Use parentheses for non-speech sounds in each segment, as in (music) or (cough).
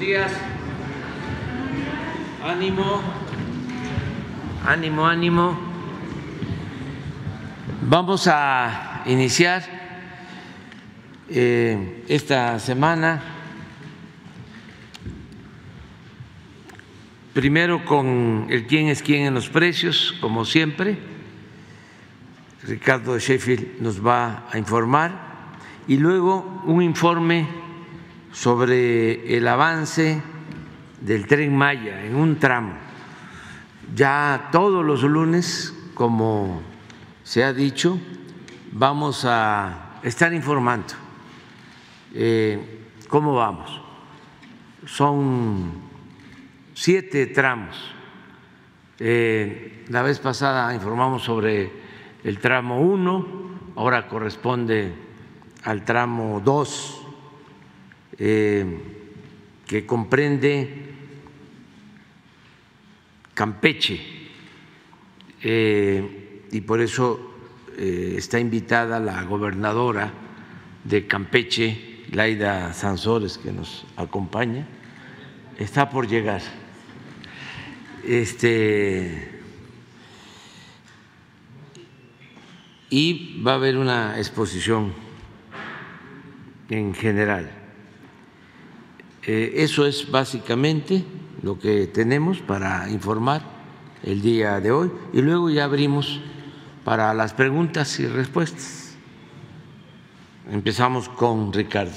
días. Ánimo, ánimo, ánimo. Vamos a iniciar eh, esta semana primero con el quién es quién en los precios, como siempre. Ricardo Sheffield nos va a informar y luego un informe sobre el avance del tren Maya en un tramo. Ya todos los lunes, como se ha dicho, vamos a estar informando eh, cómo vamos. Son siete tramos. Eh, la vez pasada informamos sobre el tramo 1, ahora corresponde al tramo 2, eh, que comprende Campeche, eh, y por eso está invitada la gobernadora de Campeche, Laida Sansores, que nos acompaña, está por llegar. Este, y va a haber una exposición en general. Eh, eso es básicamente lo que tenemos para informar el día de hoy y luego ya abrimos para las preguntas y respuestas. Empezamos con Ricardo.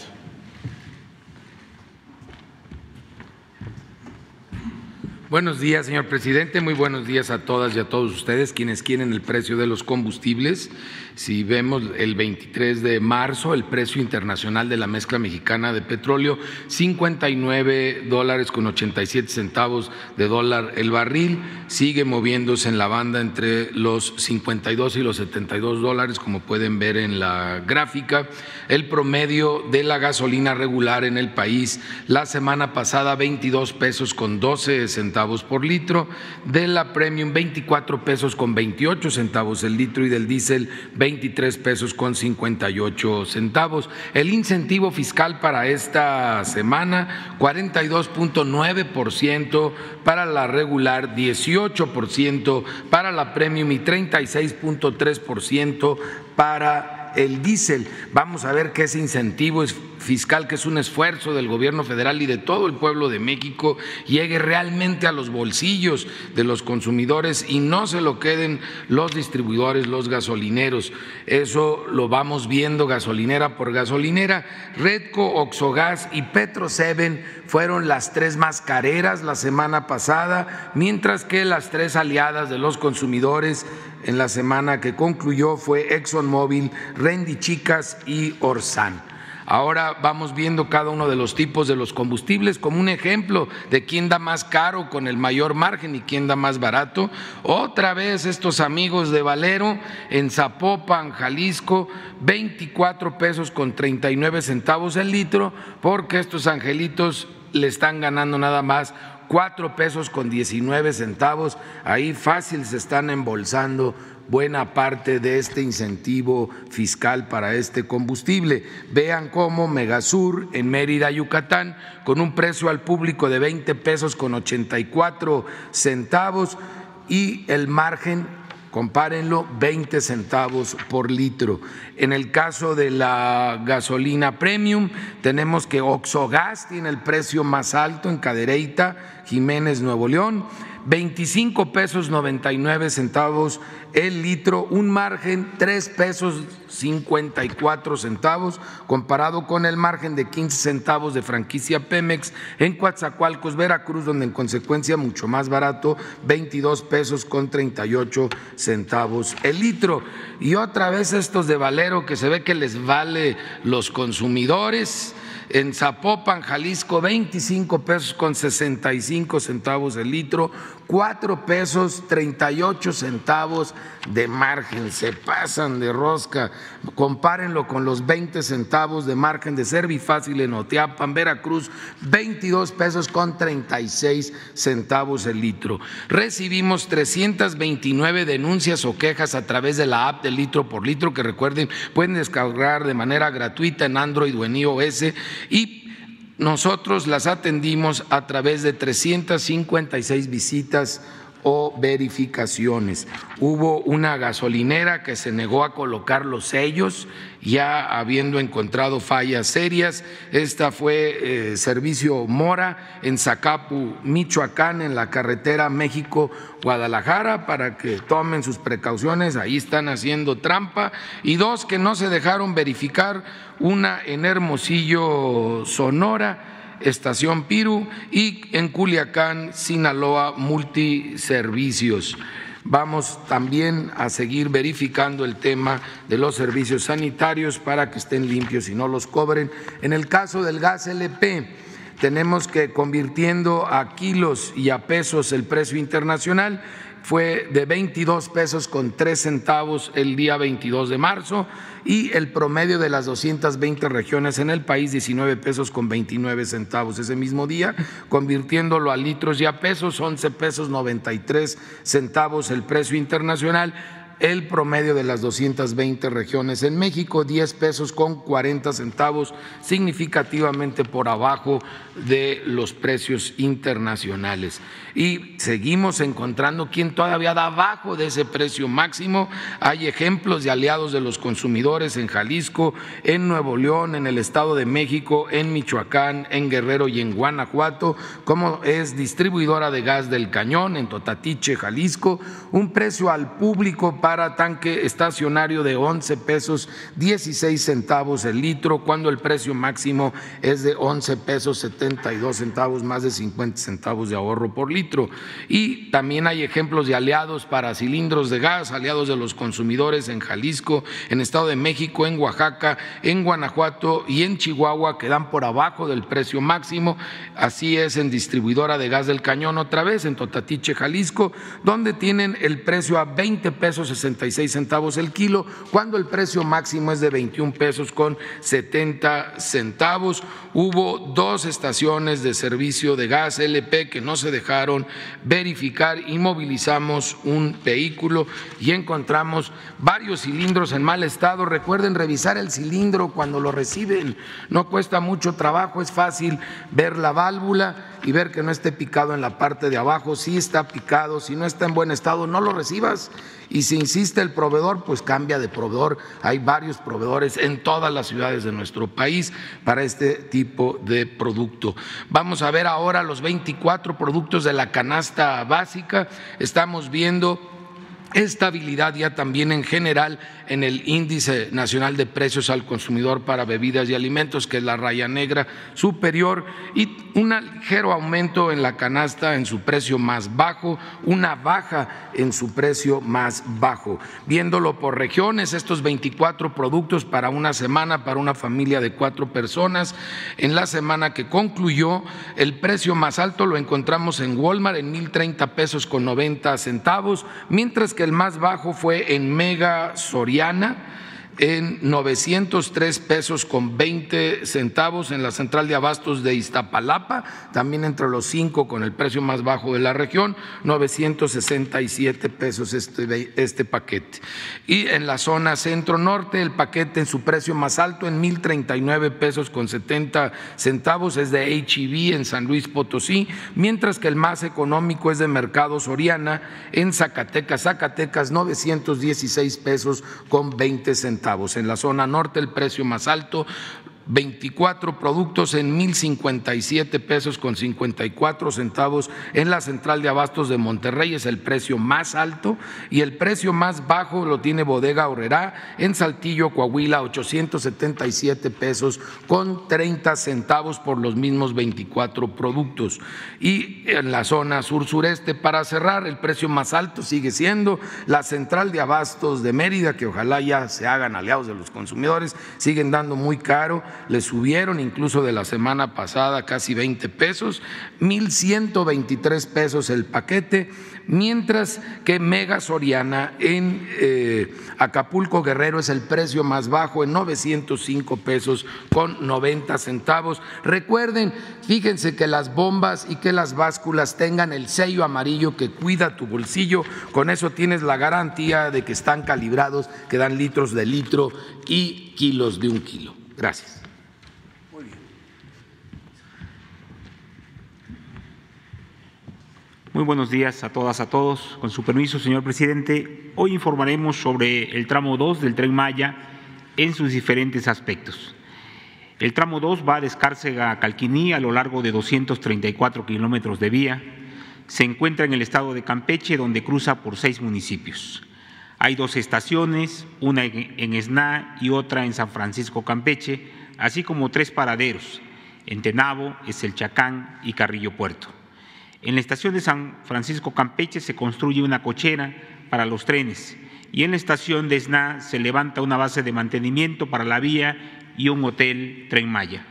Buenos días, señor presidente. Muy buenos días a todas y a todos ustedes quienes quieren el precio de los combustibles. Si vemos el 23 de marzo, el precio internacional de la mezcla mexicana de petróleo, 59 dólares con 87 centavos de dólar el barril, sigue moviéndose en la banda entre los 52 y los 72 dólares, como pueden ver en la gráfica. El promedio de la gasolina regular en el país la semana pasada, 22 pesos con 12 centavos por litro, de la premium, 24 pesos con 28 centavos el litro y del diésel, 23 pesos con 58 centavos. El incentivo fiscal para esta semana, 42.9% para la regular, 18% para la premium y 36.3% para el diésel. Vamos a ver que ese incentivo fiscal, que es un esfuerzo del gobierno federal y de todo el pueblo de México, llegue realmente a los bolsillos de los consumidores y no se lo queden los distribuidores, los gasolineros. Eso lo vamos viendo gasolinera por gasolinera. Redco, Oxogas y Petro Seven fueron las tres más careras la semana pasada, mientras que las tres aliadas de los consumidores en la semana que concluyó fue ExxonMobil, Rendy Chicas y Orsan. Ahora vamos viendo cada uno de los tipos de los combustibles como un ejemplo de quién da más caro con el mayor margen y quién da más barato. Otra vez estos amigos de Valero en Zapopan, Jalisco, 24 pesos con 39 centavos el litro, porque estos angelitos le están ganando nada más cuatro pesos con 19 centavos. Ahí fácil se están embolsando buena parte de este incentivo fiscal para este combustible. Vean cómo Megasur en Mérida, Yucatán, con un precio al público de 20 pesos con 84 centavos y el margen compárenlo, 20 centavos por litro. En el caso de la gasolina premium, tenemos que Oxogas tiene el precio más alto en Cadereyta, Jiménez, Nuevo León, 25 pesos 99 centavos el litro, un margen 3 pesos 54 centavos, comparado con el margen de 15 centavos de franquicia Pemex en Coatzacoalcos, Veracruz, donde en consecuencia mucho más barato, 22 pesos con 38 centavos el litro. Y otra vez estos de Valero que se ve que les vale los consumidores en Zapopan, Jalisco, 25 pesos con 65 centavos el litro, 4 pesos 38 centavos de margen, se pasan de rosca, compárenlo con los 20 centavos de margen de Servifácil en Oteapan, Veracruz, 22 pesos con 36 centavos el litro. Recibimos 329 denuncias o quejas a través de la app de litro por litro, que recuerden pueden descargar de manera gratuita en Android o en iOS y nosotros las atendimos a través de 356 visitas o verificaciones. Hubo una gasolinera que se negó a colocar los sellos, ya habiendo encontrado fallas serias. Esta fue eh, Servicio Mora en Zacapu, Michoacán, en la carretera México-Guadalajara, para que tomen sus precauciones. Ahí están haciendo trampa. Y dos que no se dejaron verificar, una en Hermosillo, Sonora Estación Piru y en Culiacán, Sinaloa, multiservicios. Vamos también a seguir verificando el tema de los servicios sanitarios para que estén limpios y no los cobren. En el caso del gas LP, tenemos que convirtiendo a kilos y a pesos el precio internacional, fue de 22 pesos con 3 centavos el día 22 de marzo y el promedio de las 220 regiones en el país 19 pesos con 29 centavos ese mismo día, convirtiéndolo a litros y a pesos 11 pesos 93 centavos el precio internacional el promedio de las 220 regiones en México, 10 pesos con 40 centavos, significativamente por abajo de los precios internacionales. Y seguimos encontrando quien todavía da abajo de ese precio máximo. Hay ejemplos de aliados de los consumidores en Jalisco, en Nuevo León, en el Estado de México, en Michoacán, en Guerrero y en Guanajuato, como es distribuidora de gas del Cañón, en Totatiche, Jalisco, un precio al público para tanque estacionario de 11 pesos 16 centavos el litro, cuando el precio máximo es de 11 pesos 72 centavos, más de 50 centavos de ahorro por litro. Y también hay ejemplos de aliados para cilindros de gas, aliados de los consumidores en Jalisco, en Estado de México, en Oaxaca, en Guanajuato y en Chihuahua, que dan por abajo del precio máximo. Así es en distribuidora de gas del cañón otra vez, en Totatiche, Jalisco, donde tienen el precio a 20 pesos 66 centavos el kilo, cuando el precio máximo es de 21 pesos con 70 centavos. Hubo dos estaciones de servicio de gas LP que no se dejaron verificar y movilizamos un vehículo y encontramos varios cilindros en mal estado. Recuerden revisar el cilindro cuando lo reciben, no cuesta mucho trabajo, es fácil ver la válvula y ver que no esté picado en la parte de abajo, si está picado, si no está en buen estado, no lo recibas. Y si insiste el proveedor, pues cambia de proveedor. Hay varios proveedores en todas las ciudades de nuestro país para este tipo de producto. Vamos a ver ahora los 24 productos de la canasta básica. Estamos viendo estabilidad ya también en general en el índice nacional de precios al consumidor para bebidas y alimentos, que es la raya negra superior, y un ligero aumento en la canasta en su precio más bajo, una baja en su precio más bajo. Viéndolo por regiones, estos 24 productos para una semana, para una familia de cuatro personas, en la semana que concluyó, el precio más alto lo encontramos en Walmart en 1.030 pesos con 90 centavos, mientras que el más bajo fue en Mega Soriana en 903 pesos con 20 centavos en la central de abastos de Iztapalapa, también entre los cinco con el precio más bajo de la región, 967 pesos este, este paquete. Y en la zona centro-norte, el paquete en su precio más alto, en 1.039 pesos con 70 centavos, es de HEB en San Luis Potosí, mientras que el más económico es de Mercado Soriana en Zacatecas, Zacatecas, 916 pesos con 20 centavos. En la zona norte el precio más alto 24 productos en 1.057 pesos con 54 centavos en la central de abastos de Monterrey, es el precio más alto y el precio más bajo lo tiene Bodega Horrera en Saltillo, Coahuila, 877 pesos con 30 centavos por los mismos 24 productos. Y en la zona sur-sureste, para cerrar, el precio más alto sigue siendo la central de abastos de Mérida, que ojalá ya se hagan aliados de los consumidores, siguen dando muy caro le subieron incluso de la semana pasada casi 20 pesos, 1.123 pesos el paquete, mientras que Mega Soriana en eh, Acapulco Guerrero es el precio más bajo en 905 pesos con 90 centavos. Recuerden, fíjense que las bombas y que las básculas tengan el sello amarillo que cuida tu bolsillo, con eso tienes la garantía de que están calibrados, que dan litros de litro y kilos de un kilo. Gracias. Muy buenos días a todas, a todos. Con su permiso, señor presidente, hoy informaremos sobre el tramo 2 del tren Maya en sus diferentes aspectos. El tramo 2 va de Escárcega a Calquiní a lo largo de 234 kilómetros de vía. Se encuentra en el estado de Campeche, donde cruza por seis municipios. Hay dos estaciones, una en Esná y otra en San Francisco Campeche, así como tres paraderos, en Tenabo, Eselchacán y Carrillo Puerto. En la estación de San Francisco Campeche se construye una cochera para los trenes y en la estación de Esná se levanta una base de mantenimiento para la vía y un hotel Tren Maya.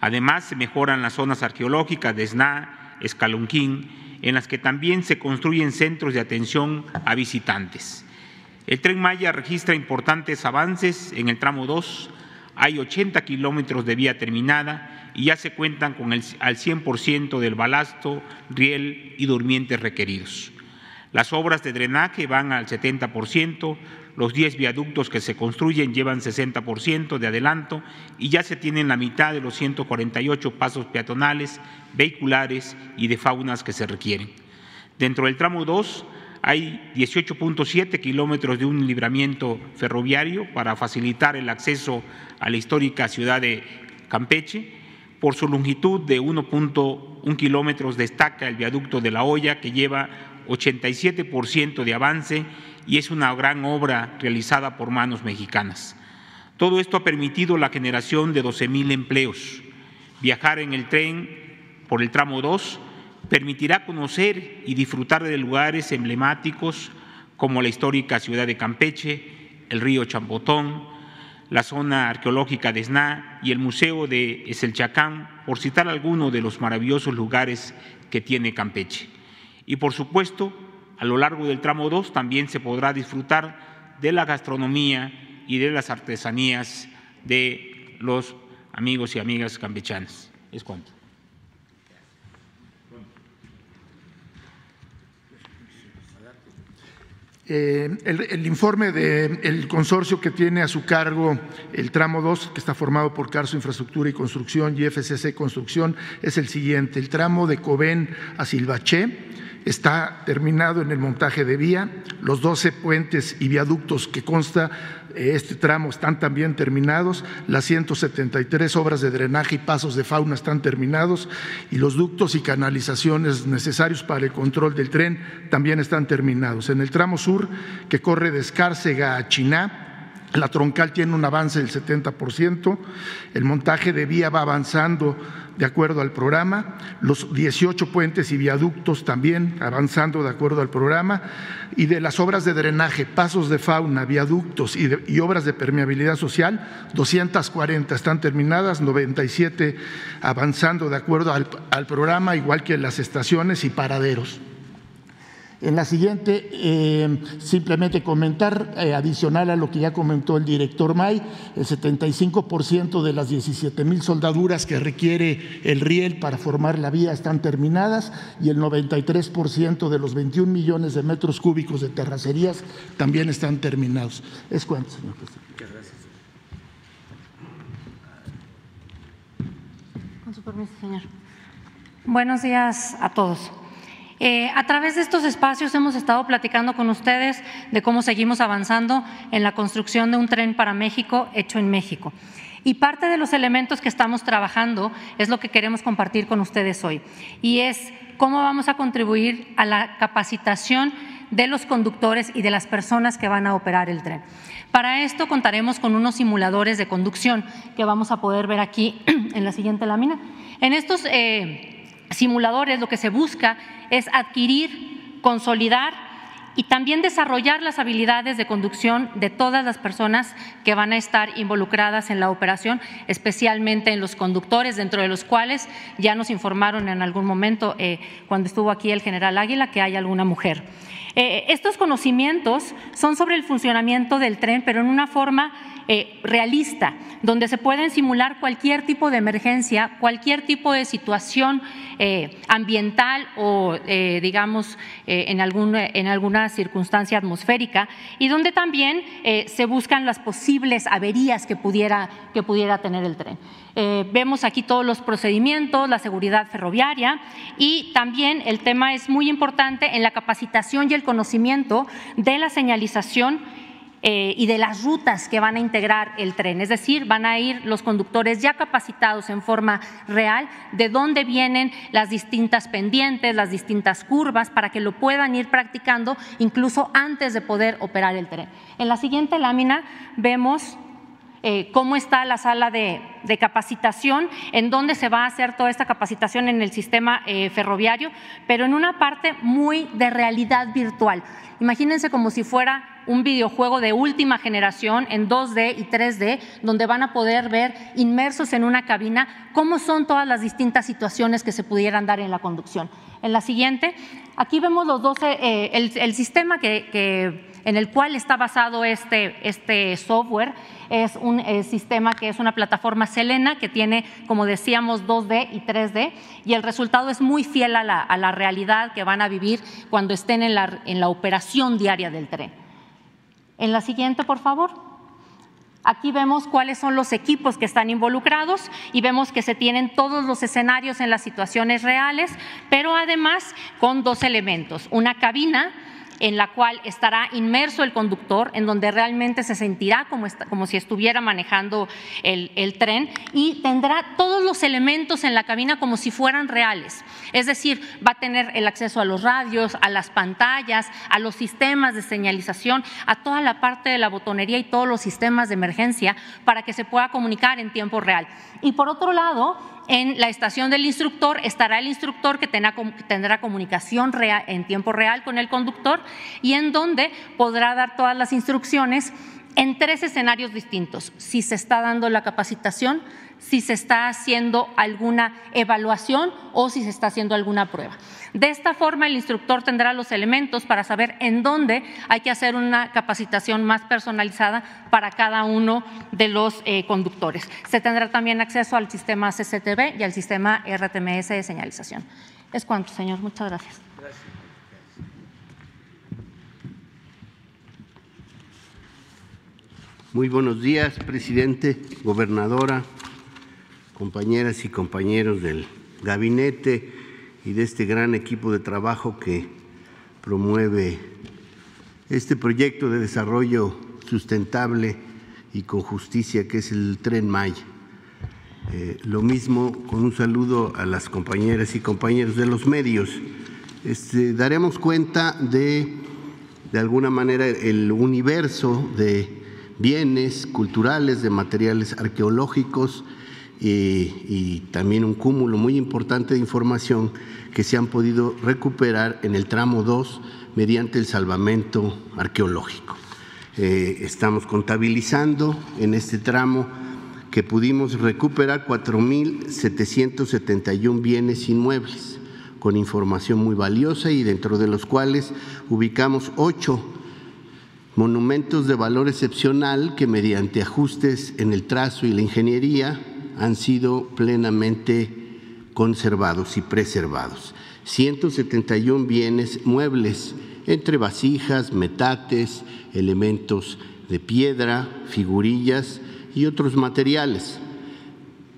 Además, se mejoran las zonas arqueológicas de Esná, Escalunquín, en las que también se construyen centros de atención a visitantes. El Tren Maya registra importantes avances en el tramo 2, hay 80 kilómetros de vía terminada y ya se cuentan con el, al 100% del balasto, riel y durmientes requeridos. Las obras de drenaje van al 70%, los 10 viaductos que se construyen llevan 60% de adelanto y ya se tienen la mitad de los 148 pasos peatonales, vehiculares y de faunas que se requieren. Dentro del tramo 2 hay 18.7 kilómetros de un libramiento ferroviario para facilitar el acceso a la histórica ciudad de Campeche. Por su longitud de 1.1 kilómetros destaca el viaducto de la Hoya que lleva 87% de avance y es una gran obra realizada por manos mexicanas. Todo esto ha permitido la generación de 12 mil empleos. Viajar en el tren por el tramo 2 permitirá conocer y disfrutar de lugares emblemáticos como la histórica ciudad de Campeche, el río Champotón, la zona arqueológica de Esná y el Museo de Eselchacán, por citar algunos de los maravillosos lugares que tiene Campeche. Y por supuesto, a lo largo del tramo 2 también se podrá disfrutar de la gastronomía y de las artesanías de los amigos y amigas campechanas. Es cuanto. Eh, el, informe del consorcio que tiene a su cargo el tramo 2, que está formado por Carso Infraestructura y Construcción y FCC Construcción, es el siguiente. El tramo de Cobén a Silvaché está terminado en el montaje de vía. Los 12 puentes y viaductos que consta eh, este tramo están también terminados. Las 173 obras de drenaje y pasos de fauna están terminados y los ductos y canalizaciones necesarios para el control del tren también están terminados. En el tramo sur, que corre de Escárcega a Chiná, la troncal tiene un avance del 70%, el montaje de vía va avanzando de acuerdo al programa, los 18 puentes y viaductos también avanzando de acuerdo al programa, y de las obras de drenaje, pasos de fauna, viaductos y, obras de permeabilidad social, 240 están terminadas, 97 avanzando de acuerdo al programa, igual que las estaciones y paraderos. En la siguiente, eh, simplemente comentar, eh, adicional a lo que ya comentó el director May, el 75% de las 17 mil soldaduras que requiere el riel para formar la vía están terminadas y el 93% de los 21 millones de metros cúbicos de terracerías también están terminados. Es cuanto, señor presidente. Muchas gracias. Con su permiso, señor. Buenos días a todos. Eh, a través de estos espacios hemos estado platicando con ustedes de cómo seguimos avanzando en la construcción de un tren para México hecho en México. Y parte de los elementos que estamos trabajando es lo que queremos compartir con ustedes hoy. Y es cómo vamos a contribuir a la capacitación de los conductores y de las personas que van a operar el tren. Para esto contaremos con unos simuladores de conducción que vamos a poder ver aquí (clears throat) en la siguiente lámina. En estos eh, simuladores lo que se busca es adquirir, consolidar y también desarrollar las habilidades de conducción de todas las personas que van a estar involucradas en la operación, especialmente en los conductores, dentro de los cuales ya nos informaron en algún momento, eh, cuando estuvo aquí el general Águila, que hay alguna mujer. Eh, estos conocimientos son sobre el funcionamiento del tren, pero en una forma eh, realista, donde se pueden simular cualquier tipo de emergencia, cualquier tipo de situación eh, ambiental o, eh, digamos, en, en alguna circunstancia atmosférica, y donde también se buscan las posibles averías que pudiera, que pudiera tener el tren. vemos aquí todos los procedimientos, la seguridad ferroviaria y también el tema es muy importante en la capacitación y el conocimiento de la señalización eh, y de las rutas que van a integrar el tren. Es decir, van a ir los conductores ya capacitados en forma real de dónde vienen las distintas pendientes, las distintas curvas, para que lo puedan ir practicando incluso antes de poder operar el tren. En la siguiente lámina vemos eh, cómo está la sala de, capacitación, en dónde se va a hacer toda esta capacitación en el sistema eh, ferroviario, pero en una parte muy de realidad virtual. Imagínense como si fuera un videojuego de última generación en 2D y 3D, donde van a poder ver inmersos en una cabina cómo son todas las distintas situaciones que se pudieran dar en la conducción. En la siguiente, aquí vemos los 12, eh, el, sistema que en el cual está basado este, este software. Es un eh, sistema que es una plataforma Selena que tiene, como decíamos, 2D y 3D y el resultado es muy fiel a la, realidad que van a vivir cuando estén en la, en la operación diaria del tren. En la siguiente, por favor. Aquí vemos cuáles son los equipos que están involucrados y vemos que se tienen todos los escenarios en las situaciones reales, pero además con dos elementos, una cabina en la cual estará inmerso el conductor, en donde realmente se sentirá como, como si estuviera manejando el, el tren y tendrá todos los elementos en la cabina como si fueran reales. Es decir, va a tener el acceso a los radios, a las pantallas, a los sistemas de señalización, a toda la parte de la botonería y todos los sistemas de emergencia para que se pueda comunicar en tiempo real. Y por otro lado, en la estación del instructor estará el instructor que tendrá, comunicación en tiempo real con el conductor y en donde podrá dar todas las instrucciones en tres escenarios distintos. Si se está dando la capacitación, si se está haciendo alguna evaluación o si se está haciendo alguna prueba. De esta forma, el instructor tendrá los elementos para saber en dónde hay que hacer una capacitación más personalizada para cada uno de los eh, conductores. Se tendrá también acceso al sistema CCTV y al sistema RTMS de señalización. Es cuanto, señor. Muchas gracias. Muy buenos días, presidente, gobernadora, compañeras y compañeros del gabinete y de este gran equipo de trabajo que promueve este proyecto de desarrollo sustentable y con justicia que es el tren Maya. Eh, lo mismo con un saludo a las compañeras y compañeros de los medios. Este, daremos cuenta de, de alguna manera, el universo de bienes culturales, de materiales arqueológicos, y, también un cúmulo muy importante de información que se han podido recuperar en el tramo 2 mediante el salvamento arqueológico. Eh, estamos contabilizando en este tramo que pudimos recuperar 4.771 bienes inmuebles con información muy valiosa y dentro de los cuales ubicamos ocho monumentos de valor excepcional que mediante ajustes en el trazo y la ingeniería han sido plenamente conservados y preservados. 171 bienes muebles, entre vasijas, metates, elementos de piedra, figurillas y otros materiales.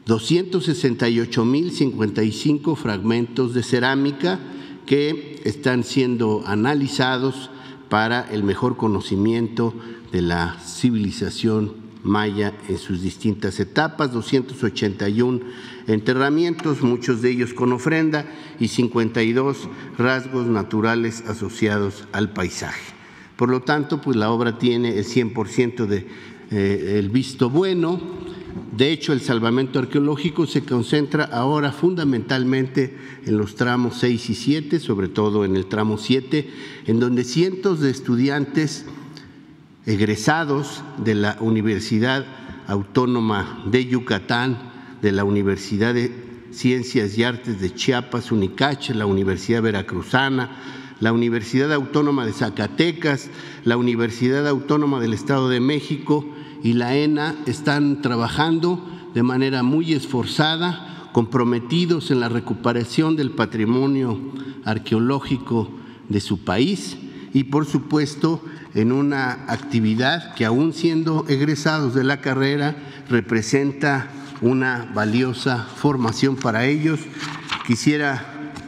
268.055 fragmentos de cerámica que están siendo analizados para el mejor conocimiento de la civilización maya en sus distintas etapas, 281 enterramientos, muchos de ellos con ofrenda, y 52 rasgos naturales asociados al paisaje. Por lo tanto, pues la obra tiene el 100% de eh, el visto bueno. De hecho, el salvamento arqueológico se concentra ahora fundamentalmente en los tramos 6 y 7, sobre todo en el tramo 7, en donde cientos de estudiantes egresados de la Universidad Autónoma de Yucatán, de la Universidad de Ciencias y Artes de Chiapas, UNICACH, la Universidad Veracruzana, la Universidad Autónoma de Zacatecas, la Universidad Autónoma del Estado de México y la ENA están trabajando de manera muy esforzada, comprometidos en la recuperación del patrimonio arqueológico de su país y por supuesto en una actividad que aún siendo egresados de la carrera representa una valiosa formación para ellos. Quisiera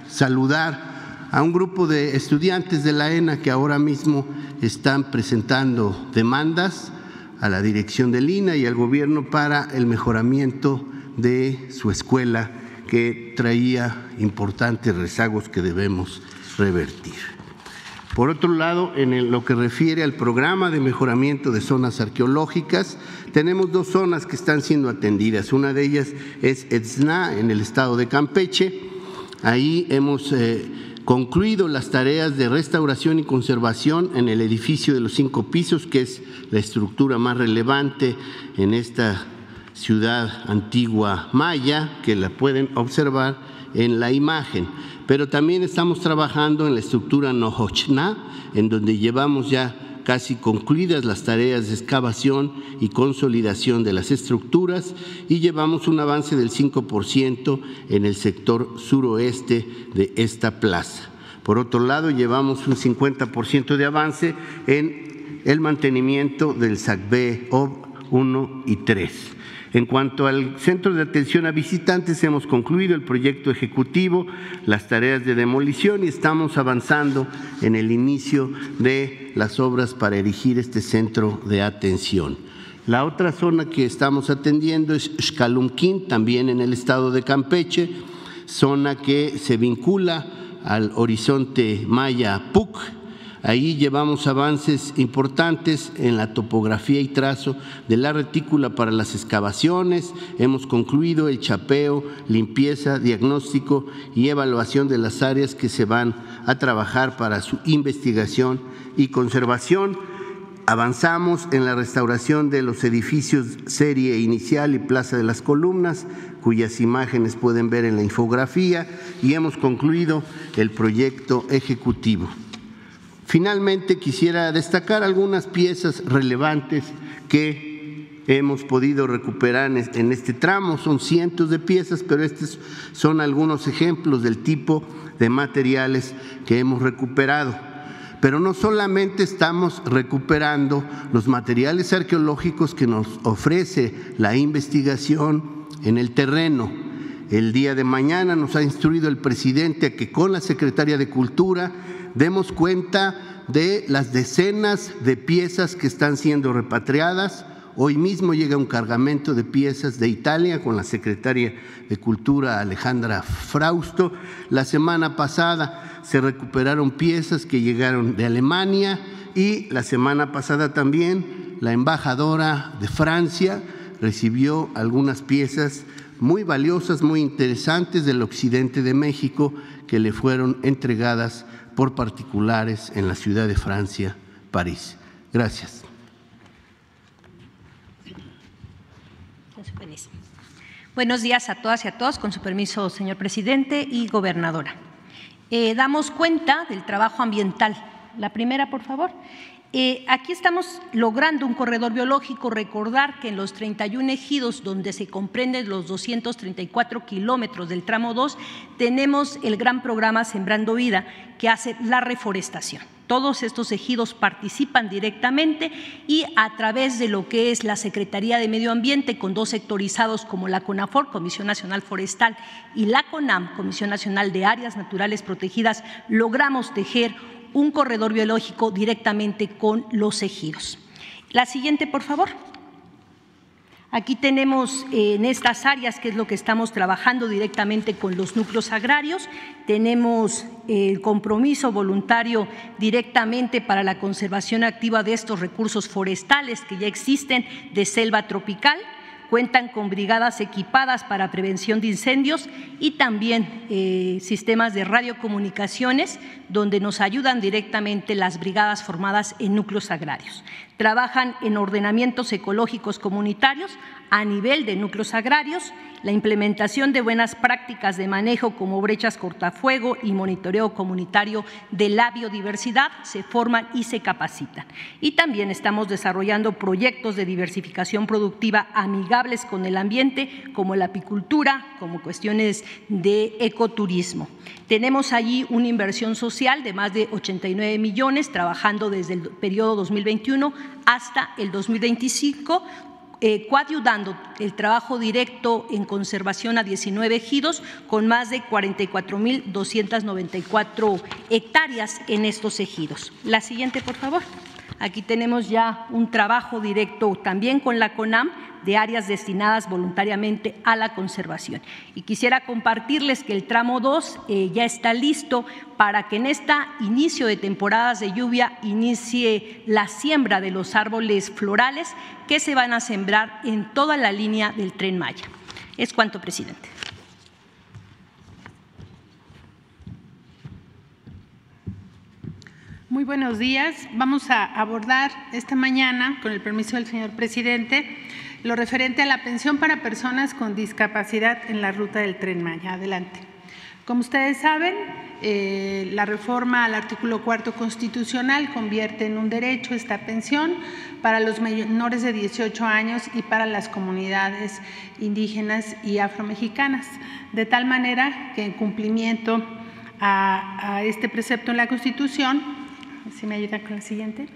saludar a un grupo de estudiantes de la ENA que ahora mismo están presentando demandas a la dirección del INA y al gobierno para el mejoramiento de su escuela que traía importantes rezagos que debemos revertir. Por otro lado, en lo que refiere al programa de mejoramiento de zonas arqueológicas, tenemos dos zonas que están siendo atendidas. Una de ellas es Etzna, en el estado de Campeche. Ahí hemos eh, concluido las tareas de restauración y conservación en el edificio de los cinco pisos, que es la estructura más relevante en esta ciudad antigua maya, que la pueden observar en la imagen pero también estamos trabajando en la estructura Nohochna, en donde llevamos ya casi concluidas las tareas de excavación y consolidación de las estructuras y llevamos un avance del 5% en el sector suroeste de esta plaza. Por otro lado, llevamos un 50% de avance en el mantenimiento del SACB OB 1 y 3. En cuanto al centro de atención a visitantes, hemos concluido el proyecto ejecutivo, las tareas de demolición y estamos avanzando en el inicio de las obras para erigir este centro de atención. La otra zona que estamos atendiendo es Xcalumquín, también en el estado de Campeche, zona que se vincula al horizonte maya PUC Ahí llevamos avances importantes en la topografía y trazo de la retícula para las excavaciones. Hemos concluido el chapeo, limpieza, diagnóstico y evaluación de las áreas que se van a trabajar para su investigación y conservación. Avanzamos en la restauración de los edificios serie inicial y Plaza de las Columnas, cuyas imágenes pueden ver en la infografía, y hemos concluido el proyecto ejecutivo. Finalmente, quisiera destacar algunas piezas relevantes que hemos podido recuperar en este tramo. Son cientos de piezas, pero estos son algunos ejemplos del tipo de materiales que hemos recuperado. Pero no solamente estamos recuperando los materiales arqueológicos que nos ofrece la investigación en el terreno. El día de mañana nos ha instruido el presidente a que con la Secretaría de Cultura demos cuenta de las decenas de piezas que están siendo repatriadas. Hoy mismo llega un cargamento de piezas de Italia con la secretaria de Cultura Alejandra Frausto. La semana pasada se recuperaron piezas que llegaron de Alemania y la semana pasada también la embajadora de Francia recibió algunas piezas muy valiosas, muy interesantes del occidente de México que le fueron entregadas por particulares en la ciudad de Francia, París. Gracias. Buenos días a todas y a todos, con su permiso, señor presidente y gobernadora. Eh, damos cuenta del trabajo ambiental. La primera, por favor. Eh, aquí estamos logrando un corredor biológico. Recordar que en los 31 ejidos donde se comprenden los 234 kilómetros del tramo 2, tenemos el gran programa Sembrando Vida que hace la reforestación. Todos estos ejidos participan directamente y a través de lo que es la Secretaría de Medio Ambiente, con dos sectorizados como la CONAFOR, Comisión Nacional Forestal, y la CONAM, Comisión Nacional de Áreas Naturales Protegidas, logramos tejer un corredor biológico directamente con los ejidos. La siguiente, por favor. Aquí tenemos eh, en estas áreas, que es lo que estamos trabajando directamente con los núcleos agrarios, tenemos el compromiso voluntario directamente para la conservación activa de estos recursos forestales que ya existen de selva tropical cuentan con brigadas equipadas para prevención de incendios y también eh, sistemas de radiocomunicaciones donde nos ayudan directamente las brigadas formadas en núcleos agrarios. Trabajan en ordenamientos ecológicos comunitarios a nivel de núcleos agrarios, la implementación de buenas prácticas de manejo como brechas cortafuego y monitoreo comunitario de la biodiversidad se forman y se capacitan. Y también estamos desarrollando proyectos de diversificación productiva amigables con el ambiente, como la apicultura, como cuestiones de ecoturismo. Tenemos allí una inversión social de más de 89 millones, trabajando desde el periodo 2021 hasta el 2025 eh, coadyudando el trabajo directo en conservación a 19 ejidos con más de 44.294 hectáreas en estos ejidos. La siguiente, por favor. Aquí tenemos ya un trabajo directo también con la CONAM de áreas destinadas voluntariamente a la conservación. Y quisiera compartirles que el tramo 2 eh, ya está listo para que en este inicio de temporadas de lluvia inicie la siembra de los árboles florales que se van a sembrar en toda la línea del tren Maya. Es cuanto, presidente. Muy buenos días. Vamos a abordar esta mañana, con el permiso del señor presidente, lo referente a la pensión para personas con discapacidad en la ruta del tren Maya. Adelante. Como ustedes saben, eh, la reforma al artículo cuarto constitucional convierte en un derecho esta pensión para los menores de 18 años y para las comunidades indígenas y afromexicanas, de tal manera que en cumplimiento a, a este precepto en la Constitución, me ayuda con la siguiente.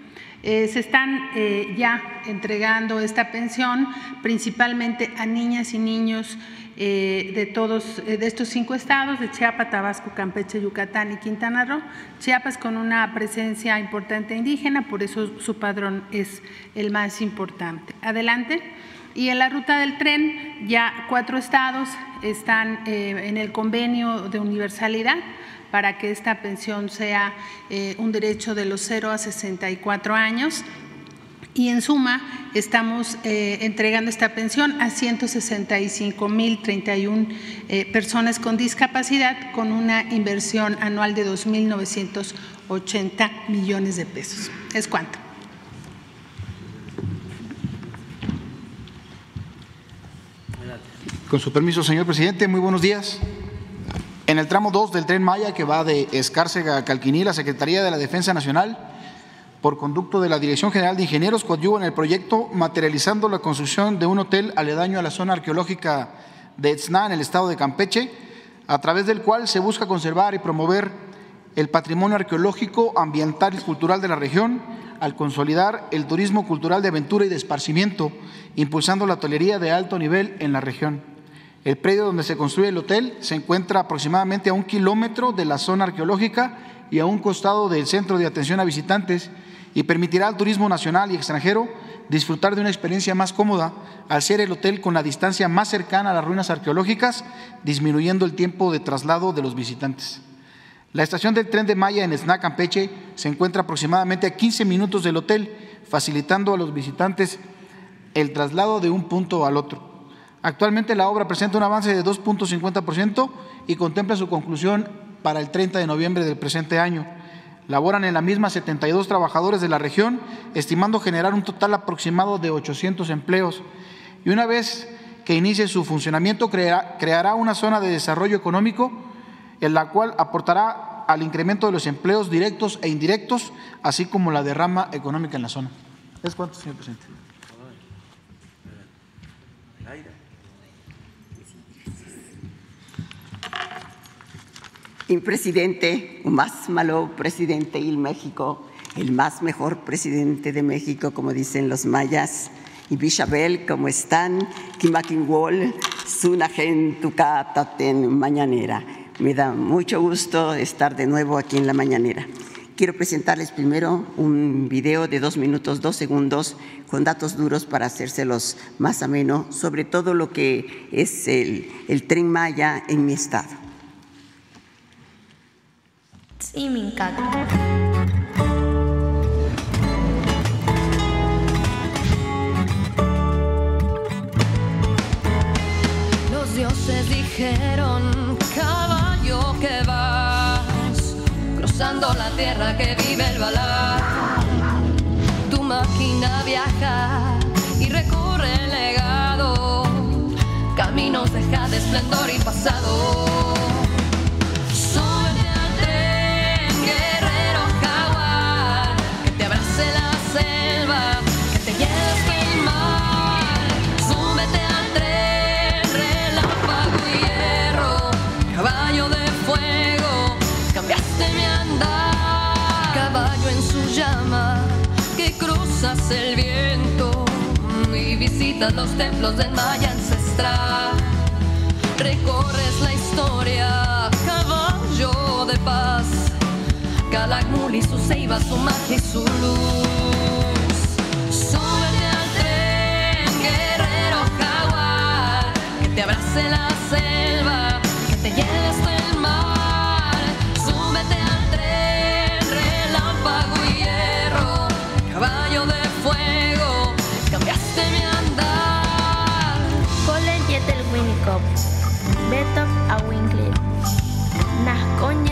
Eh, se están eh, ya entregando esta pensión principalmente a niñas y niños eh, de todos de estos cinco estados, de Chiapas, Tabasco, Campeche, Yucatán y Quintana Roo. Chiapas con una presencia importante indígena, por eso su padrón es el más importante. Adelante. Y en la ruta del tren ya cuatro estados están en el convenio de universalidad para que esta pensión sea eh, un derecho de los 0 a 64 años. Y en suma, estamos eh, entregando esta pensión a 165.031 eh, personas con discapacidad con una inversión anual de 2.980 millones de pesos. ¿Es cuánto? Con su permiso, señor presidente, muy buenos días. En el tramo 2 del tren Maya, que va de Escárcega a Calquiní, la Secretaría de la Defensa Nacional, por conducto de la Dirección General de Ingenieros, coadyuva en el proyecto materializando la construcción de un hotel aledaño a la zona arqueológica de Etzná, en el estado de Campeche, a través del cual se busca conservar y promover el patrimonio arqueológico, ambiental y cultural de la región, al consolidar el turismo cultural de aventura y de esparcimiento, impulsando la hotelería de alto nivel en la región. El predio donde se construye el hotel se encuentra aproximadamente a un kilómetro de la zona arqueológica y a un costado del centro de atención a visitantes y permitirá al turismo nacional y extranjero disfrutar de una experiencia más cómoda al ser el hotel con la distancia más cercana a las ruinas arqueológicas, disminuyendo el tiempo de traslado de los visitantes. La estación del tren de Maya en Esná, Campeche, se encuentra aproximadamente a 15 minutos del hotel, facilitando a los visitantes el traslado de un punto al otro. Actualmente la obra presenta un avance de 2.50% y contempla su conclusión para el 30 de noviembre del presente año. Laboran en la misma 72 trabajadores de la región, estimando generar un total aproximado de 800 empleos. Y una vez que inicie su funcionamiento, creará una zona de desarrollo económico en la cual aportará al incremento de los empleos directos e indirectos, así como la derrama económica en la zona. ¿Es cuánto, señor presidente? El presidente, más malo presidente y México, el más mejor presidente de México, como dicen los mayas. Y Bishabel, ¿cómo están? Kimakinwol, Sunagen, Tukataten, Mañanera. Me da mucho gusto estar de nuevo aquí en la Mañanera. Quiero presentarles primero un video de dos minutos, dos segundos, con datos duros para hacérselos más ameno sobre todo lo que es el, el tren Maya en mi estado. Los dioses dijeron, caballo que vas, cruzando la tierra que vive el balar. Tu máquina viaja y recorre el legado caminos deja de esplendor y pasado. El viento y visitas los templos del Maya ancestral. Recorres la historia, caballo de paz, Calakmul su ceiba, su magia y su luz. Súbete al tren, guerrero jaguar, que te abrace la selva, que te lleve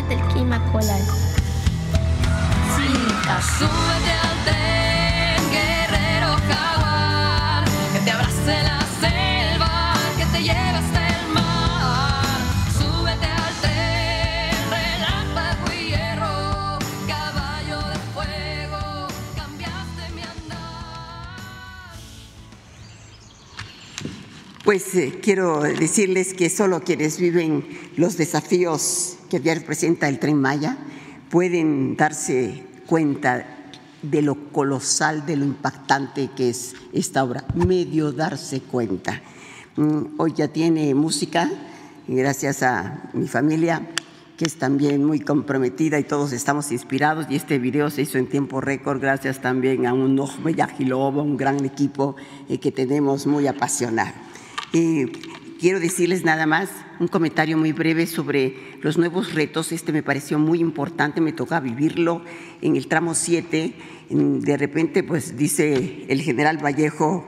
Nascoñetel Kimacolal. Súbete al tren, guerrero jaguar, que te abrace la selva, que te lleve hasta el mar. Súbete al tren, relámpago y hierro, caballo de fuego, cambiaste mi andar. Pues eh, quiero decirles que solo quienes viven los desafíos que diario presenta el tren Maya pueden darse cuenta de lo colosal, de lo impactante que es esta obra, medio darse cuenta. Mm, Hoy ya tiene música, gracias a mi familia, que es también muy comprometida y todos estamos inspirados. Y este video se hizo en tiempo récord, gracias también a un Ojme un gran equipo eh, que tenemos muy apasionado. Y quiero decirles nada más un comentario muy breve sobre los nuevos retos. Este me pareció muy importante, me toca vivirlo en el tramo 7. De repente, pues dice el general Vallejo,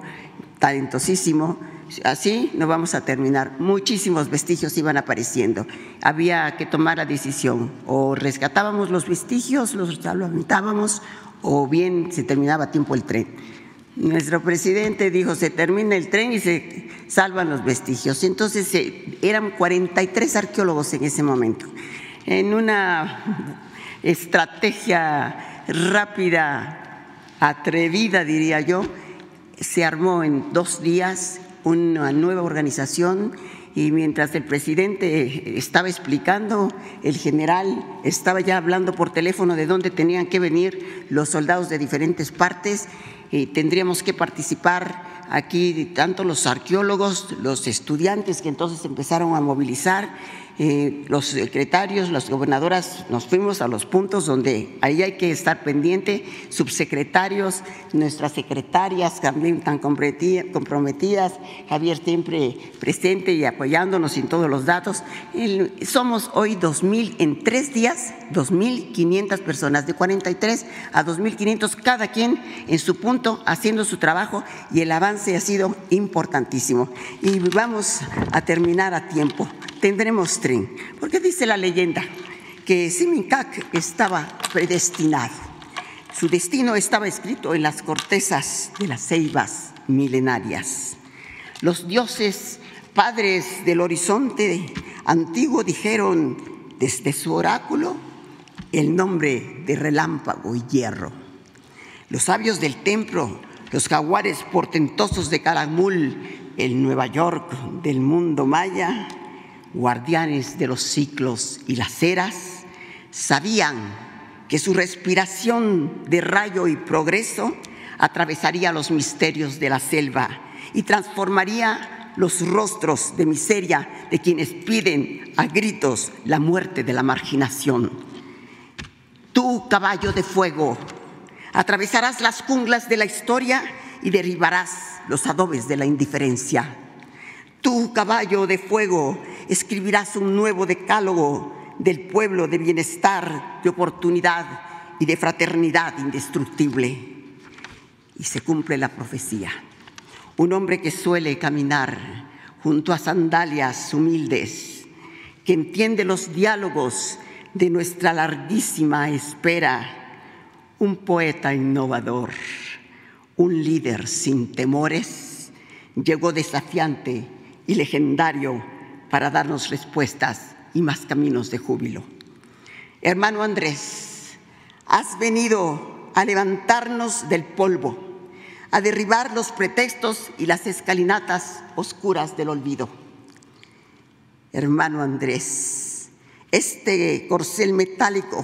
talentosísimo, así no vamos a terminar. Muchísimos vestigios iban apareciendo. Había que tomar la decisión, o rescatábamos los vestigios, los lamentábamos, o bien se terminaba a tiempo el tren. Nuestro presidente dijo, se termina el tren y se salvan los vestigios. Entonces eh, eran 43 arqueólogos en ese momento. En una estrategia rápida, atrevida, diría yo, se armó en dos días una nueva organización y mientras el presidente estaba explicando, el general estaba ya hablando por teléfono de dónde tenían que venir los soldados de diferentes partes y tendríamos que participar aquí tanto los arqueólogos, los estudiantes que entonces empezaron a movilizar, los secretarios, las gobernadoras, nos fuimos a los puntos donde ahí hay que estar pendiente, subsecretarios, nuestras secretarias también tan comprometi- comprometidas, Javier siempre presente y apoyándonos en todos los datos. Somos hoy 2.000, en tres días, 2.500 personas, de 43 a 2.500, cada quien en su punto haciendo su trabajo y el avance ha sido importantísimo. Y vamos a terminar a tiempo. Tendremos tren, porque dice la leyenda que Simincac estaba predestinado. Su destino estaba escrito en las cortezas de las ceibas milenarias. Los dioses padres del horizonte antiguo dijeron desde su oráculo el nombre de relámpago y hierro. Los sabios del templo, los jaguares portentosos de Caramul, el Nueva York del mundo maya, guardianes de los ciclos y las eras, sabían que su respiración de rayo y progreso atravesaría los misterios de la selva y transformaría los rostros de miseria de quienes piden a gritos la muerte de la marginación. Tú, caballo de fuego, atravesarás las junglas de la historia y derribarás los adobes de la indiferencia. Tú, caballo de fuego, escribirás un nuevo decálogo del pueblo de bienestar, de oportunidad y de fraternidad indestructible. Y se cumple la profecía. Un hombre que suele caminar junto a sandalias humildes, que entiende los diálogos de nuestra larguísima espera, un poeta innovador, un líder sin temores, llegó desafiante y legendario para darnos respuestas y más caminos de júbilo. Hermano Andrés, has venido a levantarnos del polvo, a derribar los pretextos y las escalinatas oscuras del olvido. Hermano Andrés, este corcel metálico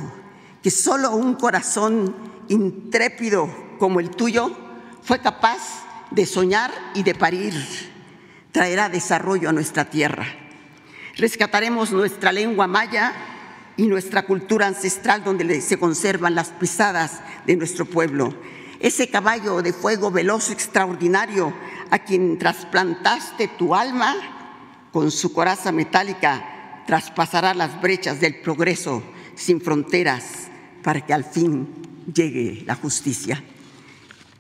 que solo un corazón intrépido como el tuyo fue capaz de soñar y de parir, traerá desarrollo a nuestra tierra. Rescataremos nuestra lengua maya y nuestra cultura ancestral donde se conservan las pisadas de nuestro pueblo. Ese caballo de fuego veloz extraordinario a quien trasplantaste tu alma con su coraza metálica traspasará las brechas del progreso sin fronteras para que al fin llegue la justicia.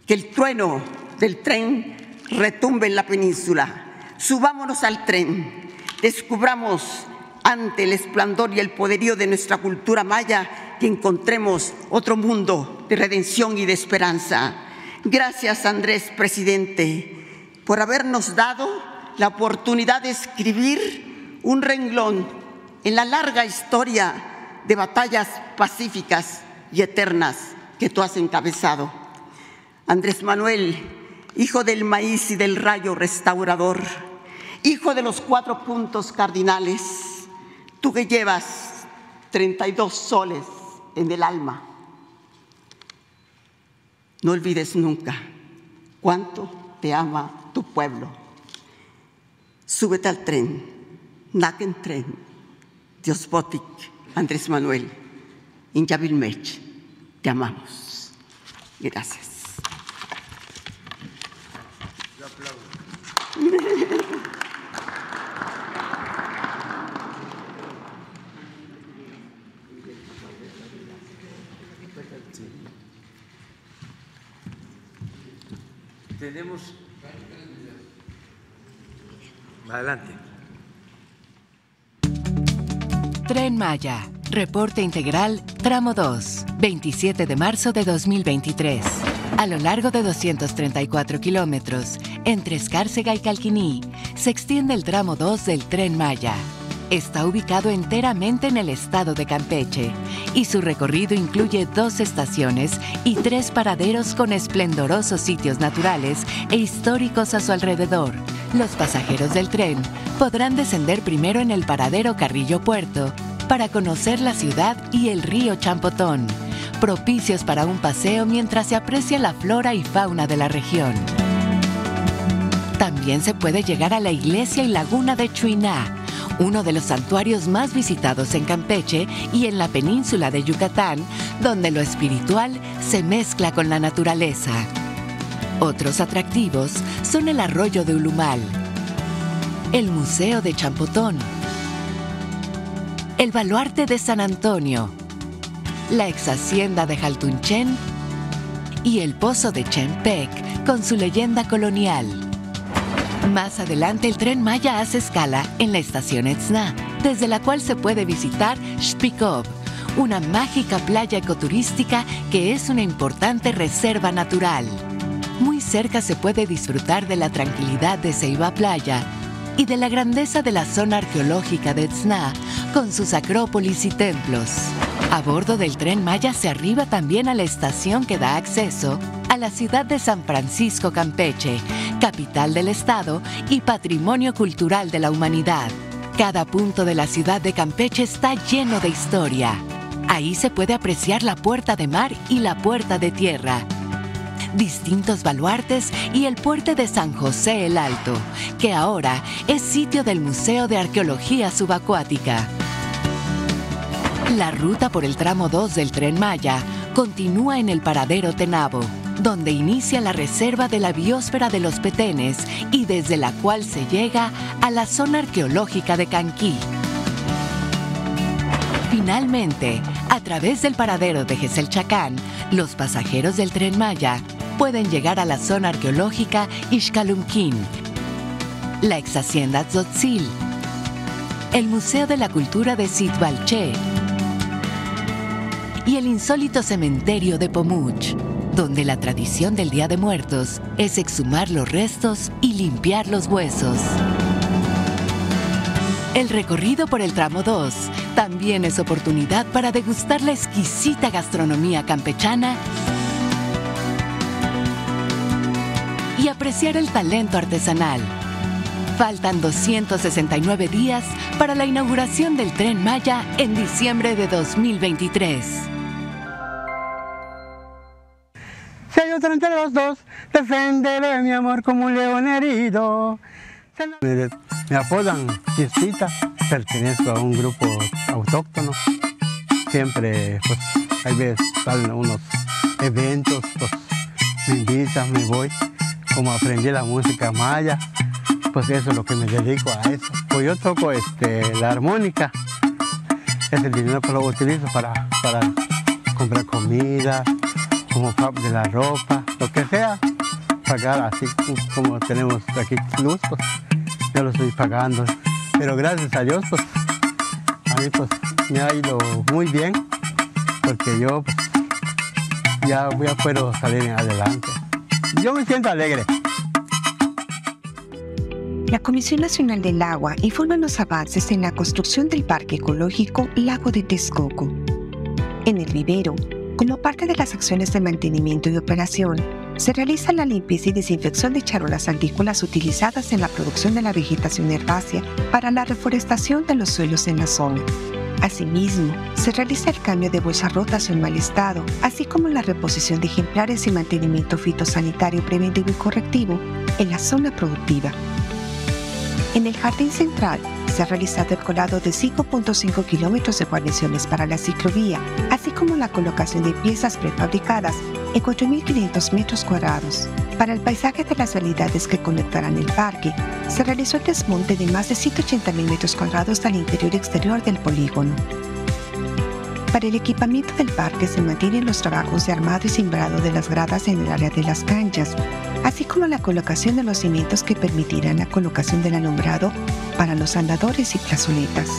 Que el trueno del tren retumbe en la península. Subámonos al tren, descubramos ante el esplendor y el poderío de nuestra cultura maya que encontremos otro mundo de redención y de esperanza. Gracias, Andrés, presidente, por habernos dado la oportunidad de escribir un renglón en la larga historia de batallas pacíficas y eternas que tú has encabezado. Andrés Manuel, hijo del maíz y del rayo restaurador, hijo de los cuatro puntos cardinales, tú que llevas 32 soles en el alma, no olvides nunca cuánto te ama tu pueblo. Súbete al tren, Naken Tren, Diosbotic, Andrés Manuel, Inyabilmech, te amamos. Gracias. (laughs) Tenemos. Adelante. Tren Maya. Reporte integral, tramo 2, 27 de marzo de 2023. A lo largo de 234 kilómetros, entre Escárcega y Calquiní, se extiende el tramo 2 del Tren Maya. Está ubicado enteramente en el estado de Campeche y su recorrido incluye dos estaciones y tres paraderos con esplendorosos sitios naturales e históricos a su alrededor. Los pasajeros del tren podrán descender primero en el paradero Carrillo Puerto para conocer la ciudad y el río Champotón, propicios para un paseo mientras se aprecia la flora y fauna de la región. También se puede llegar a la iglesia y laguna de Chuiná, uno de los santuarios más visitados en Campeche y en la península de Yucatán, donde lo espiritual se mezcla con la naturaleza. Otros atractivos son el arroyo de Ulumal, el Museo de Champotón, el Baluarte de San Antonio, la ex hacienda de Jaltunchen y el Pozo de Chempec con su leyenda colonial. Más adelante el tren Maya hace escala en la estación Etzna, desde la cual se puede visitar Shpikov, una mágica playa ecoturística que es una importante reserva natural. Muy cerca se puede disfrutar de la tranquilidad de Ceiba Playa y de la grandeza de la zona arqueológica de Etzna, con sus acrópolis y templos. A bordo del tren Maya se arriba también a la estación que da acceso a la ciudad de San Francisco Campeche, capital del estado y patrimonio cultural de la humanidad. Cada punto de la ciudad de Campeche está lleno de historia. Ahí se puede apreciar la puerta de mar y la puerta de tierra, distintos baluartes y el puente de San José el Alto, que ahora es sitio del Museo de Arqueología Subacuática. La ruta por el tramo 2 del tren Maya continúa en el paradero Tenabo, donde inicia la reserva de la biosfera de los Petenes y desde la cual se llega a la zona arqueológica de Canquí. Finalmente, a través del paradero de Geselchacán, los pasajeros del tren Maya pueden llegar a la zona arqueológica Ixcalumquín, la ex hacienda Tzotzil, el Museo de la Cultura de Sitbalché y el insólito cementerio de Pomuch, donde la tradición del Día de Muertos es exhumar los restos y limpiar los huesos. El recorrido por el tramo 2 también es oportunidad para degustar la exquisita gastronomía campechana y apreciar el talento artesanal. Faltan 269 días para la inauguración del tren Maya en diciembre de 2023. Si hay otro entre los dos, defenderé mi amor como un león herido. Me, me apodan Fiestita, pertenezco a un grupo autóctono. Siempre, pues, hay veces salen unos eventos, pues, me invitan, me voy. Como aprendí la música maya, pues eso es lo que me dedico a eso. Pues yo toco este, la armónica. Es el dinero que lo utilizo para, para comprar comida, como pa- de la ropa, lo que sea. Pagar así como tenemos aquí luz, pues yo lo estoy pagando. Pero gracias a Dios, pues a mí pues me ha ido muy bien, porque yo pues, ya, ya puedo salir adelante. Yo me siento alegre. La Comisión Nacional del Agua informa los avances en la construcción del Parque Ecológico Lago de Texcoco. En el vivero, como parte de las acciones de mantenimiento y operación, se realiza la limpieza y desinfección de charolas agrícolas utilizadas en la producción de la vegetación herbácea para la reforestación de los suelos en la zona. Asimismo, se realiza el cambio de bolsas rotas o en mal estado, así como la reposición de ejemplares y mantenimiento fitosanitario preventivo y correctivo en la zona productiva. En el jardín central se ha realizado el colado de 5.5 kilómetros de guarniciones para la ciclovía, así como la colocación de piezas prefabricadas en 4.500 metros cuadrados. Para el paisaje de las vialidades que conectarán el parque, se realizó el desmonte de más de 180.000 metros cuadrados al interior y exterior del polígono. Para el equipamiento del parque se mantienen los trabajos de armado y simbrado de las gradas en el área de las canchas, así como la colocación de los cimientos que permitirán la colocación del alumbrado para los andadores y plazoletas.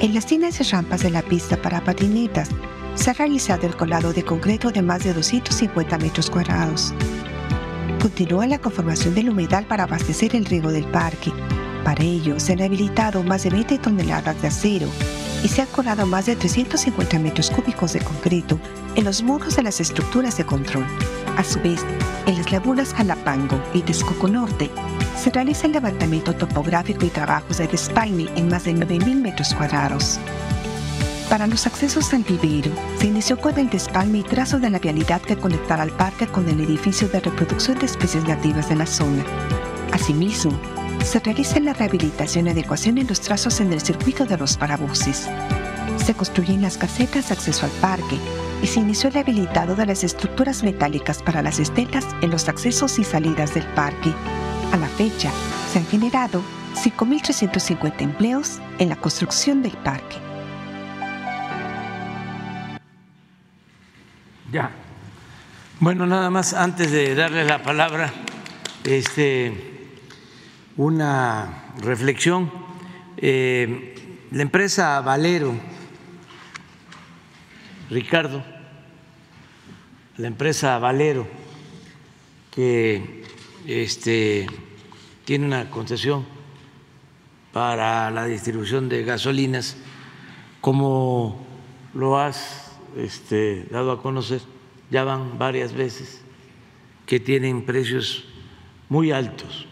En las tiendas y rampas de la pista para patinetas se ha realizado el colado de concreto de más de 250 metros cuadrados. Continúa la conformación del humedal para abastecer el riego del parque. Para ello, se han habilitado más de 20 toneladas de acero y se han colado más de 350 metros cúbicos de concreto en los muros de las estructuras de control. A su vez, en las lagunas Jalapango y Texcoco Norte, se realiza el levantamiento topográfico y trabajos de despaine en más de 9.000 metros cuadrados. Para los accesos al vivero, se inició con el despalme y trazo de la vialidad que conectará al parque con el edificio de reproducción de especies nativas de la zona. Asimismo, se realiza la rehabilitación y adecuación en los trazos en el circuito de los parabuses. Se construyen las casetas de acceso al parque y se inició el habilitado de las estructuras metálicas para las estelas en los accesos y salidas del parque. A la fecha, se han generado 5.350 empleos en la construcción del parque. Ya. Bueno, nada más antes de darle la palabra, este, una reflexión. Eh, la empresa Valero, Ricardo, la empresa Valero, que este, tiene una concesión para la distribución de gasolinas, como lo has este, dado a conocer, ya van varias veces, que tienen precios muy altos,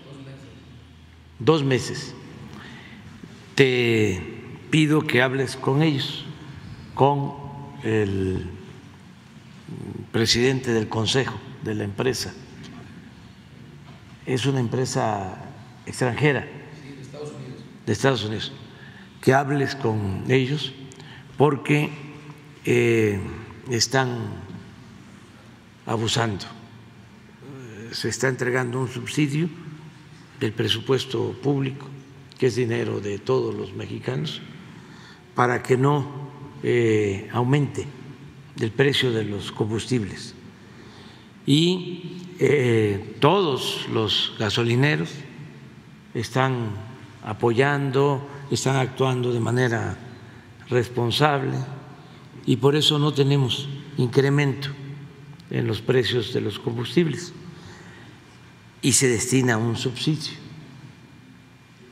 dos meses. Te pido que hables con ellos, con el presidente del consejo de la empresa. Es una empresa extranjera de Estados Unidos, que hables con ellos porque eh, están abusando. Se está entregando un subsidio del presupuesto público, que es dinero de todos los mexicanos, para que no eh, aumente el precio de los combustibles. Y eh, todos los gasolineros están apoyando, están actuando de manera responsable y por eso no tenemos incremento en los precios de los combustibles y se destina un subsidio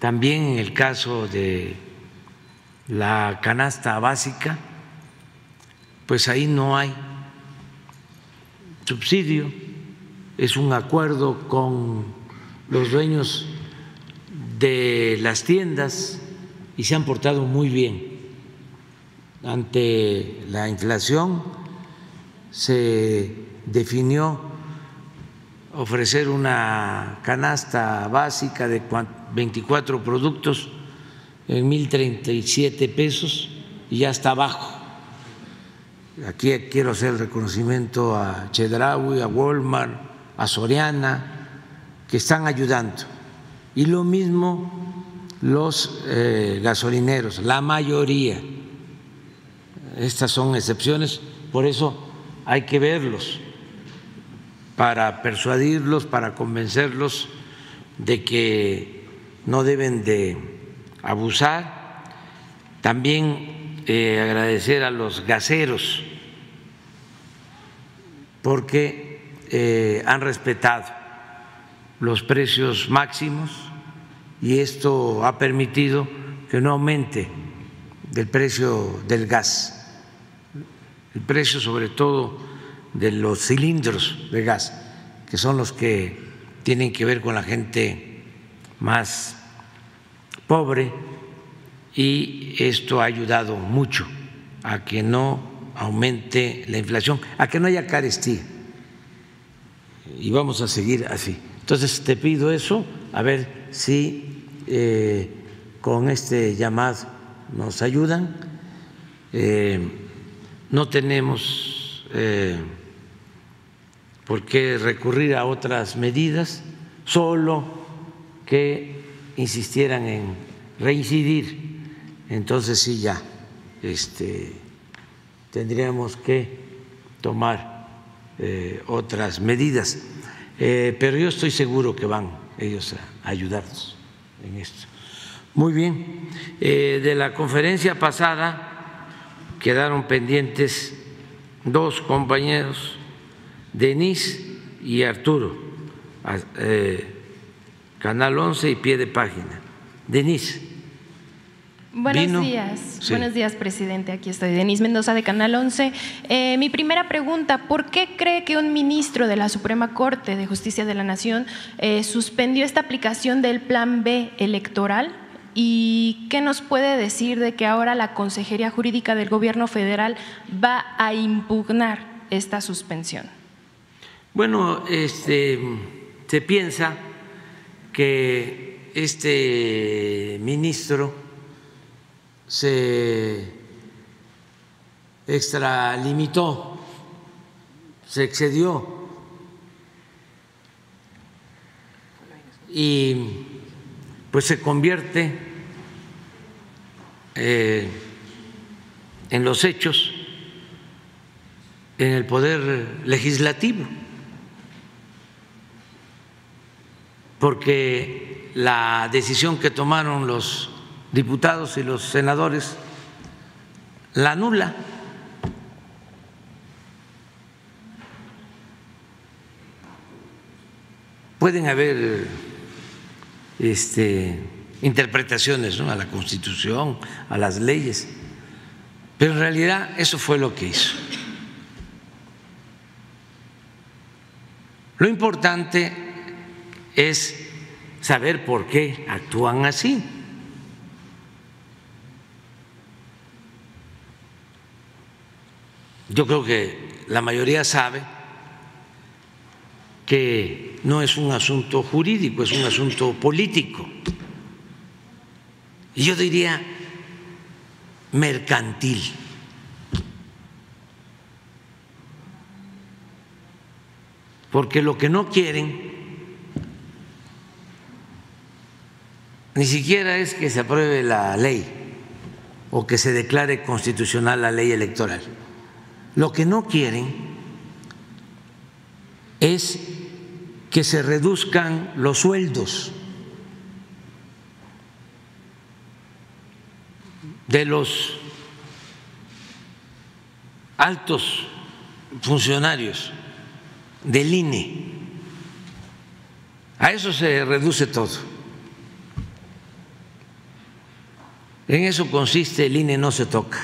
también en el caso de la canasta básica, pues ahí no hay subsidio, es un acuerdo con los dueños de las tiendas y se han portado muy bien ante la inflación. Se definió ofrecer una canasta básica de 24 productos en 1.037 pesos y ya está abajo. Aquí quiero hacer reconocimiento a Chedraui, a Walmart, a Soriana, que están ayudando. Y lo mismo los eh, gasolineros, la mayoría. Estas son excepciones, por eso hay que verlos para persuadirlos, para convencerlos de que no deben de abusar. También eh, agradecer a los gaseros porque eh, han respetado los precios máximos y esto ha permitido que no aumente el precio del gas, el precio sobre todo de los cilindros de gas, que son los que tienen que ver con la gente más pobre y esto ha ayudado mucho a que no aumente la inflación, a que no haya carestía. Y vamos a seguir así. Entonces te pido eso, a ver si eh, con este llamado nos ayudan. Eh, no tenemos eh, por qué recurrir a otras medidas, solo que insistieran en reincidir. Entonces sí ya este, tendríamos que tomar eh, otras medidas. Eh, pero yo estoy seguro que van ellos a ayudarnos en esto. Muy bien. Eh, de la conferencia pasada quedaron pendientes dos compañeros, Denise y Arturo, eh, Canal 11 y pie de página. Denise. Buenos ¿Vino? días, Sí. buenos días, presidente. Aquí estoy, Denise Mendoza de Canal 11. Eh, mi primera pregunta, ¿por qué cree que un ministro de la Suprema Corte de Justicia de la Nación eh, suspendió esta aplicación del Plan B electoral? ¿Y qué nos puede decir de que ahora la Consejería Jurídica del Gobierno Federal va a impugnar esta suspensión? Bueno, este, se piensa que este ministro se extralimitó, se excedió y pues se convierte eh, en los hechos en el poder legislativo. Porque la decisión que tomaron los diputados y los senadores la anula. Pueden haber este, interpretaciones a la Constitución, a las leyes, pero en realidad eso fue lo que hizo. Lo importante es saber por qué actúan así. Yo creo que la mayoría sabe que no es un asunto jurídico, es un asunto político. Y yo diría mercantil. Porque lo que no quieren ni siquiera es que se apruebe la ley o que se declare constitucional la ley electoral. Lo que no quieren es que se reduzcan los sueldos de los altos funcionarios del INE. A eso se reduce todo En eso consiste el INE no se toca.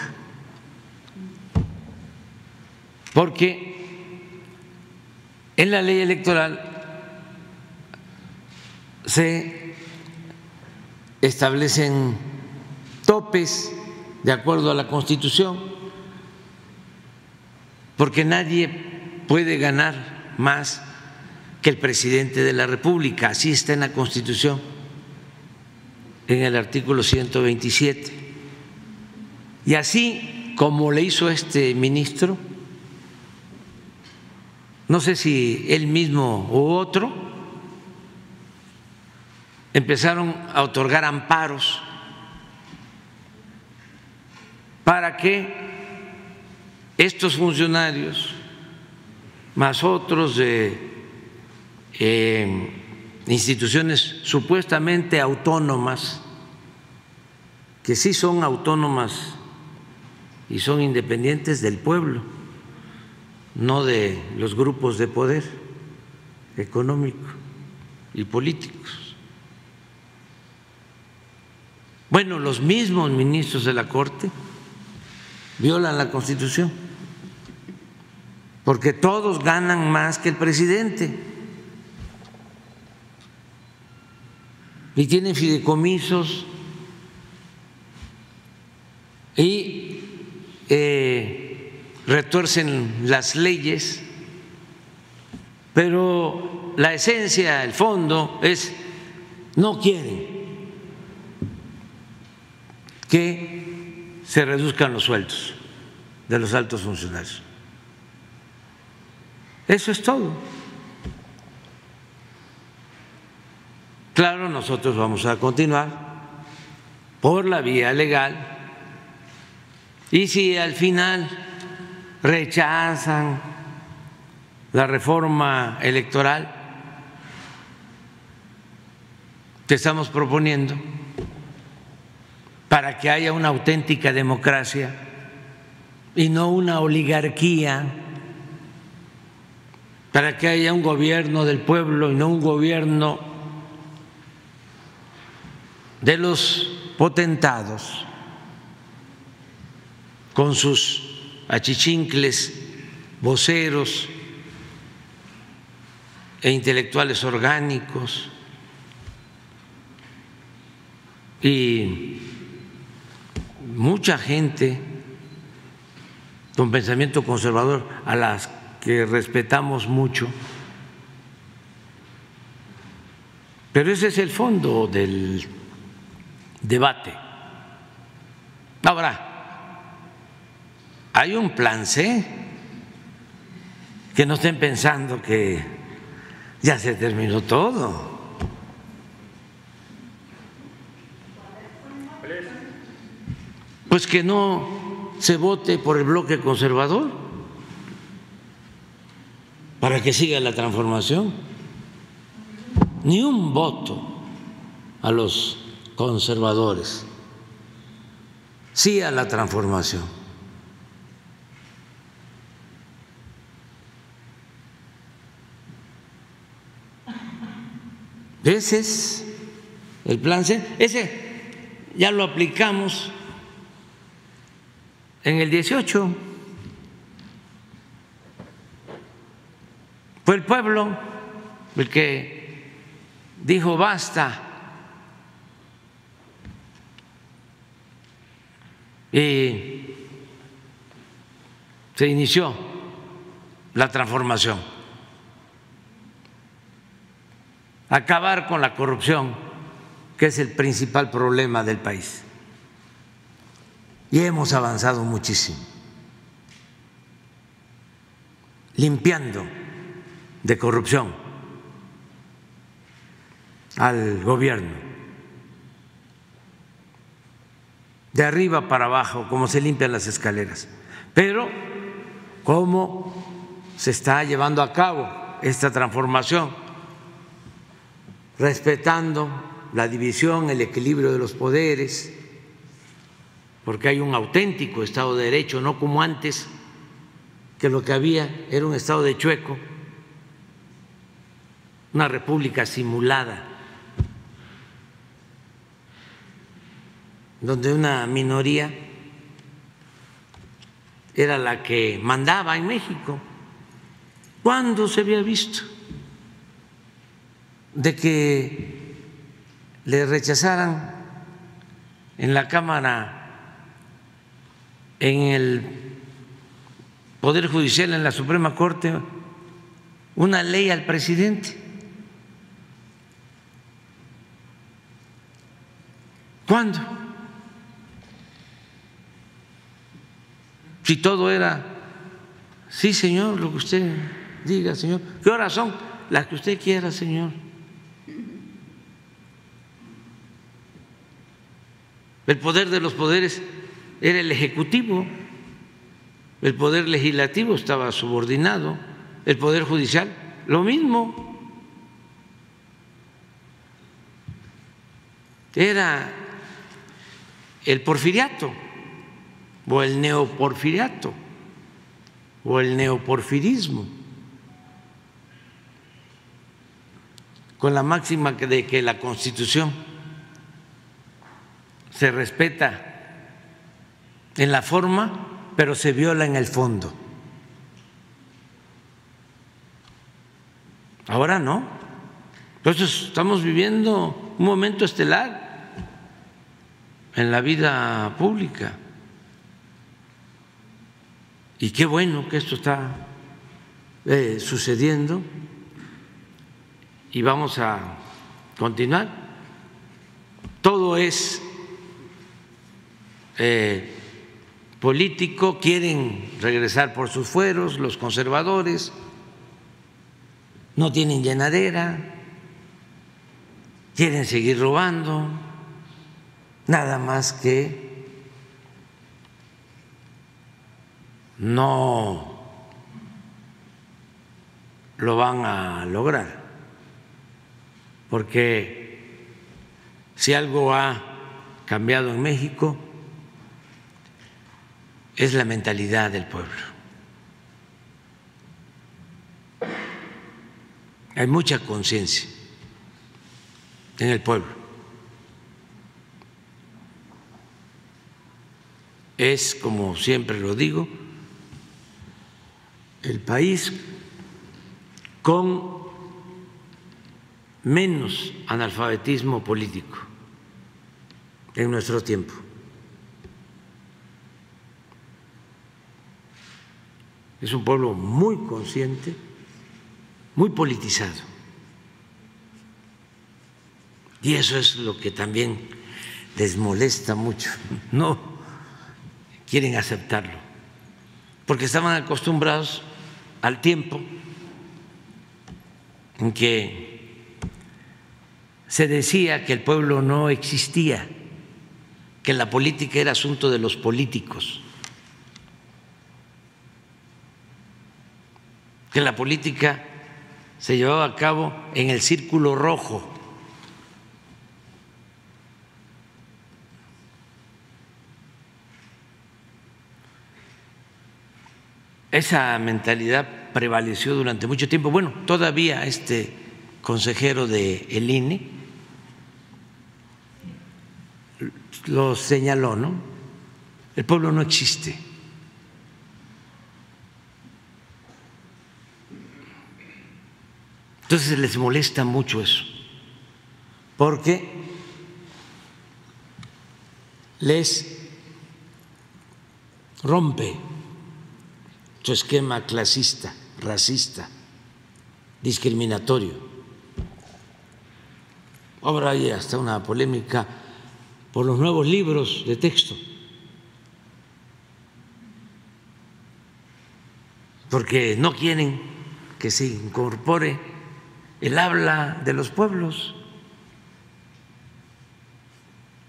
Porque en la ley electoral se establecen topes de acuerdo a la Constitución, porque nadie puede ganar más que el presidente de la República, así está en la Constitución, en el artículo 127. Y así como le hizo este ministro, no sé si él mismo u otro, empezaron a otorgar amparos para que estos funcionarios, más otros de eh, instituciones supuestamente autónomas, que sí son autónomas y son independientes del pueblo, no de los grupos de poder económico y políticos. Bueno, los mismos ministros de la Corte violan la Constitución, porque todos ganan más que el presidente y tienen fideicomisos y eh, retuercen las leyes, pero la esencia, el fondo es no quieren que se reduzcan los sueldos de los altos funcionarios. Eso es todo. Claro, nosotros vamos a continuar por la vía legal. Y si al final rechazan la reforma electoral que estamos proponiendo para que haya una auténtica democracia y no una oligarquía, para que haya un gobierno del pueblo y no un gobierno de los potentados con sus achichincles, voceros e intelectuales orgánicos y mucha gente con pensamiento conservador a las que respetamos mucho, pero ese es el fondo del debate. Ahora, hay un plan C, que no estén pensando que ya se terminó todo. Pues que no se vote por el bloque conservador para que siga la transformación. Ni un voto a los conservadores, sí a la transformación. Ese es el plan C. Ese ya lo aplicamos en el 18. Fue el pueblo el que dijo basta. Y se inició la transformación. Acabar con la corrupción, que es el principal problema del país. Y hemos avanzado muchísimo, limpiando de corrupción al gobierno, de arriba para abajo, como se limpian las escaleras. Pero, ¿cómo se está llevando a cabo esta transformación? Respetando la división, el equilibrio de los poderes, porque hay un auténtico Estado de Derecho, no como antes, que lo que había era un Estado de chueco, una república simulada. Donde una minoría era la que mandaba en México. ¿Cuándo se había visto de que le rechazaran en la Cámara, en el Poder Judicial, en la Suprema Corte, una ley al presidente? ¿Cuándo? Si todo era, sí, señor, lo que usted diga, señor. ¿Qué horas son? Las que usted quiera, señor. El poder de los poderes era el ejecutivo, el poder legislativo estaba subordinado, el poder judicial, lo mismo. Era el porfiriato o el neoporfiriato o el neoporfirismo, con la máxima de que la Constitución se respeta en la forma, pero se viola en el fondo. Ahora no. Entonces estamos viviendo un momento estelar en la vida pública. Y qué bueno que esto está eh, sucediendo y vamos a continuar. Todo es eh, político, quieren regresar por sus fueros los conservadores, no tienen llenadera, quieren seguir robando, nada más que no lo van a lograr, porque si algo ha cambiado en México es la mentalidad del pueblo. Hay mucha conciencia en el pueblo. Es, como siempre lo digo, el país con menos analfabetismo político en nuestro tiempo. Es un pueblo muy consciente, muy politizado. Y eso es lo que también les molesta mucho. No quieren aceptarlo, porque estaban acostumbrados al tiempo en que se decía que el pueblo no existía, que la política era asunto de los políticos, que la política se llevaba a cabo en el círculo rojo. Esa mentalidad prevaleció durante mucho tiempo. Bueno, todavía este consejero de el INE lo señaló, ¿no? El pueblo no existe. Entonces les molesta mucho eso, porque les rompe su esquema clasista, racista, discriminatorio. Ahora hay hasta una polémica por los nuevos libros de texto, porque no quieren que se incorpore el habla de los pueblos.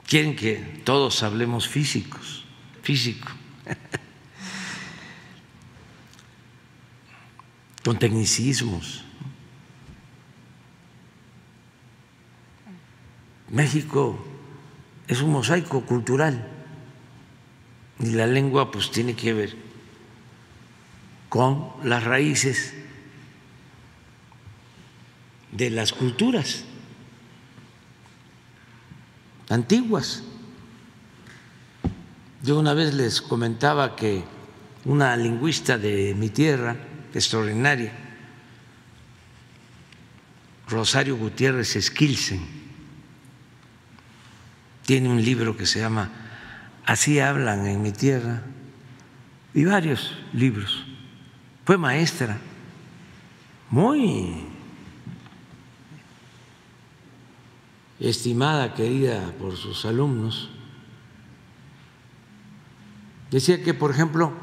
Quieren que todos hablemos físicos, físico, (laughs) con tecnicismos. México es un mosaico cultural y la lengua pues tiene que ver con las raíces de las culturas antiguas. Yo una vez les comentaba que una lingüista de mi tierra, extraordinaria, Rosario Gutiérrez Skilsen, tiene un libro que se llama Así hablan en mi tierra y varios libros. Fue maestra, muy estimada, querida por sus alumnos. Decía que, por ejemplo,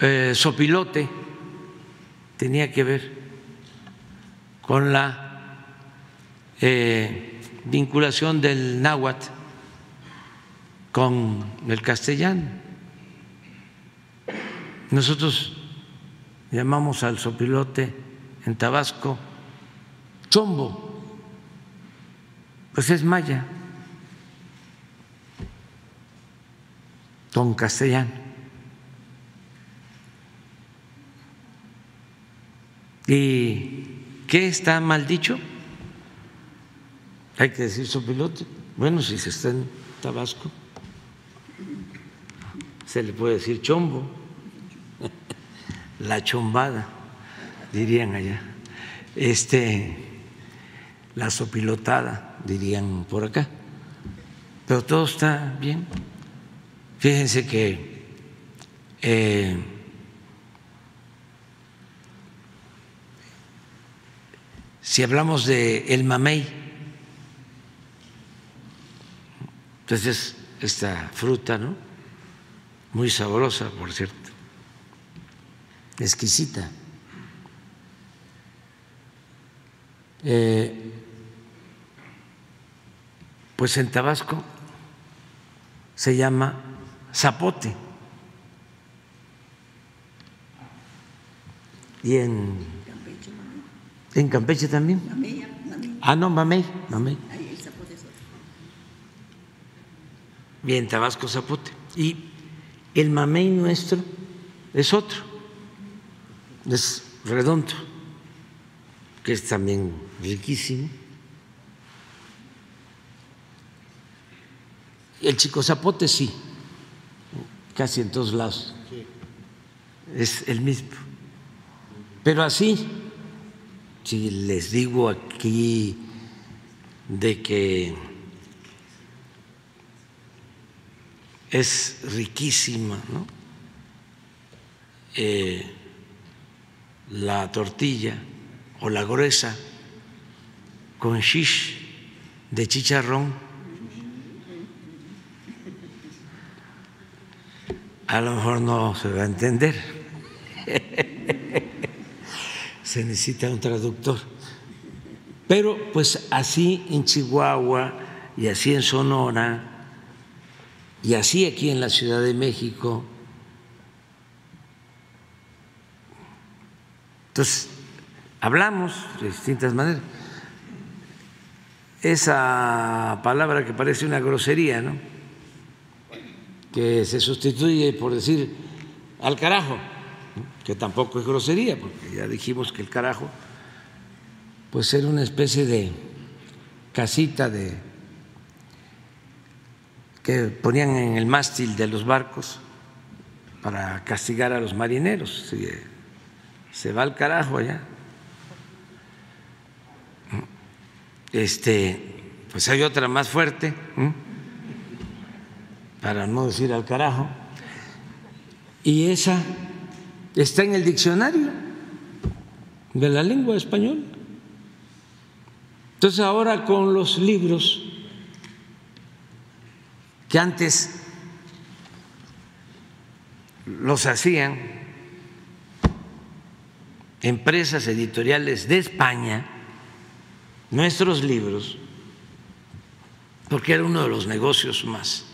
eh, sopilote tenía que ver con la eh, vinculación del náhuatl con el castellano. Nosotros llamamos al sopilote en Tabasco chombo, pues es maya, con castellano. ¿Y qué está mal dicho? Hay que decir sopilote. Bueno, si se está en Tabasco, se le puede decir chombo, (laughs) la chombada, dirían allá. Este, la sopilotada, dirían por acá. Pero todo está bien. Fíjense que eh, si hablamos de el mamey, entonces esta fruta, ¿no? Muy sabrosa, por cierto, exquisita. Eh, pues en Tabasco se llama zapote. Y en, en Campeche también. Ah, no, mamey, mamey. Y en Tabasco zapote. Y el mamey nuestro es otro, es redondo, que es también riquísimo. El chico zapote sí, casi en todos lados. Es el mismo. Pero así, si les digo aquí de que es riquísima, ¿no? Eh, la tortilla o la gruesa con shish de chicharrón a lo mejor no se va a entender. (laughs) se necesita un traductor. Pero pues así en Chihuahua y así en Sonora y así aquí en la Ciudad de México. Entonces, hablamos de distintas maneras. Esa palabra que parece una grosería, ¿no? que se sustituye por decir al carajo, que tampoco es grosería, porque ya dijimos que el carajo puede ser una especie de casita de que ponían en el mástil de los barcos para castigar a los marineros. Si se va al carajo allá. Este, pues hay otra más fuerte para no decir al carajo, y esa está en el diccionario de la lengua española. Entonces ahora con los libros que antes los hacían empresas editoriales de España, nuestros libros, porque era uno de los negocios más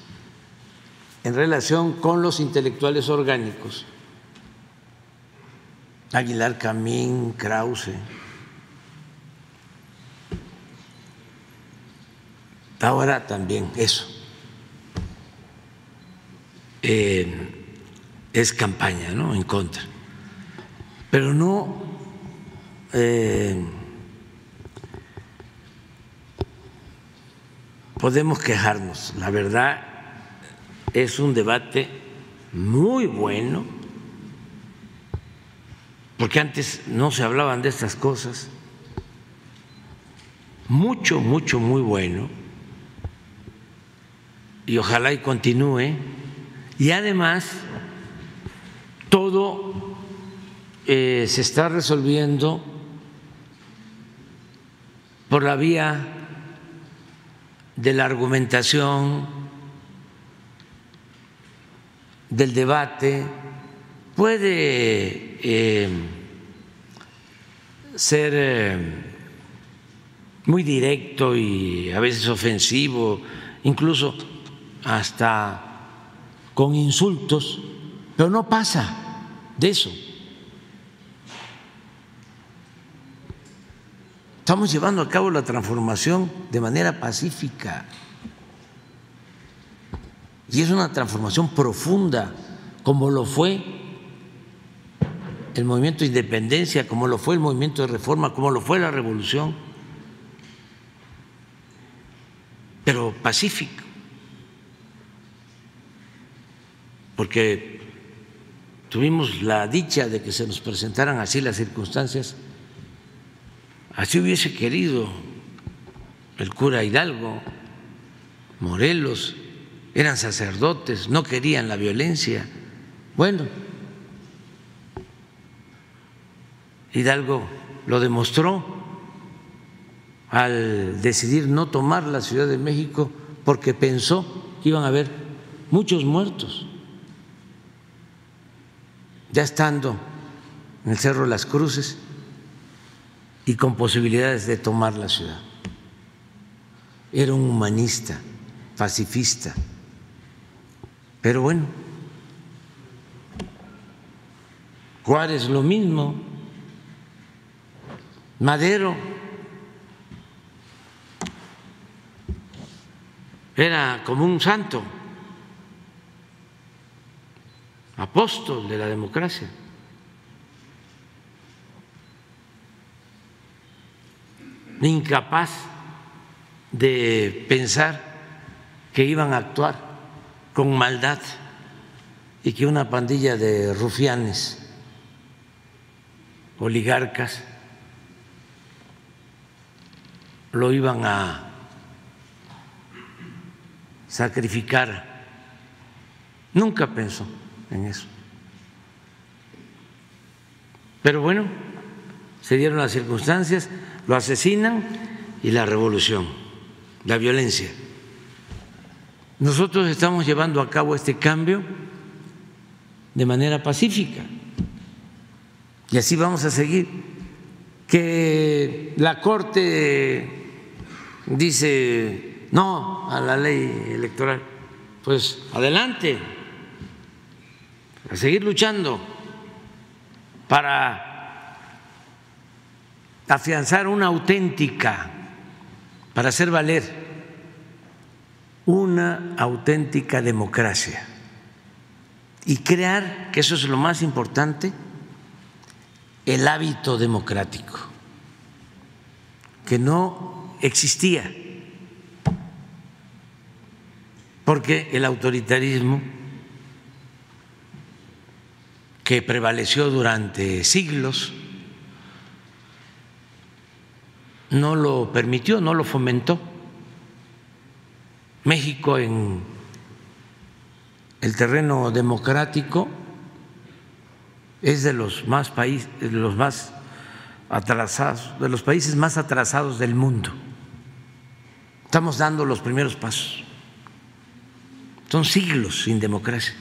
en relación con los intelectuales orgánicos, Aguilar Camín, Krause. Ahora también eso. Es campaña, ¿no? En contra. Pero no eh, podemos quejarnos. La verdad es un debate muy bueno, porque antes no se hablaban de estas cosas, mucho, mucho, muy bueno, y ojalá y continúe, y además todo eh, se está resolviendo por la vía de la argumentación, del debate, puede eh, ser eh, muy directo y a veces ofensivo, incluso hasta con insultos, pero no pasa de eso. Estamos llevando a cabo la transformación de manera pacífica. Y es una transformación profunda, como lo fue el movimiento de independencia, como lo fue el movimiento de reforma, como lo fue la revolución, pero pacífico, porque tuvimos la dicha de que se nos presentaran así las circunstancias, así hubiese querido el cura Hidalgo, Morelos, eran sacerdotes, no querían la violencia. Bueno, Hidalgo lo demostró al decidir no tomar la Ciudad de México porque pensó que iban a haber muchos muertos. Ya estando en el Cerro de las Cruces y con posibilidades de tomar la ciudad. Era un humanista, pacifista. Pero bueno, Juárez lo mismo, Madero era como un santo, apóstol de la democracia. incapaz de pensar que iban a actuar con maldad y que una pandilla de rufianes, oligarcas, lo iban a sacrificar. Nunca pensó en eso. Pero bueno, se dieron las circunstancias, lo asesinan y la revolución, la violencia. Nosotros estamos llevando a cabo este cambio de manera pacífica y así vamos a seguir. Que la Corte dice no a la ley electoral, pues adelante, a seguir luchando para afianzar una auténtica, para hacer valer una auténtica democracia y crear, que eso es lo más importante, el hábito democrático, que no existía, porque el autoritarismo que prevaleció durante siglos no lo permitió, no lo fomentó. México en el terreno democrático es de los más países, de los más atrasados, de los países más atrasados del mundo. Estamos dando los primeros pasos. Son siglos sin democracia.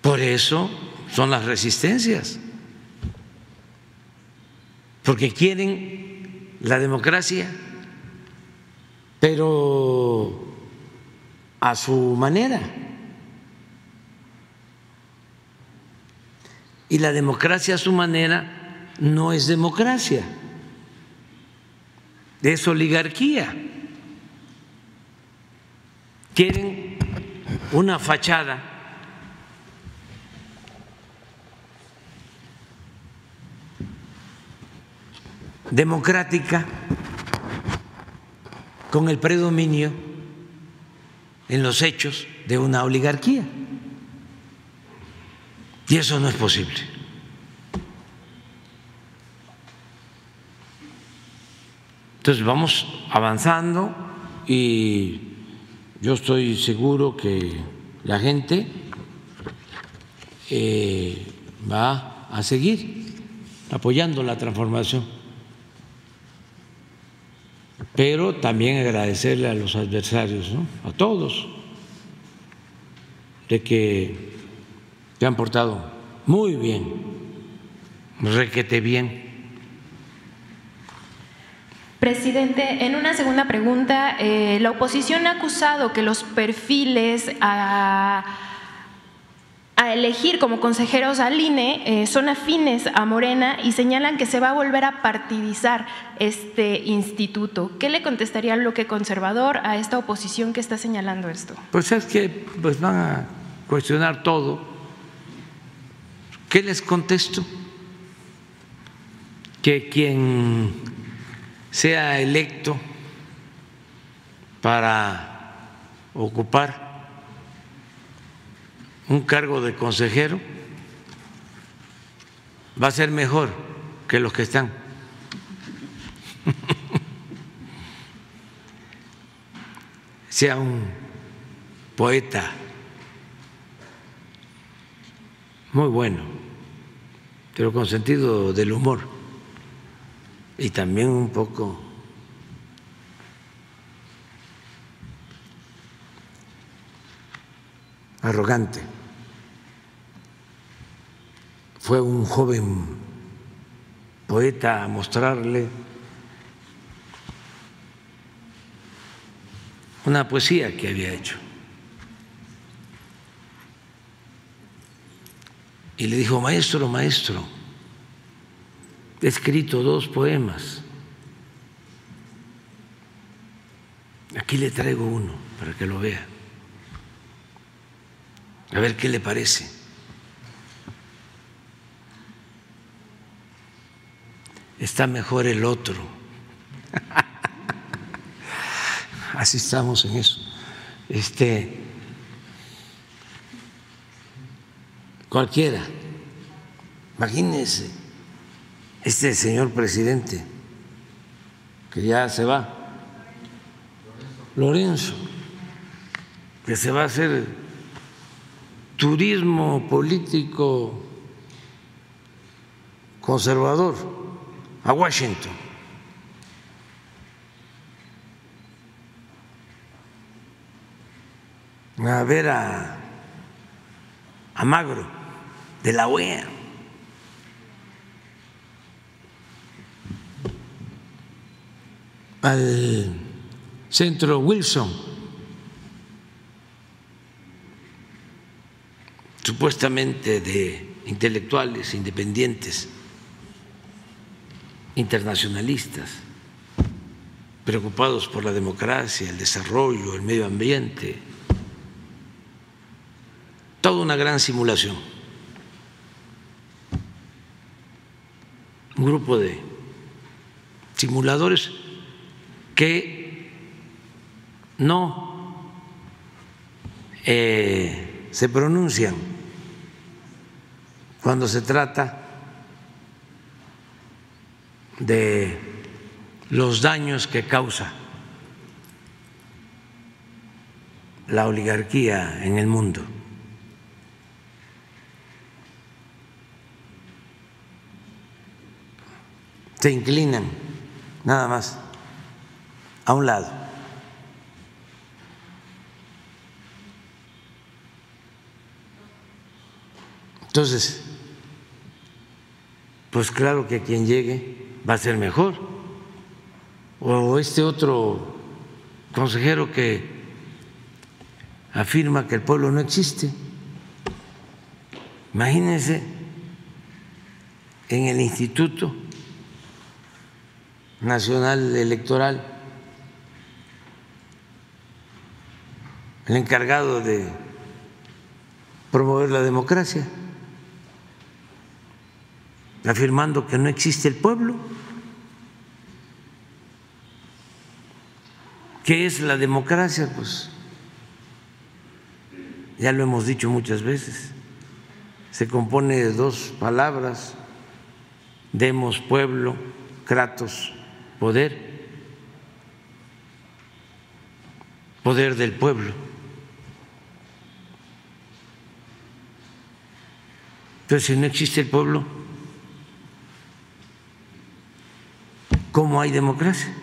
Por eso son las resistencias, porque quieren la democracia pero a su manera. Y la democracia a su manera no es democracia, es oligarquía. Quieren una fachada democrática con el predominio en los hechos de una oligarquía. Y eso no es posible. Entonces vamos avanzando y yo estoy seguro que la gente eh, va a seguir apoyando la transformación. Pero también agradecerle a los adversarios, a todos, de que se han portado muy bien, requete bien. Presidente, en una segunda pregunta, eh, la oposición ha acusado que los perfiles a, elegir como consejeros al INE eh, son afines a Morena y señalan que se va a volver a partidizar este instituto. ¿Qué le contestaría al bloque conservador a esta oposición que está señalando esto? Pues es que pues van a cuestionar todo. ¿Qué les contesto? Que quien sea electo para ocupar un cargo de consejero va a ser mejor que los que están. (laughs) sea un poeta muy bueno, pero con sentido del humor y también un poco arrogante. Fue un joven poeta a mostrarle una poesía que había hecho. Y le dijo, maestro, maestro, escrito dos poemas. Aquí le traigo uno para que lo vea. A ver qué le parece. Está mejor el otro. (laughs) Así estamos en eso. Este cualquiera. Imagínense este señor presidente que ya se va, Lorenzo, que se va a hacer turismo político conservador a Washington. A ver a, Magro de la OEA. Al centro Wilson, supuestamente de intelectuales independientes, internacionalistas, preocupados por la democracia, el desarrollo, el medio ambiente, toda una gran simulación. Un grupo de simuladores que no eh, se pronuncian cuando se trata de los daños que causa la oligarquía en el mundo. Se inclinan nada más a un lado. Entonces, pues claro que quien llegue va a ser mejor. O este otro consejero que afirma que el pueblo no existe. Imagínense en el Instituto Nacional Electoral, el encargado de promover la democracia, afirmando que no existe el pueblo. ¿Qué es la democracia? Pues ya lo hemos dicho muchas veces, se compone de dos palabras, demos pueblo, kratos poder, poder del pueblo. Si no existe el pueblo, ¿cómo hay democracia?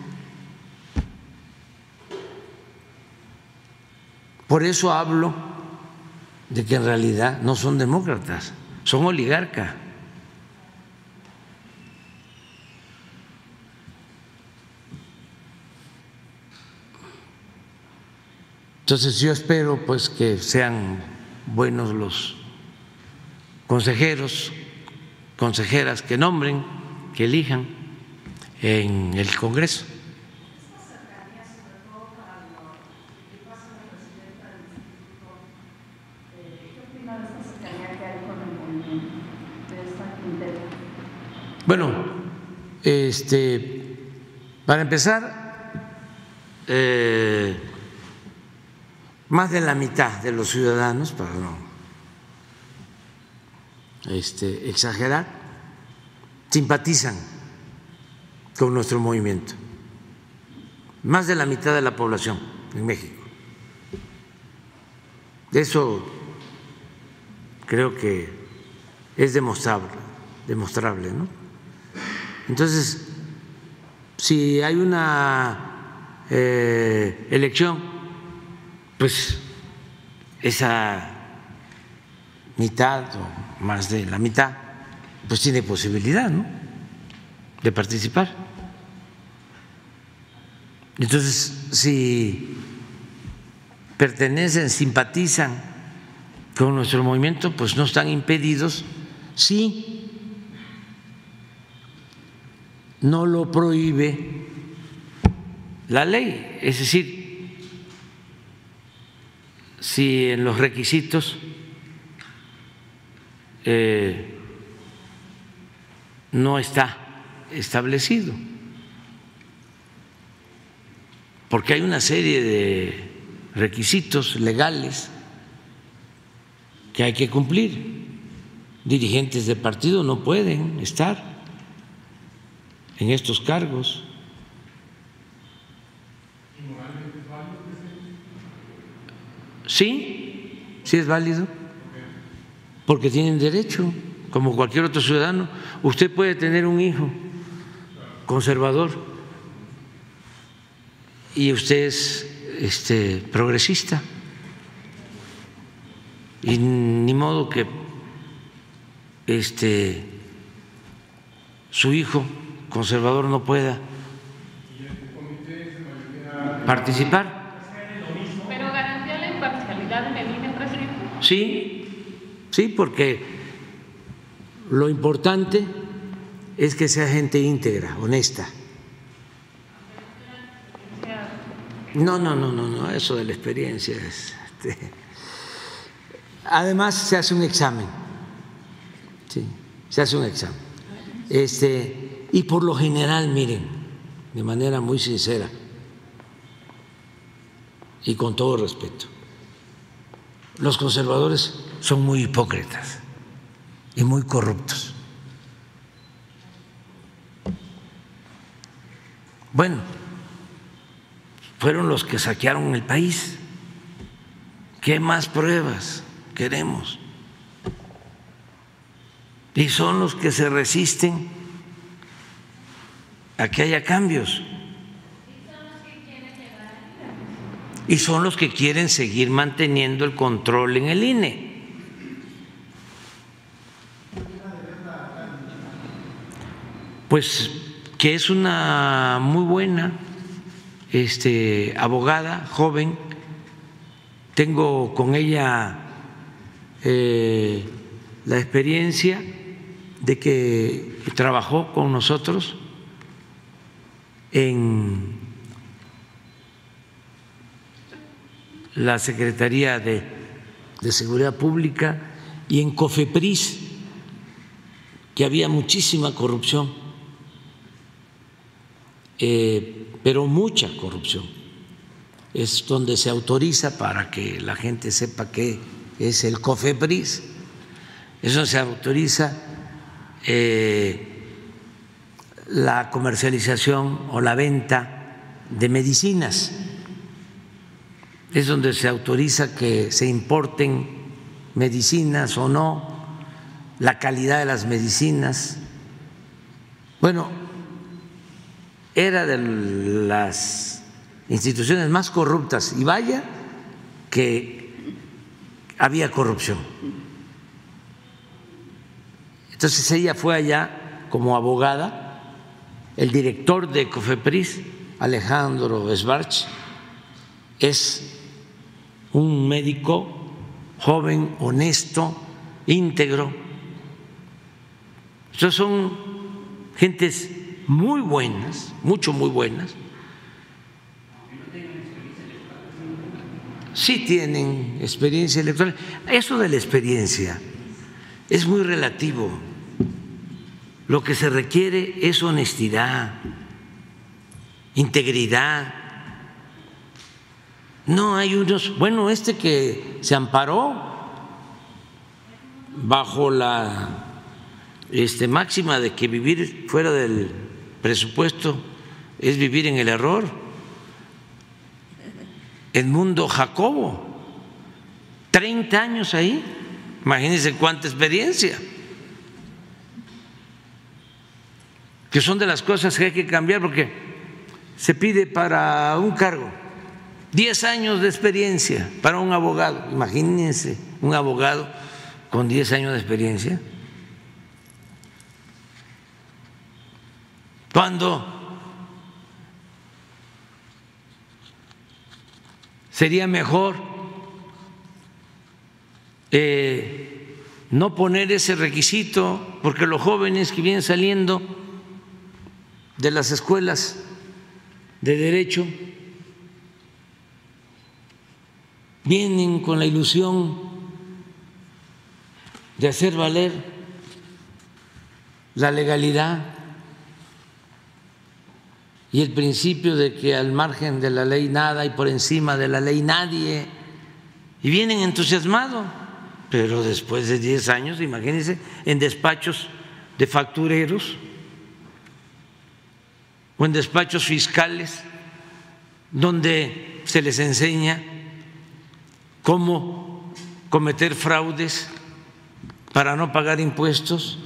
Por eso hablo de que en realidad no son demócratas, son oligarcas. Entonces yo espero pues que sean buenos los consejeros, consejeras que nombren, que elijan en el Congreso. Bueno, este, para empezar, eh, más de la mitad de los ciudadanos, no este, exagerar, simpatizan con nuestro movimiento. Más de la mitad de la población en México. Eso creo que es demostrable, demostrable, ¿no? Entonces, si hay una eh, elección, pues esa mitad o más de la mitad, pues tiene posibilidad. De participar. Entonces, si pertenecen, simpatizan con nuestro movimiento, pues no están impedidos si no lo prohíbe la ley. Es decir, si en los requisitos eh, no está establecido, porque hay una serie de requisitos legales que hay que cumplir. Dirigentes de partido no pueden estar en estos cargos. Sí, sí es válido, porque tienen derecho, como cualquier otro ciudadano. Usted puede tener un hijo conservador y usted es este, progresista. Y ni modo que este, su hijo conservador no pueda participar. ¿Pero garantía la imparcialidad en el INE, presidente? Sí, sí, porque lo importante es que sea gente íntegra, honesta. No, no, no, no, no, eso de la experiencia es. Este, además, se hace un examen. Sí, se hace un examen. Este, y por lo general, miren, de manera muy sincera y con todo respeto, los conservadores son muy hipócritas y muy corruptos. Bueno, fueron los que saquearon el país. ¿Qué más pruebas queremos? Y son los que se resisten a que haya cambios. Y son los que quieren seguir manteniendo el control en el INE. Pues que es una muy buena este, abogada, joven. Tengo con ella eh, la experiencia de que trabajó con nosotros en la Secretaría de, de Seguridad Pública y en COFEPRIS, que había muchísima corrupción, eh, pero mucha corrupción. Es donde se autoriza para que la gente sepa qué es el COFEPRIS. Eso se autoriza eh, la comercialización o la venta de medicinas. Es donde se autoriza que se importen medicinas o no, la calidad de las medicinas. Bueno, era de las instituciones más corruptas y vaya que había corrupción. Entonces ella fue allá como abogada, el director de Cofepris, Alejandro Sbarch, es un médico joven, honesto, íntegro. Estos son gentes muy buenas, mucho, muy buenas. Sí tienen experiencia electoral. Eso de la experiencia es muy relativo. Lo que se requiere es honestidad, integridad. No hay unos, bueno, este que se amparó bajo la este, máxima de que vivir fuera del presupuesto es vivir en el error. Edmundo Jacobo, 30 años ahí, imagínense cuánta experiencia, que son de las cosas que hay que cambiar porque se pide para un cargo 10 años de experiencia para un abogado, imagínense un abogado con 10 años de experiencia. Cuando sería mejor eh, no poner ese requisito, porque los jóvenes que vienen saliendo de las escuelas de derecho vienen con la ilusión de hacer valer la legalidad y el principio de que al margen de la ley nada y por encima de la ley nadie, y vienen entusiasmados, pero después de 10 años, imagínense, en despachos de factureros o en despachos fiscales, donde se les enseña cómo cometer fraudes para no pagar impuestos,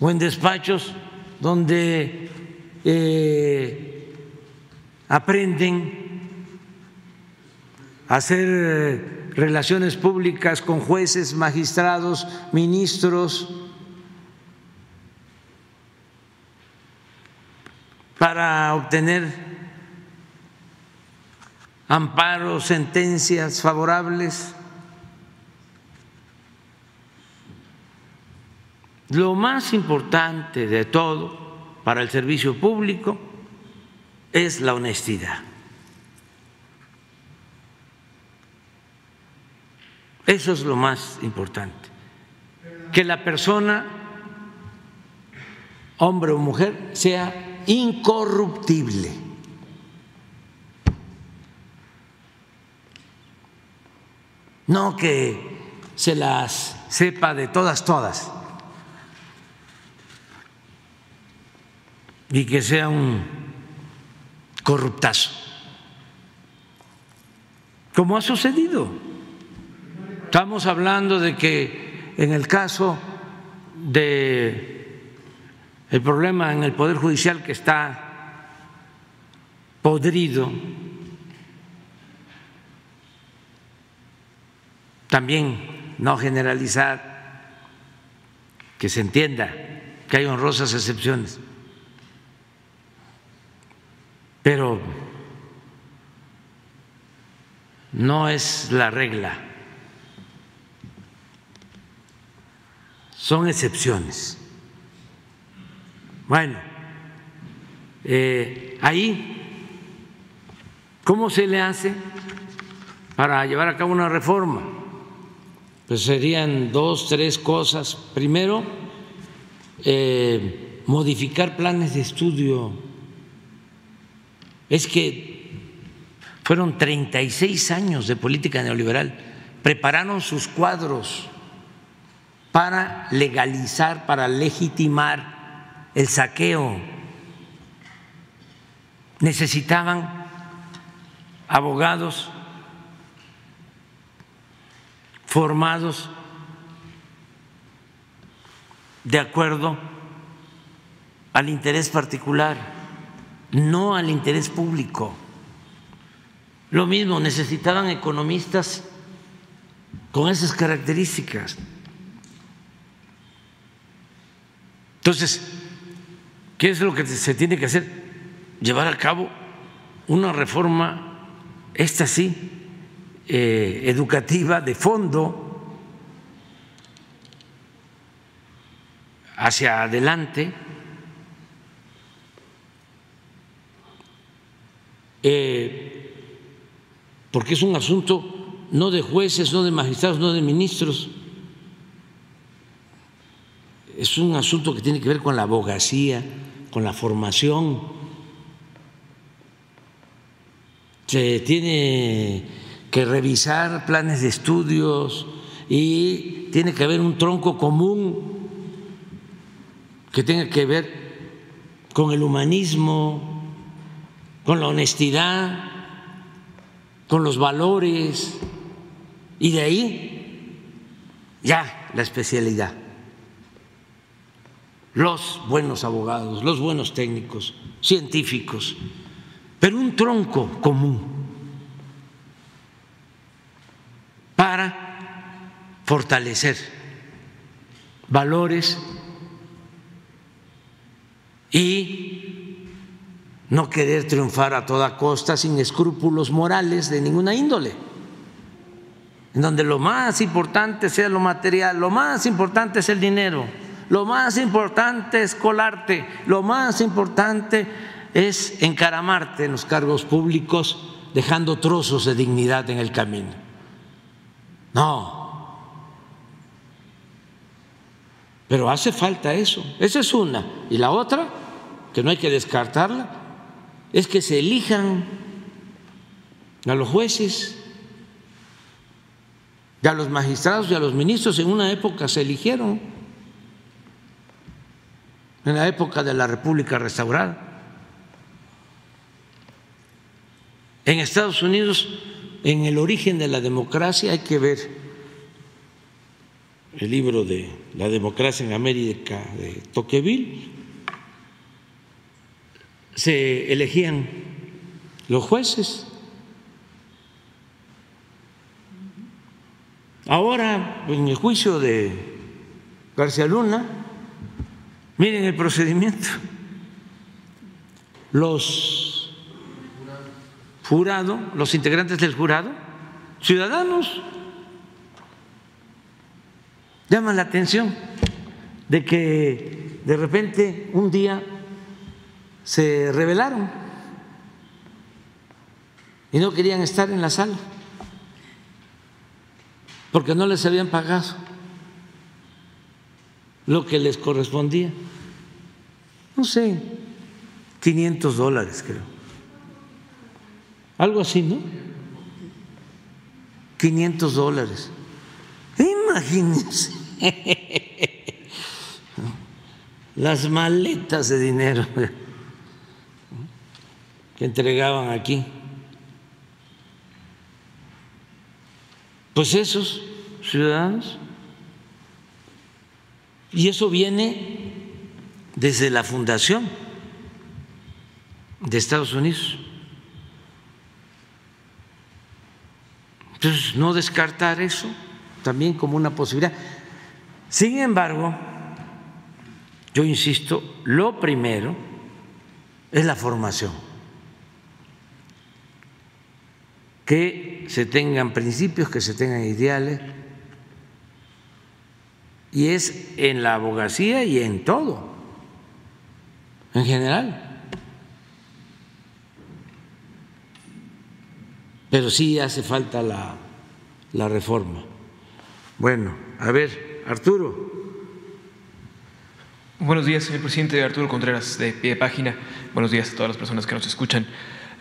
o en despachos donde eh, aprenden a hacer relaciones públicas con jueces, magistrados, ministros, para obtener amparos, sentencias favorables. Lo más importante de todo para el servicio público es la honestidad. Eso es lo más importante. Que la persona, hombre o mujer, sea incorruptible. No que se las sepa de todas, todas. Y que sea un corruptazo, como ha sucedido. Estamos hablando de que en el caso de el problema en el poder judicial que está podrido, también no generalizar, que se entienda que hay honrosas excepciones pero no es la regla, son excepciones. Bueno, eh, ahí, ¿cómo se le hace para llevar a cabo una reforma? Pues serían dos, tres cosas. Primero, eh, modificar planes de estudio es que fueron 36 años de política neoliberal prepararon sus cuadros para legalizar, para legitimar el saqueo. Necesitaban abogados formados de acuerdo al interés particular, no al interés público. Lo mismo, necesitaban economistas con esas características. Entonces, ¿qué es lo que se tiene que hacer? Llevar a cabo una reforma, esta sí, eh, educativa de fondo hacia adelante. Eh, porque es un asunto no de jueces, no de magistrados, no de ministros, es un asunto que tiene que ver con la abogacía, con la formación. Se tiene que revisar planes de estudios y tiene que haber un tronco común que tenga que ver con el humanismo, con la honestidad, con los valores, y de ahí ya la especialidad. Los buenos abogados, los buenos técnicos, científicos, pero un tronco común para fortalecer valores y no querer triunfar a toda costa sin escrúpulos morales de ninguna índole, en donde lo más importante sea lo material, lo más importante es el dinero, lo más importante es colarte, lo más importante es encaramarte en los cargos públicos dejando trozos de dignidad en el camino. No, pero hace falta eso, esa es una. Y la otra, que no hay que descartarla, es que se elijan a los jueces y a los magistrados y a los ministros. En una época se eligieron, en la época de la República restaurada. En Estados Unidos, en el origen de la democracia, hay que ver el libro de La democracia en América de Tocqueville, se elegían los jueces. Ahora, en el juicio de García Luna, miren el procedimiento. Los jurados, los integrantes del jurado, ciudadanos, llaman la atención de que de repente un día se rebelaron y no querían estar en la sala porque no les habían pagado lo que les correspondía. No sé, 500 dólares creo. Algo así, ¿no? 500 dólares. Imagínense (laughs) las maletas de dinero que entregaban aquí. Pues esos ciudadanos. Y eso viene desde la fundación de Estados Unidos. Entonces, no descartar eso también como una posibilidad. Sin embargo, yo insisto, lo primero es la formación. Que se tengan principios, que se tengan ideales, y es en la abogacía y en todo, en general. Pero sí hace falta la, la reforma. Bueno, a ver, Arturo. Buenos días, señor presidente. Arturo Contreras, de pie de página. Buenos días a todas las personas que nos escuchan.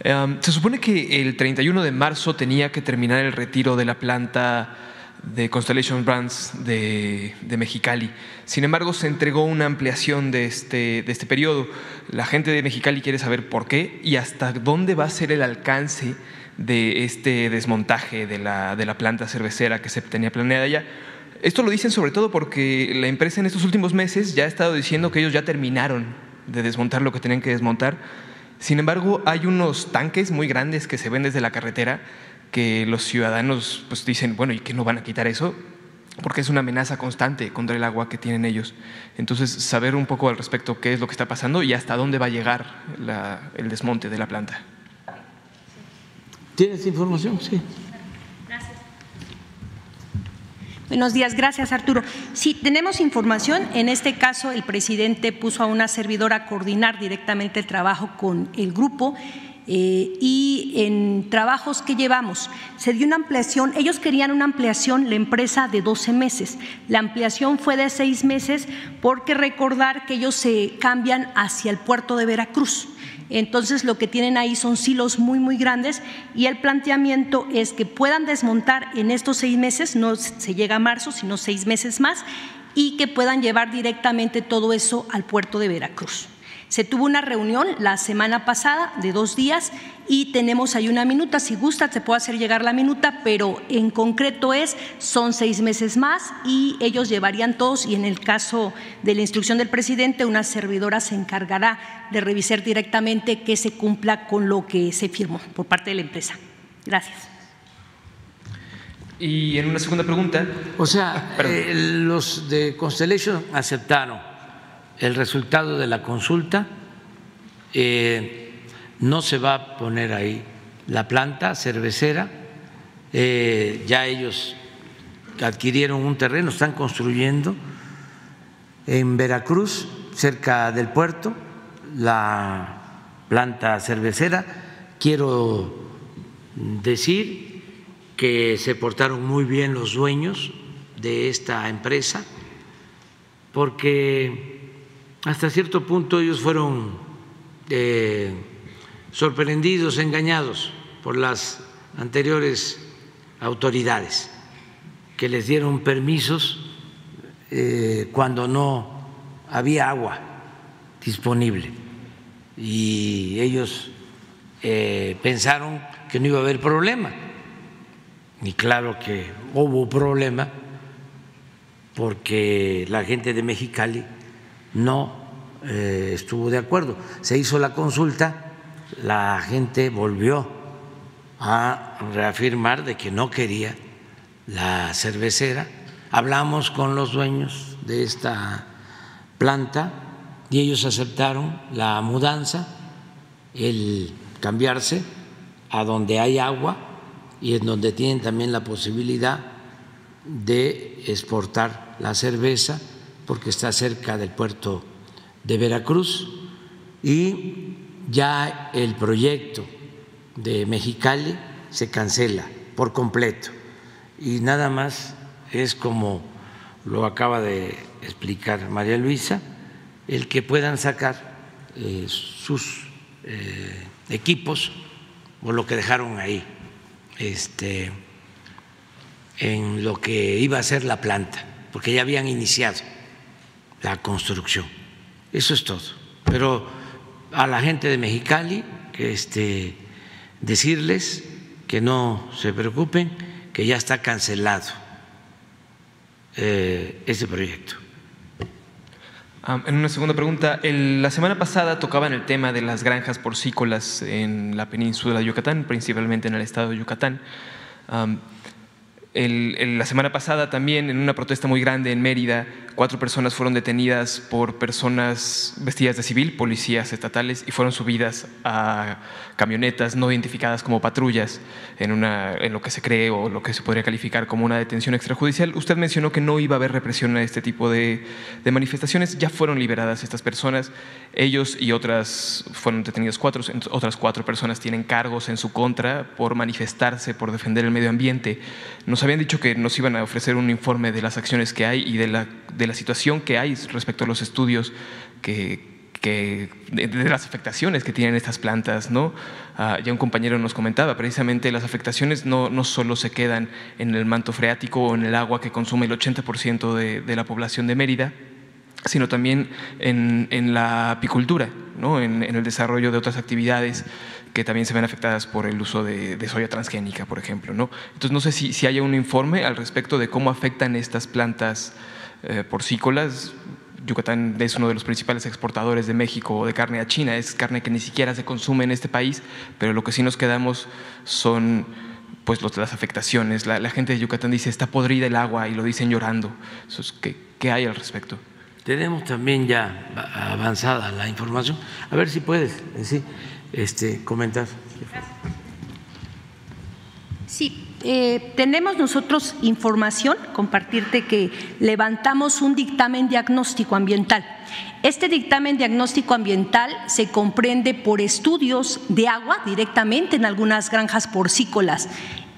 Um, se supone que el 31 de marzo tenía que terminar el retiro de la planta de Constellation Brands de, Mexicali. Sin embargo, se entregó una ampliación de este, de este periodo. La gente de Mexicali quiere saber por qué y hasta dónde va a ser el alcance de este desmontaje de la, de la planta cervecera que se tenía planeada ya. Esto lo dicen sobre todo porque la empresa en estos últimos meses ya ha estado diciendo que ellos ya terminaron de desmontar lo que tenían que desmontar. Sin embargo, hay unos tanques muy grandes que se ven desde la carretera que los ciudadanos pues, dicen, bueno, ¿y qué no van a quitar eso? Porque es una amenaza constante contra el agua que tienen ellos. Entonces, saber un poco al respecto qué es lo que está pasando y hasta dónde va a llegar el desmonte de la planta. ¿Tienes información? Sí. Buenos días, gracias Arturo. Sí, tenemos información. En este caso, el presidente puso a una servidora a coordinar directamente el trabajo con el grupo. eh, y en trabajos que llevamos, se dio una ampliación, ellos querían una ampliación, la empresa de 12 meses, la ampliación fue de seis meses porque recordar que ellos se cambian hacia el puerto de Veracruz. Entonces lo que tienen ahí son silos muy, muy grandes y el planteamiento es que puedan desmontar en estos seis meses, no se llega a marzo, sino seis meses más, y que puedan llevar directamente todo eso al puerto de Veracruz. Se tuvo una reunión la semana pasada de dos días y tenemos ahí una minuta. Si gusta, te puedo hacer llegar la minuta, pero en concreto es, son seis meses más y ellos llevarían todos y en el caso de la instrucción del presidente, una servidora se encargará de revisar directamente que se cumpla con lo que se firmó por parte de la empresa. Gracias. Y en una segunda pregunta. O sea, eh, los de Constellation aceptaron el resultado de la consulta. eh, no se va a poner ahí la planta cervecera. eh, ya ellos adquirieron un terreno, están construyendo en Veracruz, cerca del puerto, la planta cervecera. Quiero decir que se portaron muy bien los dueños de esta empresa, porque hasta cierto punto ellos fueron eh, sorprendidos, engañados por las anteriores autoridades que les dieron permisos eh, cuando no había agua disponible y ellos eh, pensaron que no iba a haber problema. Y claro que hubo problema porque la gente de Mexicali no eh, estuvo de acuerdo. Se hizo la consulta, la gente volvió a reafirmar de que no quería la cervecera. Hablamos con los dueños de esta planta y ellos aceptaron la mudanza, el cambiarse a donde hay agua y en donde tienen también la posibilidad de exportar la cerveza porque está cerca del puerto de Veracruz y ya el proyecto de Mexicali se cancela por completo y nada más es como lo acaba de explicar María Luisa, el que puedan sacar eh, sus eh, equipos o lo que dejaron ahí este, en lo que iba a ser la planta, porque ya habían iniciado la construcción. Eso es todo. Pero a la gente de Mexicali, este, decirles que no se preocupen, que ya está cancelado eh, ese proyecto. Ah, en una segunda pregunta, el- la semana pasada tocaban el tema de las granjas porcícolas en la península de Yucatán, principalmente en el estado de Yucatán. El- la semana pasada también, en una protesta muy grande en Mérida, cuatro personas fueron detenidas por personas vestidas de civil, policías estatales, y fueron subidas a camionetas no identificadas como patrullas en, una, en lo que se cree o lo que se podría calificar como una detención extrajudicial. Usted mencionó que no iba a haber represión a este tipo de, manifestaciones. Ya fueron liberadas estas personas. Ellos y otras fueron detenidos cuatro, otras cuatro personas tienen cargos en su contra por manifestarse, por defender el medio ambiente. Nos habían dicho que nos iban a ofrecer un informe de las acciones que hay y de la, la situación que hay respecto a los estudios que, que de, de las afectaciones que tienen estas plantas, ¿no? Ah, ya un compañero nos comentaba, precisamente las afectaciones no, no solo se quedan en el manto freático o en el agua que consume el 80% de, de la población de Mérida, sino también en, en la apicultura, ¿no? en, en el desarrollo de otras actividades que también se ven afectadas por el uso de, de soya transgénica, por ejemplo. ¿no? Entonces, no sé si, si haya un informe al respecto de cómo afectan estas plantas eh, porcícolas. Yucatán es uno de los principales exportadores de México de carne a China. Es carne que ni siquiera se consume en este país, pero lo que sí nos quedamos son pues los, las afectaciones. La, la gente de Yucatán dice está podrida el agua y lo dicen llorando. Entonces, ¿qué, qué hay al respecto? Tenemos también ya avanzada la información. A ver si puedes sí, este, comentar. Sí, eh, tenemos nosotros información, compartirte que levantamos un dictamen diagnóstico ambiental. Este dictamen diagnóstico ambiental se comprende por estudios de agua directamente en algunas granjas porcícolas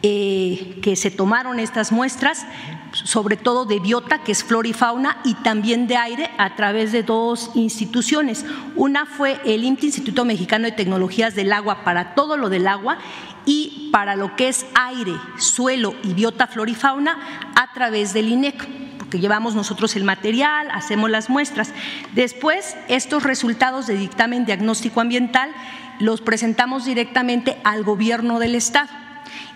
eh, que se tomaron estas muestras, sobre todo de biota, que es flora y fauna, y también de aire a través de dos instituciones. Una fue el INTI, Instituto Mexicano de Tecnologías del Agua, para todo lo del agua, y para lo que es aire, suelo y biota, flora y fauna, a través del INEC porque llevamos nosotros el material, hacemos las muestras. Después, estos resultados de dictamen diagnóstico ambiental los presentamos directamente al gobierno del Estado.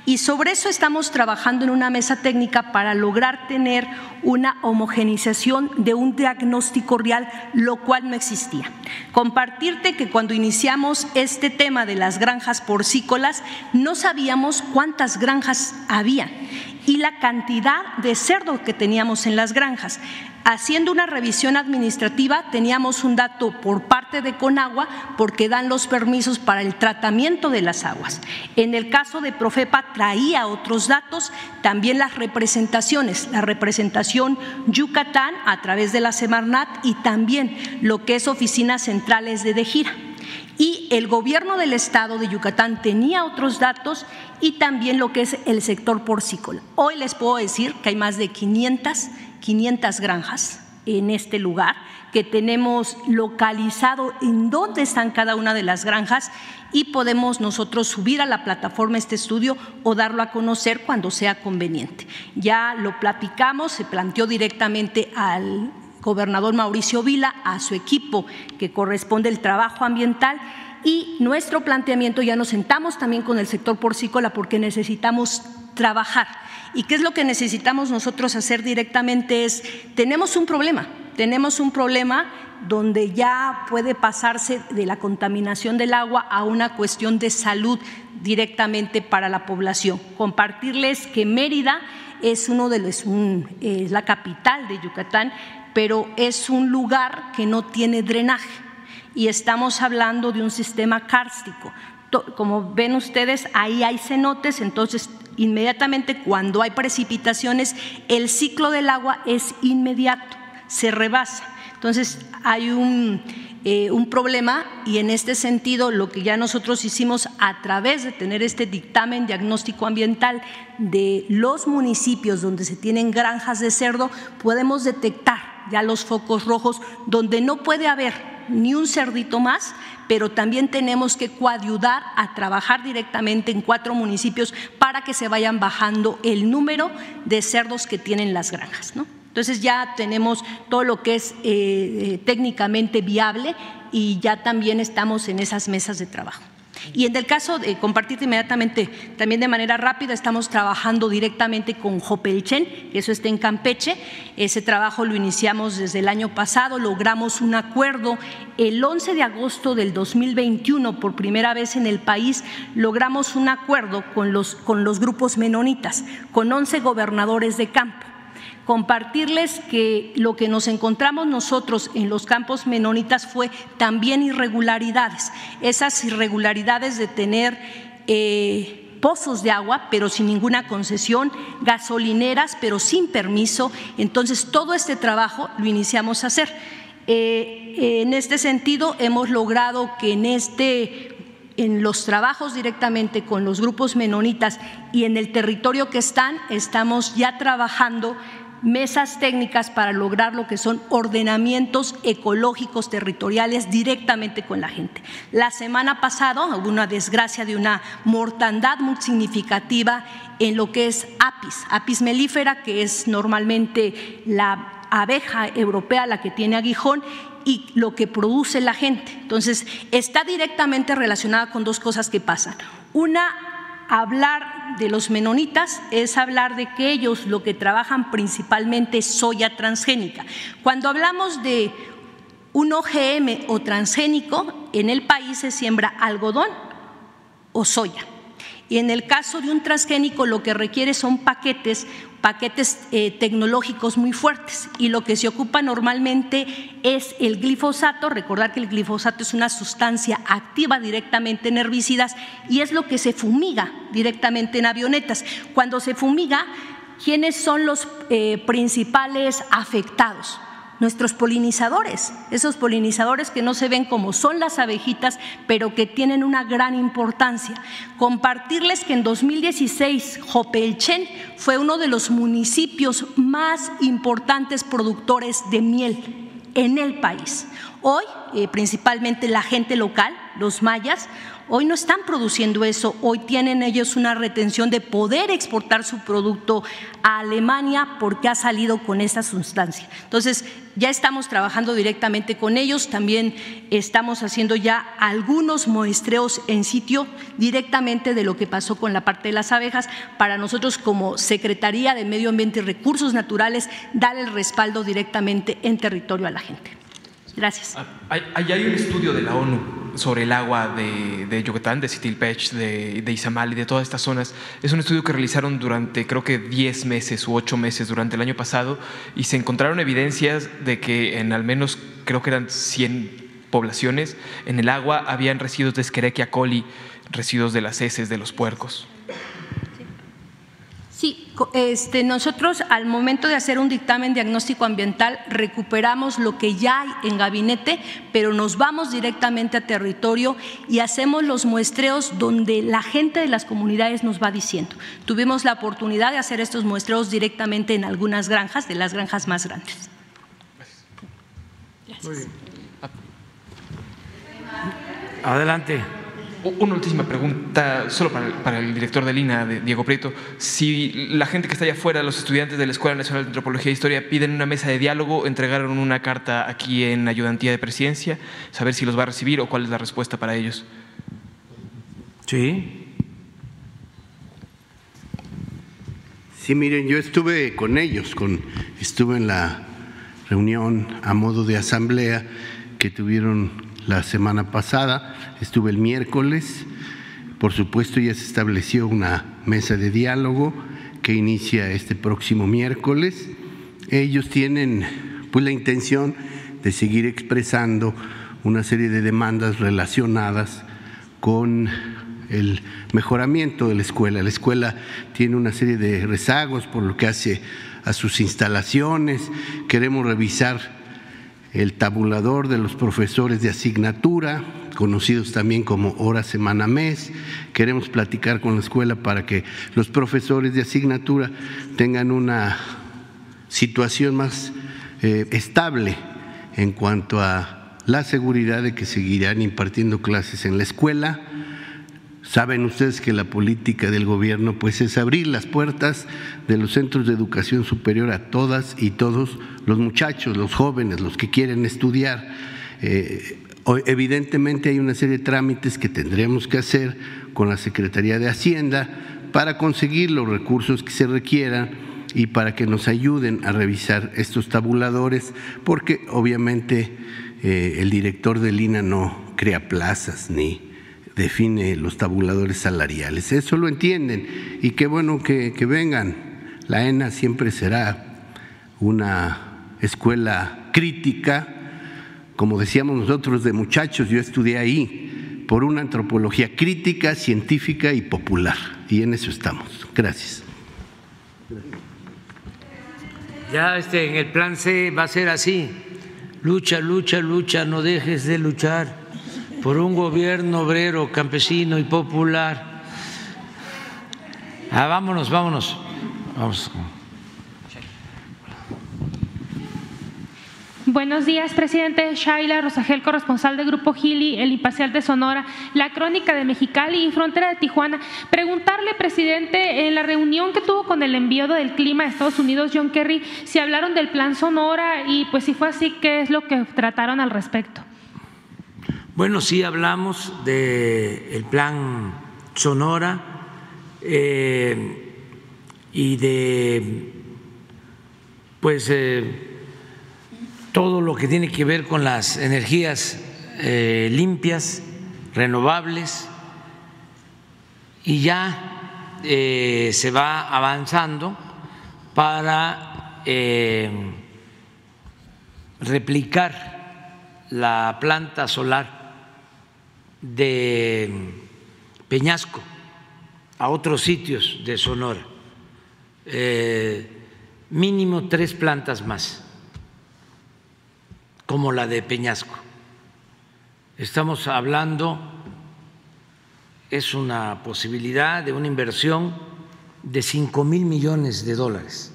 Y sobre eso estamos trabajando en una mesa técnica para lograr tener una homogenización de un diagnóstico real, lo cual no existía. Compartirte que cuando iniciamos este tema de las granjas porcícolas, no sabíamos cuántas granjas había y la cantidad de cerdo que teníamos en las granjas. Haciendo una revisión administrativa teníamos un dato por parte de Conagua porque dan los permisos para el tratamiento de las aguas. En el caso de Profepa traía otros datos, también las representaciones, la representación Yucatán a través de la Semarnat y también lo que es oficinas centrales de Dejira y el gobierno del estado de Yucatán tenía otros datos y también lo que es el sector porcícola. Hoy les puedo decir que hay más de 500, 500 granjas en este lugar que tenemos localizado en dónde están cada una de las granjas y podemos nosotros subir a la plataforma este estudio o darlo a conocer cuando sea conveniente. Ya lo platicamos, se planteó directamente al gobernador Mauricio Vila, a su equipo que corresponde el trabajo ambiental y nuestro planteamiento ya nos sentamos también con el sector porcícola porque necesitamos trabajar. ¿Y qué es lo que necesitamos nosotros hacer directamente? Es, tenemos un problema, tenemos un problema donde ya puede pasarse de la contaminación del agua a una cuestión de salud directamente para la población. Compartirles que Mérida es uno de los, es la capital de Yucatán, pero es un lugar que no tiene drenaje y estamos hablando de un sistema kárstico. Como ven ustedes, ahí hay cenotes, entonces inmediatamente cuando hay precipitaciones, el ciclo del agua es inmediato, se rebasa. Entonces hay un, eh, un, problema y en este sentido lo que ya nosotros hicimos a través de tener este dictamen diagnóstico ambiental de los municipios donde se tienen granjas de cerdo, podemos detectar ya los focos rojos donde no puede haber ni un cerdito más, pero también tenemos que coayudar a trabajar directamente en cuatro municipios para que se vayan bajando el número de cerdos que tienen las granjas. ¿no? Entonces ya tenemos todo lo que es eh, técnicamente viable y ya también estamos en esas mesas de trabajo. Y en el caso de compartirte inmediatamente, también de manera rápida, estamos trabajando directamente con Jopelchen, que eso está en Campeche. Ese trabajo lo iniciamos desde el año pasado, logramos un acuerdo el 11 de agosto del 2021, por primera vez en el país, logramos un acuerdo con los, con los grupos menonitas, con 11 gobernadores de campo compartirles que lo que nos encontramos nosotros en los campos menonitas fue también irregularidades, esas irregularidades de tener eh, pozos de agua, pero sin ninguna concesión, gasolineras, pero sin permiso. Entonces, todo este trabajo lo iniciamos a hacer. Eh, en este sentido, hemos logrado que en este en los trabajos directamente con los grupos menonitas y en el territorio que están, estamos ya trabajando mesas técnicas para lograr lo que son ordenamientos ecológicos territoriales directamente con la gente. La semana pasada hubo una desgracia de una mortandad muy significativa en lo que es apis, apis melífera, que es normalmente la abeja europea la que tiene aguijón y lo que produce la gente. Entonces, está directamente relacionada con dos cosas que pasan. Una, hablar de los menonitas es hablar de que ellos lo que trabajan principalmente es soya transgénica. Cuando hablamos de un OGM o transgénico, en el país se siembra algodón o soya. Y en el caso de un transgénico lo que requiere son paquetes, paquetes eh, tecnológicos muy fuertes. Y lo que se ocupa normalmente es el glifosato. Recordar que el glifosato es una sustancia activa directamente en herbicidas y es lo que se fumiga directamente en avionetas. Cuando se fumiga, ¿quiénes son los eh, principales afectados? Nuestros polinizadores, esos polinizadores que no se ven como son las abejitas, pero que tienen una gran importancia. Compartirles que en 2016 Jopelchen fue uno de los municipios más importantes productores de miel en el país. Hoy, eh, principalmente la gente local, los mayas, Hoy no están produciendo eso, hoy tienen ellos una retención de poder exportar su producto a Alemania porque ha salido con esa sustancia. Entonces, ya estamos trabajando directamente con ellos, también estamos haciendo ya algunos muestreos en sitio directamente de lo que pasó con la parte de las abejas para nosotros como Secretaría de Medio Ambiente y Recursos Naturales dar el respaldo directamente en territorio a la gente. Gracias. Hay, hay un estudio de la ONU sobre el agua de, Yucatán, de Sitilpech, de, de Izamal y de todas estas zonas. Es un estudio que realizaron durante creo que 10 meses u 8 meses durante el año pasado y se encontraron evidencias de que en al menos creo que eran 100 poblaciones en el agua habían residuos de Escherichia coli, residuos de las heces de los puercos. Sí, este, nosotros al momento de hacer un dictamen diagnóstico ambiental recuperamos lo que ya hay en gabinete, pero nos vamos directamente a territorio y hacemos los muestreos donde la gente de las comunidades nos va diciendo. Tuvimos la oportunidad de hacer estos muestreos directamente en algunas granjas, de las granjas más grandes. Gracias. Adelante. Una última pregunta, solo para el, para el, director de Lina, de Diego Prieto. Si la gente que está allá afuera, los estudiantes de la Escuela Nacional de Antropología e Historia, piden una mesa de diálogo, entregaron una carta aquí en Ayudantía de Presidencia, saber si los va a recibir o cuál es la respuesta para ellos. Sí. Sí, miren, yo estuve con ellos, con, estuve en la reunión a modo de asamblea que tuvieron la semana pasada, estuve el miércoles, por supuesto ya se estableció una mesa de diálogo que inicia este próximo miércoles. Ellos tienen pues la intención de seguir expresando una serie de demandas relacionadas con el mejoramiento de la escuela. La escuela tiene una serie de rezagos por lo que hace a sus instalaciones. Queremos revisar el tabulador de los profesores de asignatura, conocidos también como hora, semana, mes. Queremos platicar con la escuela para que los profesores de asignatura tengan una situación más eh, estable en cuanto a la seguridad de que seguirán impartiendo clases en la escuela. Saben ustedes que la política del gobierno pues es abrir las puertas de los centros de educación superior a todas y todos los muchachos, los jóvenes, los que quieren estudiar. Eh, evidentemente hay una serie de trámites que tendremos que hacer con la Secretaría de Hacienda para conseguir los recursos que se requieran y para que nos ayuden a revisar estos tabuladores, porque obviamente eh, el director del INA no crea plazas ni define los tabuladores salariales. Eso lo entienden y qué bueno que, vengan. La ENA siempre será una escuela crítica, como decíamos nosotros de muchachos, yo estudié ahí, por una antropología crítica, científica y popular. Y en eso estamos. Gracias. Ya este, en el plan C va a ser así. Lucha, lucha, lucha, no dejes de luchar por un gobierno obrero, campesino y popular. Ah, vámonos, vámonos. Vamos. Buenos días, presidente. Shaila Rosagel, corresponsal de Grupo Gili, El Imparcial de Sonora, La Crónica de Mexicali y Frontera de Tijuana. Preguntarle, presidente, en la reunión que tuvo con el enviado del clima de Estados Unidos, John Kerry, si hablaron del plan Sonora y pues si fue así, ¿qué es lo que trataron al respecto? Bueno, sí hablamos del plan Sonora eh, y de pues eh, todo lo que tiene que ver con las energías eh, limpias, renovables, y ya se va avanzando para replicar la planta solar de Peñasco a otros sitios de Sonora, mínimo tres plantas más como la de Peñasco. Estamos hablando, es una posibilidad de una inversión de 5 mil millones de dólares.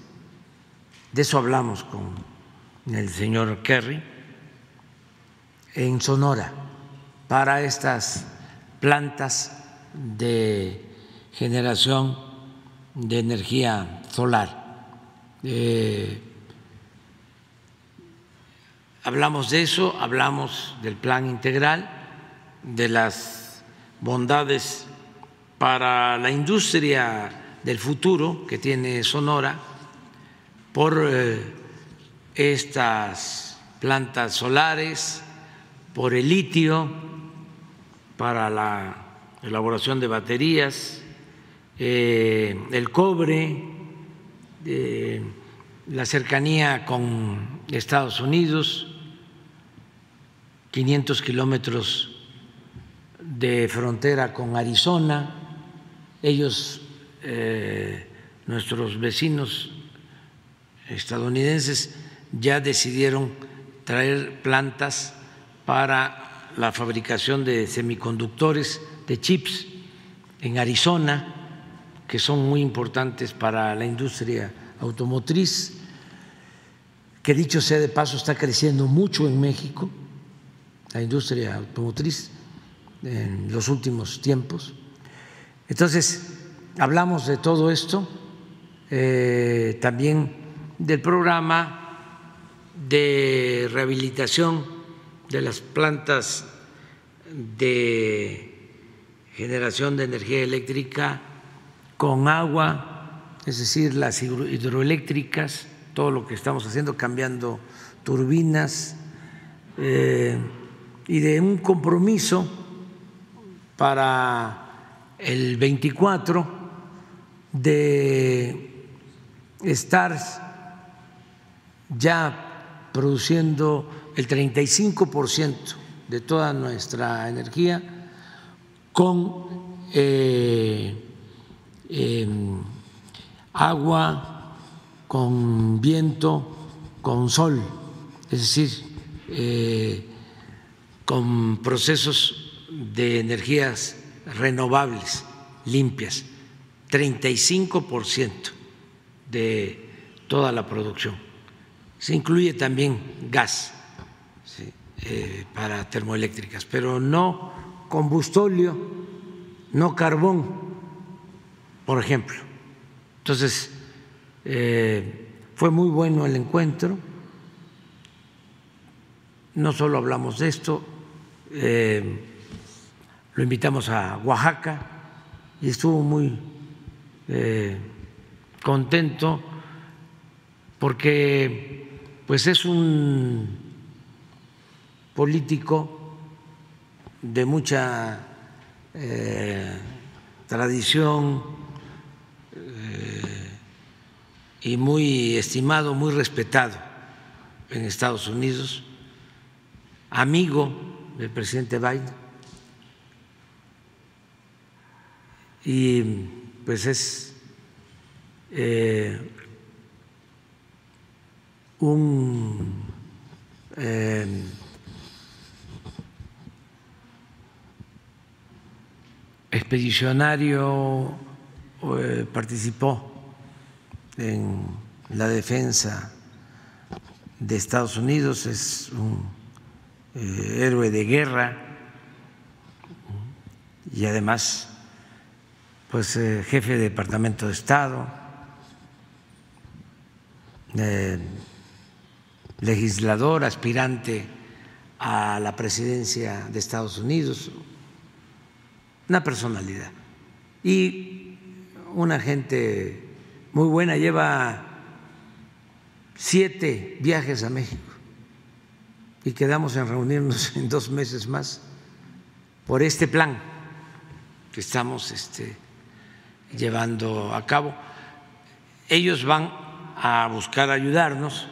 De eso hablamos con el señor Kerry en Sonora para estas plantas de generación de energía solar. Eh, Hablamos de eso, hablamos del plan integral, de las bondades para la industria del futuro que tiene Sonora por eh, estas plantas solares, por el litio para la elaboración de baterías, eh, el cobre, eh, la cercanía con Estados Unidos, 500 kilómetros de frontera con Arizona. Ellos, eh, nuestros vecinos estadounidenses, ya decidieron traer plantas para la fabricación de semiconductores, de chips en Arizona, que son muy importantes para la industria automotriz, que dicho sea de paso está creciendo mucho en México la industria automotriz en los últimos tiempos. Entonces, hablamos de todo esto, eh, también del programa de rehabilitación de las plantas de generación de energía eléctrica con agua, es decir, las hidroeléctricas, todo lo que estamos haciendo, cambiando turbinas. Eh, y de un compromiso para el 24 de estar ya produciendo el 35% de toda nuestra energía con eh, em, agua, con viento, con sol, es decir, eh, con procesos de energías renovables, limpias, 35% de toda la producción. Se incluye también gas eh, para termoeléctricas, pero no combustóleo, no carbón, por ejemplo. Entonces, eh, fue muy bueno el encuentro. No solo hablamos de esto, eh, lo invitamos a Oaxaca y estuvo muy contento porque pues es un político de mucha eh, tradición y muy estimado, muy respetado en Estados Unidos, amigo del presidente Biden. Y pues es eh, un expedicionario eh, participó en la defensa de Estados Unidos, es un eh, héroe de guerra y además pues eh, jefe de Departamento de Estado, legislador, aspirante a la presidencia de Estados Unidos, una personalidad. Y una gente muy buena, lleva siete viajes a México y quedamos en reunirnos (laughs) en dos meses más por este plan que estamos este, llevando a cabo. Ellos van a buscar ayudarnos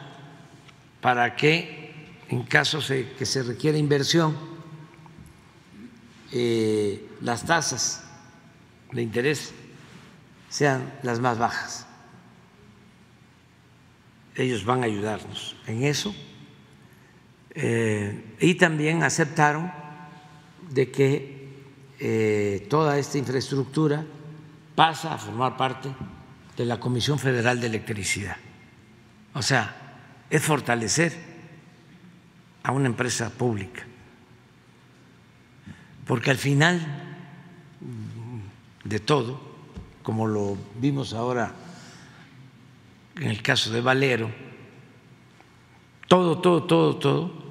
para que en caso de que se requiera inversión, eh, las tasas de interés sean las más bajas. Ellos van a ayudarnos en eso. Eh, y también aceptaron de que eh, toda esta infraestructura pasa a formar parte de la Comisión Federal de Electricidad. O sea, es fortalecer a una empresa pública, porque al final de todo, como lo vimos ahora en el caso de Valero, todo, todo, todo, todo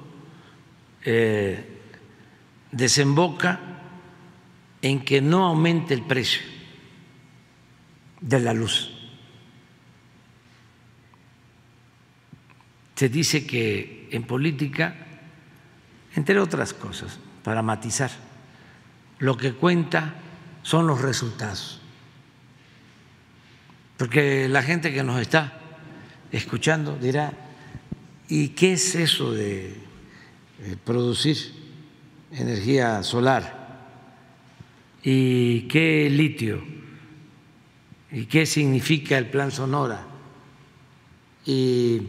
eh, desemboca en que no aumente el precio de la luz. Se dice que en política, entre otras cosas, para matizar, lo que cuenta son los resultados. Porque la gente que nos está escuchando dirá, ¿y qué es eso de producir energía solar? ¿Y qué litio? ¿Y qué significa el plan Sonora? ¿Y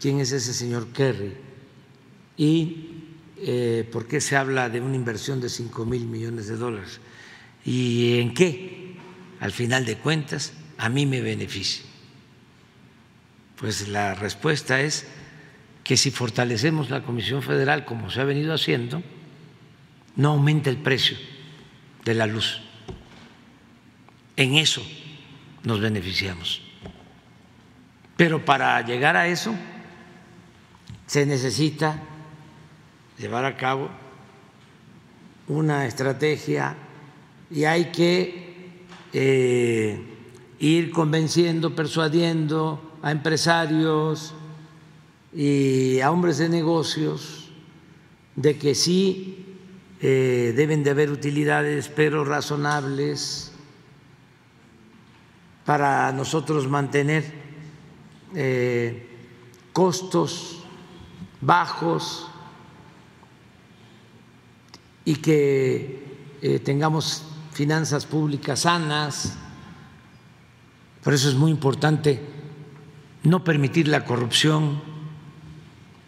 quién es ese señor Kerry? ¿Y eh, por qué se habla de una inversión de 5 mil millones de dólares? ¿Y en qué? Al final de cuentas, a mí me beneficia. Pues la respuesta es que si fortalecemos la Comisión Federal como se ha venido haciendo, no aumenta el precio de la luz. En eso nos beneficiamos. Pero para llegar a eso se necesita llevar a cabo una estrategia y hay que eh, ir convenciendo, persuadiendo a empresarios y a hombres de negocios de que sí eh, deben de haber utilidades, pero razonables, para nosotros mantener eh, costos bajos y que eh, tengamos finanzas públicas sanas. Por eso es muy importante no permitir la corrupción,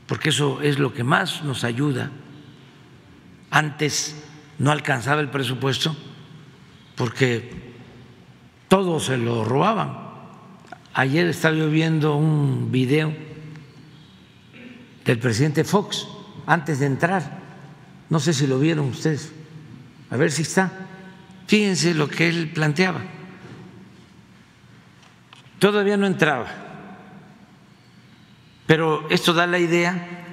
porque eso es lo que más nos ayuda. Antes no alcanzaba el presupuesto porque todo se lo robaban. Ayer estaba yo viendo un video del presidente Fox antes de entrar. No sé si lo vieron ustedes. A ver si está. Fíjense lo que él planteaba. Todavía no entraba. Pero esto da la idea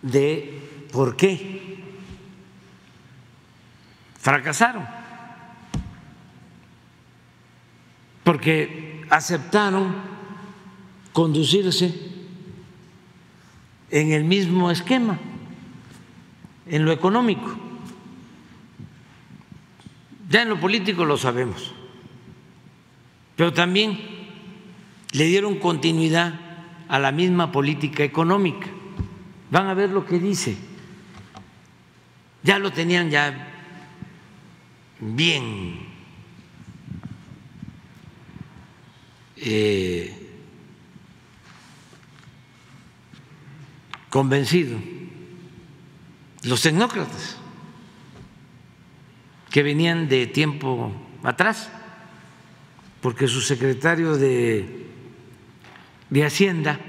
de por qué fracasaron. Porque aceptaron conducirse en el mismo esquema, en lo económico. Ya en lo político lo sabemos, pero también le dieron continuidad a la misma política económica. Van a ver lo que dice. Ya lo tenían ya bien eh, convencido los tecnócratas que venían de tiempo atrás, porque su secretario de, de Hacienda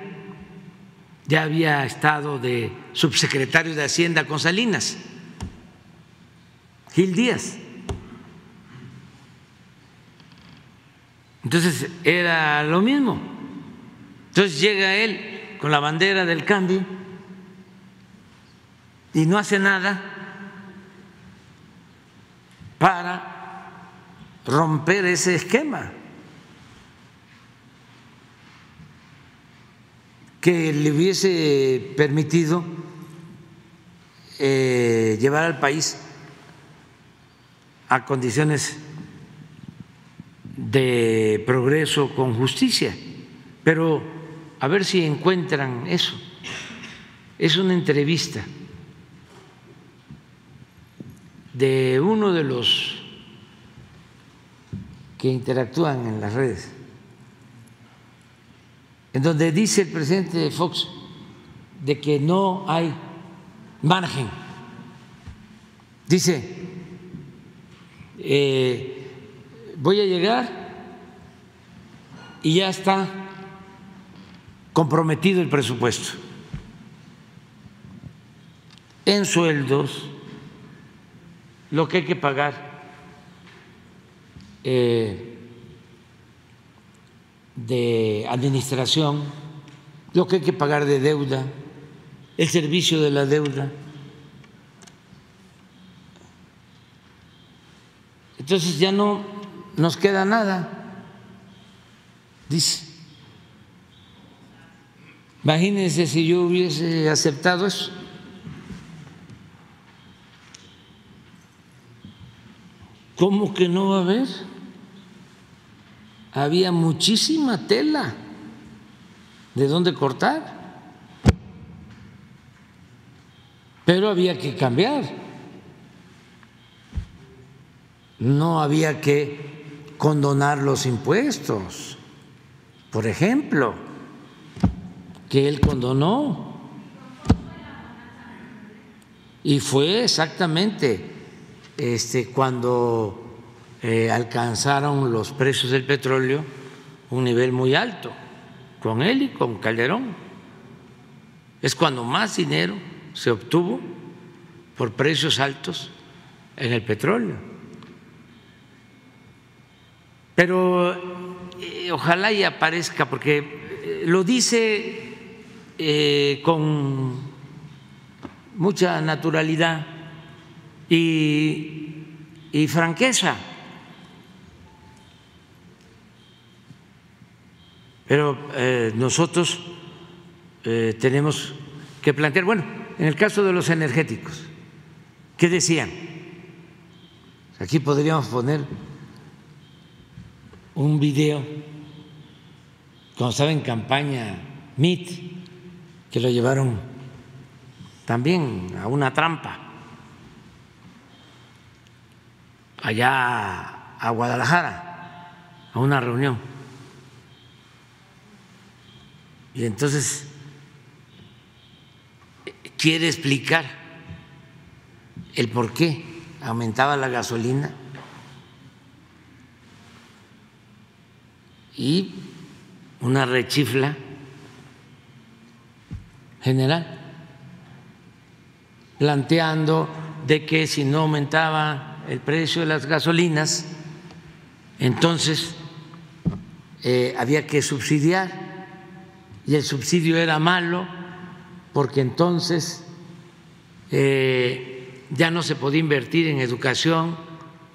ya había estado de subsecretario de Hacienda con Salinas, Gil Díaz. Entonces era lo mismo. Entonces llega él con la bandera del cambio y no hace nada para romper ese esquema que le hubiese permitido eh, llevar al país a condiciones de progreso con justicia. Pero a ver si encuentran eso. Es una entrevista de uno de los que interactúan en las redes, en donde dice el presidente Fox de que no hay margen. Dice, eh, voy a llegar y ya está comprometido el presupuesto en sueldos, lo que hay que pagar eh, de administración, lo que hay que pagar de deuda, el servicio de la deuda. Entonces ya no nos queda nada, dice. Imagínense si yo hubiese aceptado eso. ¿Cómo que no va a haber? Había muchísima tela de dónde cortar, pero había que cambiar. No había que condonar los impuestos, por ejemplo, que él condonó. Y fue exactamente este, cuando eh, alcanzaron los precios del petróleo un nivel muy alto, con él y con Calderón. Es cuando más dinero se obtuvo por precios altos en el petróleo. Pero eh, ojalá y aparezca, porque eh, lo dice con mucha naturalidad y, franqueza. Pero eh, nosotros eh, tenemos que plantear, bueno, en el caso de los energéticos, ¿qué decían? Aquí podríamos poner un video, cuando estaba en campaña MIT, que lo llevaron también a una trampa allá a Guadalajara a una reunión. Y entonces quiere explicar el por qué aumentaba la gasolina y una rechifla general planteando de que si no aumentaba el precio de las gasolinas, entonces eh, había que subsidiar y el subsidio era malo porque entonces eh, ya no se podía invertir en educación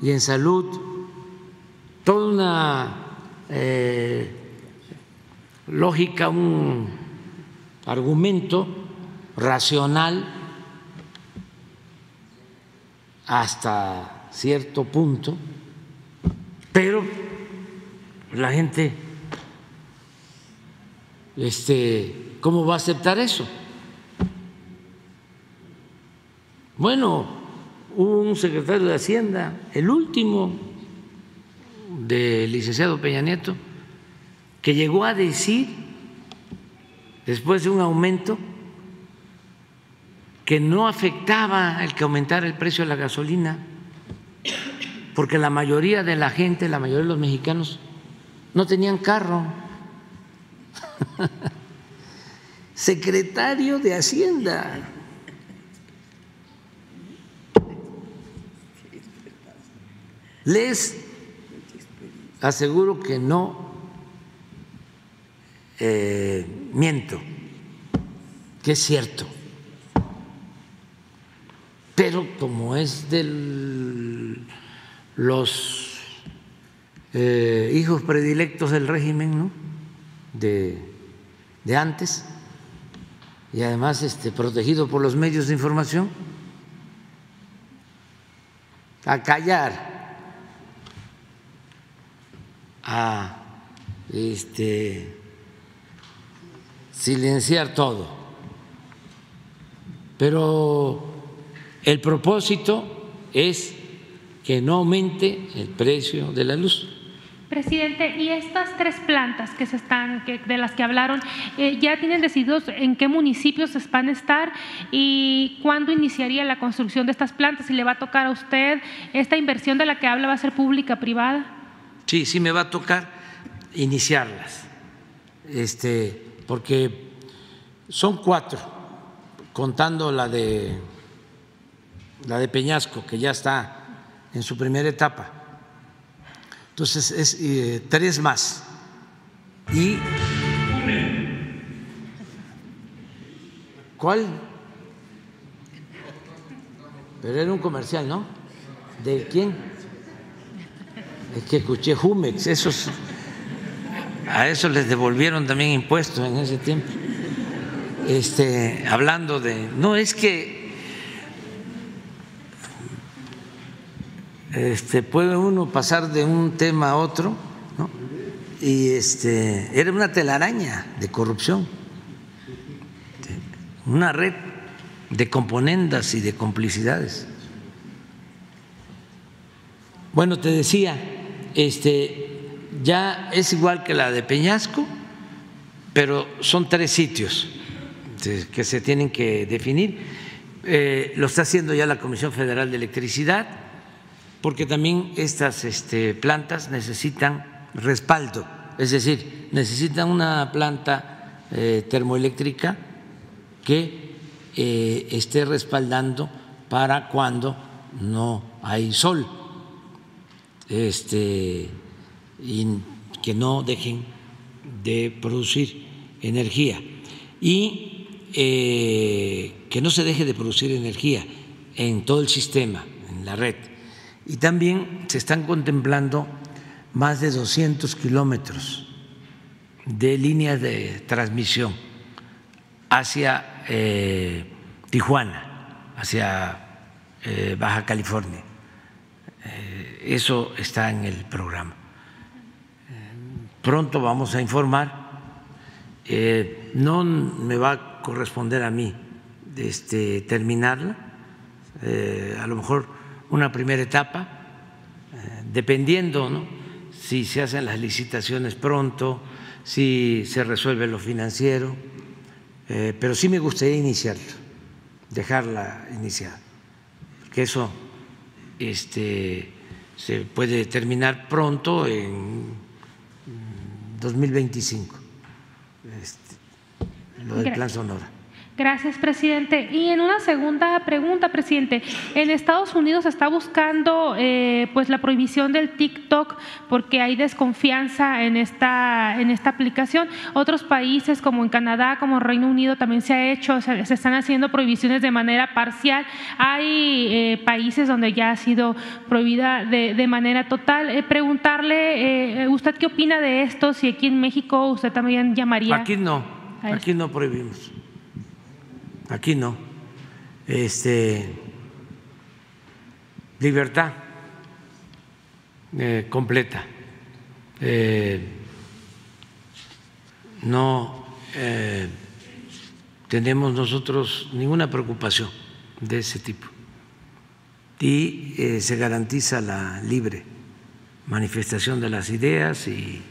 y en salud, toda una eh, lógica, un argumento racional hasta cierto punto, pero la gente, este, ¿cómo va a aceptar eso? Bueno, hubo un secretario de Hacienda, el último del licenciado Peña Nieto, que llegó a decir, después de un aumento, que no afectaba el que aumentara el precio de la gasolina, porque la mayoría de la gente, la mayoría de los mexicanos, no tenían carro. (laughs) secretario de Hacienda. Les aseguro que no eh, miento, que es cierto. Pero como es de los eh, hijos predilectos del régimen, ¿no? De, de antes, y además este, protegido por los medios de información, a callar, a este, silenciar todo. Pero el propósito es que no aumente el precio de la luz. Presidente, y estas tres plantas que se están, que, de las que hablaron, eh, ya tienen decididos en qué municipios van a estar y cuándo iniciaría la construcción de estas plantas. Si le va a tocar a usted esta inversión de la que habla va a ser pública, privada. Sí, sí me va a tocar iniciarlas, este, porque son cuatro, contando la de la de Peñasco, que ya está en su primera etapa. Entonces, es eh, tres más. Y. ¿Cuál? Pero era un comercial, ¿no? ¿De quién? Es que escuché Jumex, esos. A eso les devolvieron también impuestos en ese tiempo. Este, hablando de. No, es que este, puede uno pasar de un tema a otro, ¿no? y este, era una telaraña de corrupción, una red de componendas y de complicidades. Bueno, te decía, este, ya es igual que la de Peñasco, pero son tres sitios que se tienen que definir. Eh, lo está haciendo ya la Comisión Federal de Electricidad porque también estas este, plantas necesitan respaldo, es decir, necesitan una planta eh, termoeléctrica que eh, esté respaldando para cuando no hay sol, este, y que no dejen de producir energía. Y eh, que no se deje de producir energía en todo el sistema, en la red y también se están contemplando más de 200 kilómetros de líneas de transmisión hacia eh, Tijuana, hacia eh, Baja California. Eh, eso está en el programa. Pronto vamos a informar. no me va a corresponder a mí este, terminarla. a lo mejor una primera etapa, eh, dependiendo ¿no? si se hacen las licitaciones pronto, si se resuelve lo financiero, eh, pero sí me gustaría iniciarlo, dejarla iniciada, que eso este, se puede terminar pronto en 2025, este, lo del Plan Sonora. Gracias, presidente. Y en una segunda pregunta, presidente, en Estados Unidos se está buscando eh, pues la prohibición del TikTok porque hay desconfianza en esta en esta aplicación. Otros países como en Canadá, como Reino Unido también se ha hecho, se, se están haciendo prohibiciones de manera parcial. Hay eh, países donde ya ha sido prohibida de, de manera total. Eh, preguntarle, eh, ¿usted qué opina de esto? Si aquí en México usted también llamaría. Aquí no, aquí no prohibimos. Aquí no. Este, libertad eh, completa. Eh, no eh, tenemos nosotros ninguna preocupación de ese tipo. Y se garantiza la libre manifestación de las ideas y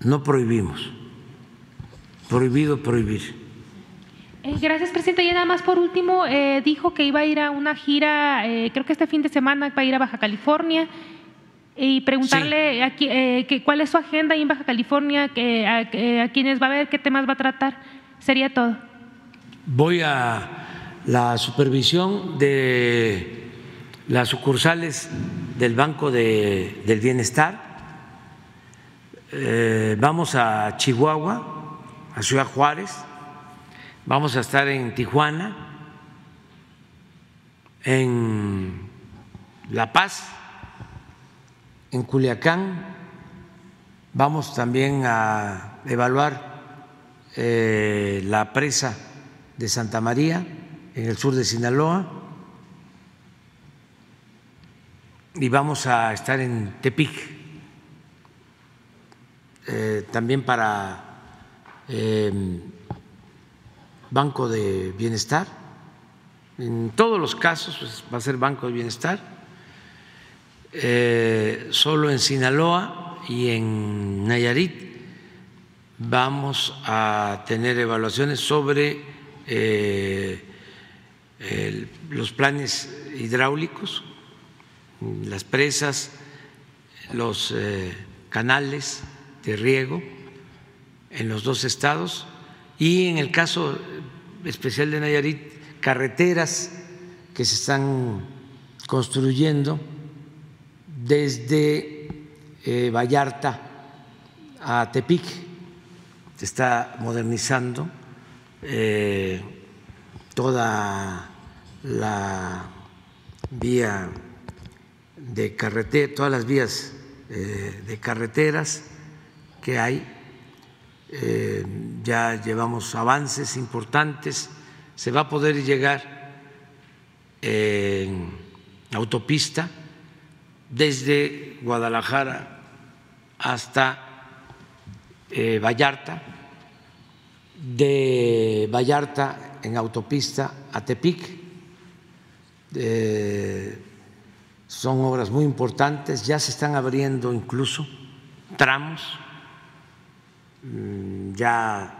no prohibimos prohibido prohibir. Eh, Gracias, presidente. Y nada más por último, eh, dijo que iba a ir a una gira, eh, creo que este fin de semana va a ir a Baja California. y preguntarle aquí, eh, que, cuál es su agenda ahí en Baja California, que, a, a quiénes va a ver, qué temas va a tratar. Sería todo. Voy a la supervisión de las sucursales del Banco de- del Bienestar. Eh, vamos a Chihuahua, a Ciudad Juárez. Vamos a estar en Tijuana, en La Paz, en Culiacán. Vamos también a evaluar eh, la presa de Santa María en el sur de Sinaloa y vamos a estar en Tepic eh, también para eh, Banco de Bienestar. En todos los casos pues, va a ser Banco de Bienestar. Eh, solo en Sinaloa y en Nayarit vamos a tener evaluaciones sobre eh, los planes hidráulicos, las presas, los eh, canales de riego en los dos estados y en el caso especial de Nayarit, carreteras que se están construyendo desde eh, Vallarta a Tepic se está modernizando eh, toda la vía de carretera, todas las vías eh, de carreteras que hay. Eh, ya llevamos avances importantes. Se va a poder llegar en autopista desde Guadalajara hasta eh, Vallarta, de Vallarta en autopista a Tepic. Eh, son obras muy importantes, ya se están abriendo incluso tramos, ya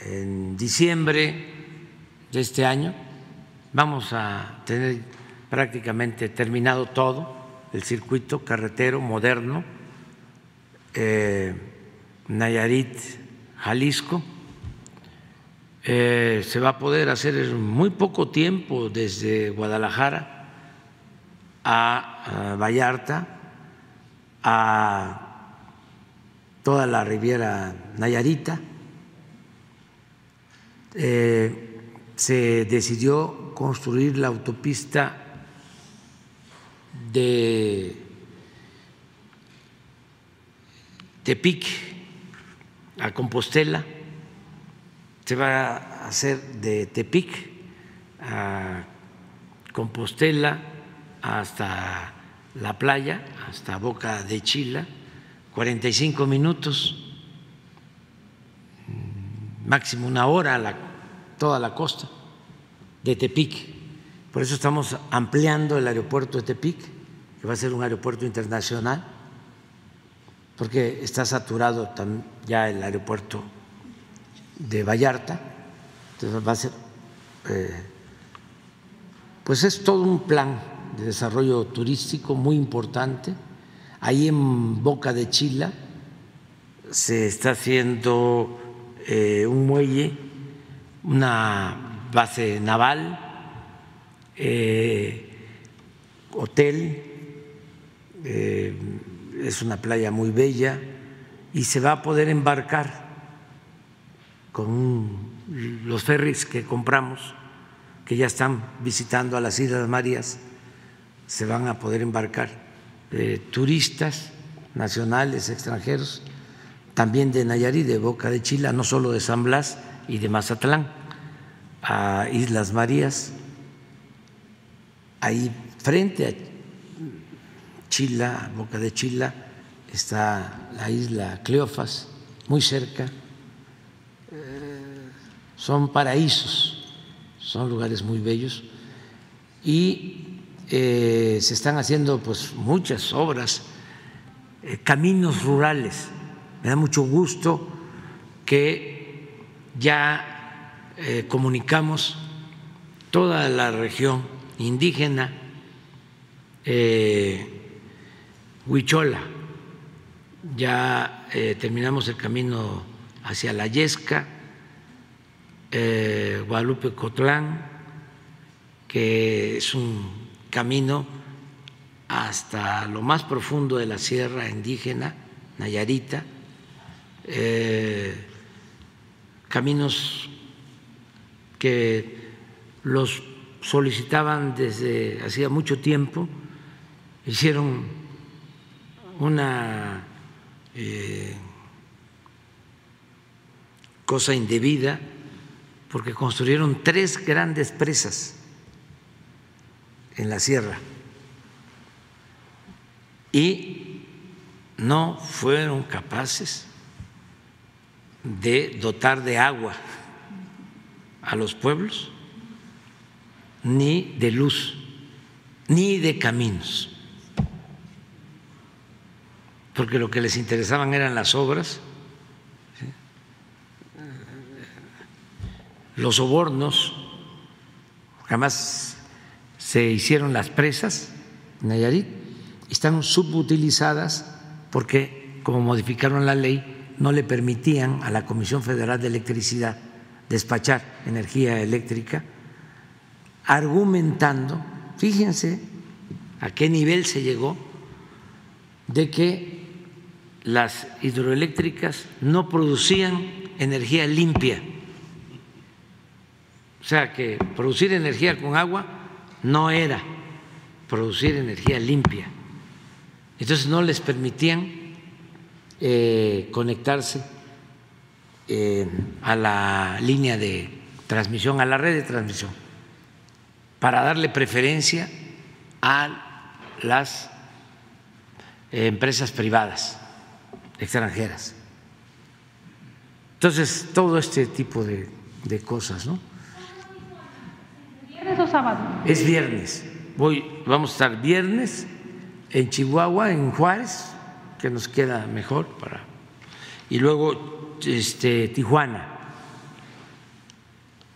en diciembre de este año vamos a tener prácticamente terminado todo el circuito carretero moderno. eh, Nayarit, Jalisco. Eh, se va a poder hacer en muy poco tiempo desde Guadalajara a, a Vallarta, a toda la Riviera Nayarita. Eh, se decidió construir la autopista de Tepic a Compostela, se va a hacer de Tepic a Compostela hasta la playa, hasta Boca de Chila, 45 minutos, máximo una hora la, toda la costa de Tepic. Por eso estamos ampliando el aeropuerto de Tepic, que va a ser un aeropuerto internacional porque está saturado ya el aeropuerto de Vallarta, entonces va a ser, eh, pues es todo un plan de desarrollo turístico muy importante. Ahí en Boca de Chila se está haciendo eh, un muelle, una base naval, eh, hotel, eh, es una playa muy bella y se va a poder embarcar con los ferries que compramos, que ya están visitando a las Islas Marías, se van a poder embarcar eh, turistas nacionales, extranjeros, también de Nayarit, de Boca de Chila, no solo de San Blas y de Mazatlán, a Islas Marías, ahí frente a Chila, Boca de Chila, está la isla Cleofas, muy cerca. Eh, Son paraísos, son lugares muy bellos y eh, se están haciendo pues muchas obras, eh, caminos rurales. Me da mucho gusto que ya eh, comunicamos toda la región indígena. Huichola, ya terminamos el camino hacia La Yesca, Guadalupe Cotlán, que es un camino hasta lo más profundo de la sierra indígena, Nayarita, eh, caminos que los solicitaban desde hacía mucho tiempo, hicieron una eh, cosa indebida porque construyeron tres grandes presas en la sierra. Y no fueron capaces de dotar de agua a los pueblos, ni de luz, ni de caminos, porque lo que les interesaban eran las obras, los sobornos, jamás se hicieron las presas, Nayarit, están subutilizadas porque, como modificaron la ley, no le permitían a la Comisión Federal de Electricidad despachar energía eléctrica, argumentando, fíjense a qué nivel se llegó, de que las hidroeléctricas no producían energía limpia. O sea que producir energía con agua no era producir energía limpia. Entonces no les permitían eh, conectarse eh, a la línea de transmisión, a la red de transmisión, para darle preferencia a las eh, empresas privadas extranjeras. Entonces, todo este tipo de, de cosas, ¿no? ¿Viernes o sábado? Es viernes. Voy, vamos a estar viernes en Chihuahua, en Juárez, que nos queda mejor para. Y luego este, Tijuana.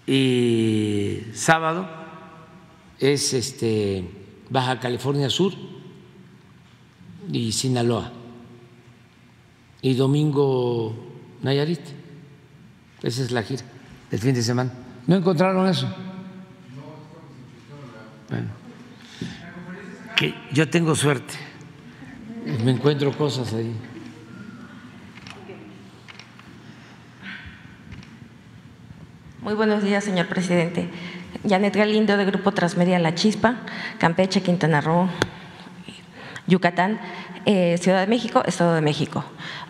Y sábado es este, Baja California Sur y Sinaloa. Y domingo Nayarit. Esa es la gira del fin de semana. ¿No encontraron eso? Bueno, que yo tengo suerte, me encuentro cosas ahí. Muy buenos días, señor presidente. Janet Galindo, de Grupo Transmedia La Chispa, Campeche, Quintana Roo, Yucatán, eh, Ciudad de México, Estado de México.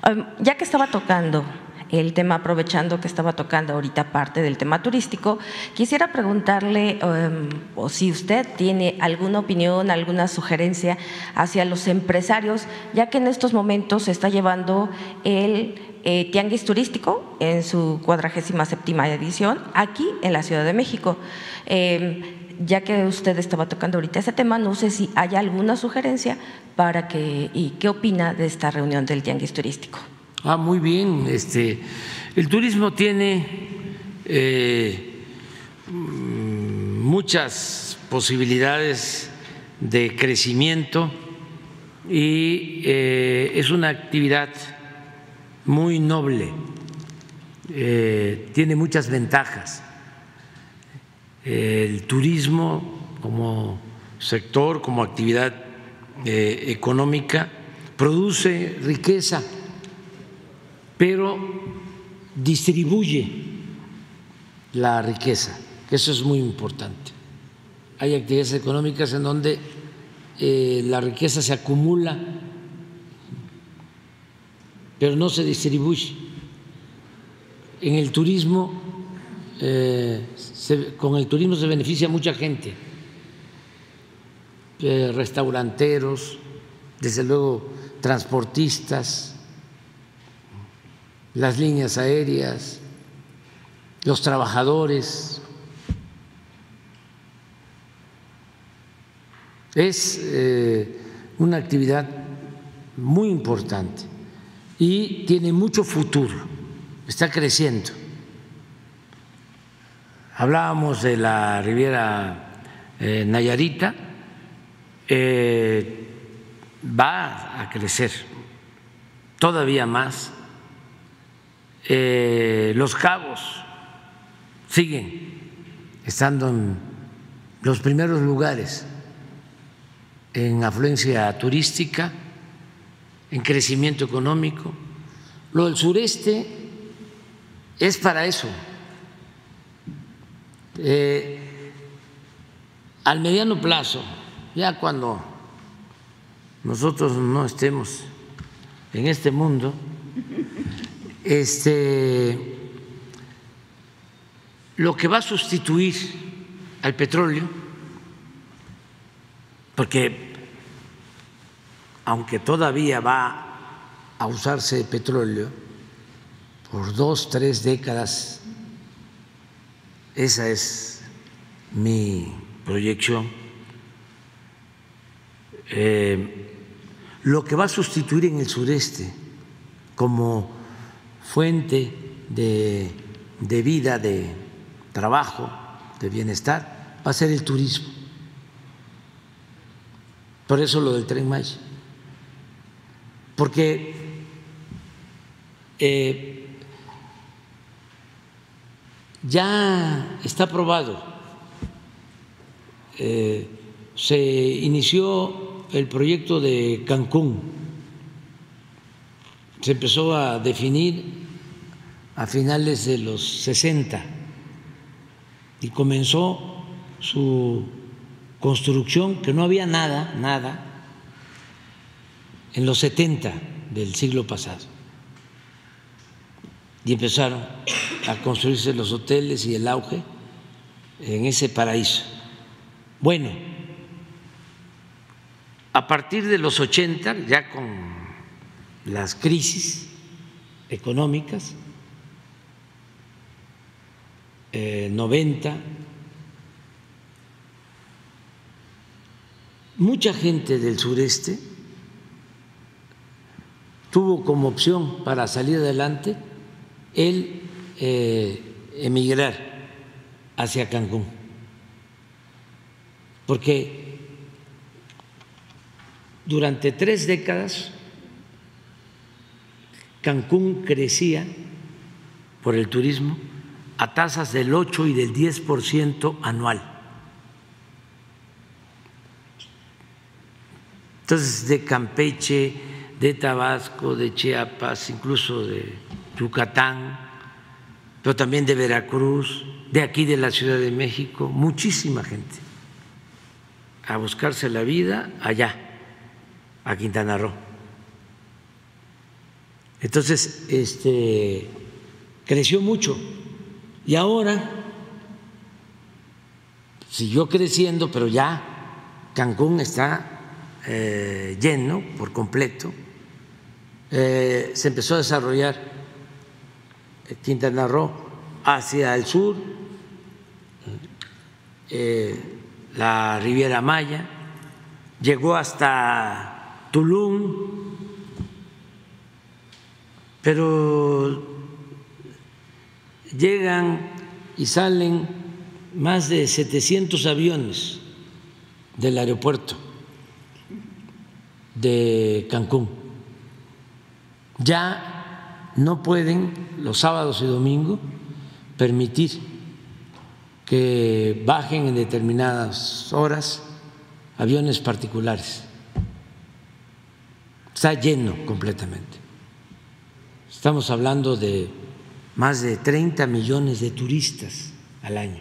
Um, ya que estaba tocando el tema, aprovechando que estaba tocando ahorita parte del tema turístico, quisiera preguntarle o si usted tiene alguna opinión, alguna sugerencia hacia los empresarios, ya que en estos momentos se está llevando el eh, Tianguis Turístico en su cuadragésima séptima edición aquí en la Ciudad de México. Eh, ya que usted estaba tocando ahorita ese tema, no sé si hay alguna sugerencia para que y qué opina de esta reunión del Tianguis Turístico. Ah, muy bien. Este, el turismo tiene eh, mm, muchas posibilidades de crecimiento y eh, es una actividad muy noble, eh, tiene muchas ventajas. El turismo como sector, como actividad económica, produce riqueza, pero distribuye la riqueza, que eso es muy importante. Hay actividades económicas en donde eh, la riqueza se acumula, pero no se distribuye. En el turismo, eh, con el turismo se beneficia mucha gente, eh, restauranteros, desde luego transportistas, las líneas aéreas, los trabajadores. Es eh, una actividad muy importante y tiene mucho futuro, está creciendo. Hablábamos de la Riviera eh, Nayarita, eh, va a crecer todavía más. Eh, los cabos siguen estando en los primeros lugares en afluencia turística, en crecimiento económico. Lo del sureste es para eso. Eh, al mediano plazo, ya cuando nosotros no estemos en este mundo, este, lo que va a sustituir al petróleo, porque aunque todavía va a usarse petróleo por dos, tres décadas, esa es mi proyección, eh, lo que va a sustituir en el sureste como fuente de, de vida, de trabajo, de bienestar, va a ser el turismo. Por eso lo del tren Maya. Porque eh, ya está probado. Eh, se inició el proyecto de Cancún, se empezó a definir a finales de los 60 y comenzó su construcción, que no había nada, nada, en los 70 del siglo pasado. Y empezaron a construirse los hoteles y el auge en ese paraíso. Bueno, a partir de los 80, ya con las crisis económicas, eh, 90, mucha gente del sureste tuvo como opción para salir adelante el eh, emigrar hacia Cancún, porque durante tres décadas Cancún crecía por el turismo a tasas del 8 y del 10 por ciento anual. Entonces, de Campeche, de Tabasco, de Chiapas, incluso de Yucatán, pero también de Veracruz, de aquí de la Ciudad de México, muchísima gente a buscarse la vida allá, a Quintana Roo. Entonces, este creció mucho y ahora siguió creciendo, pero ya Cancún está eh, lleno por completo. Eh, se empezó a desarrollar Quintana Roo hacia el sur, eh, la Riviera Maya, llegó hasta Tulum, pero llegan y salen más de 700 aviones del aeropuerto de Cancún. Ya no pueden los sábados y domingos permitir que bajen en determinadas horas aviones particulares. Está lleno completamente. Estamos hablando de más de 30 millones de turistas al año.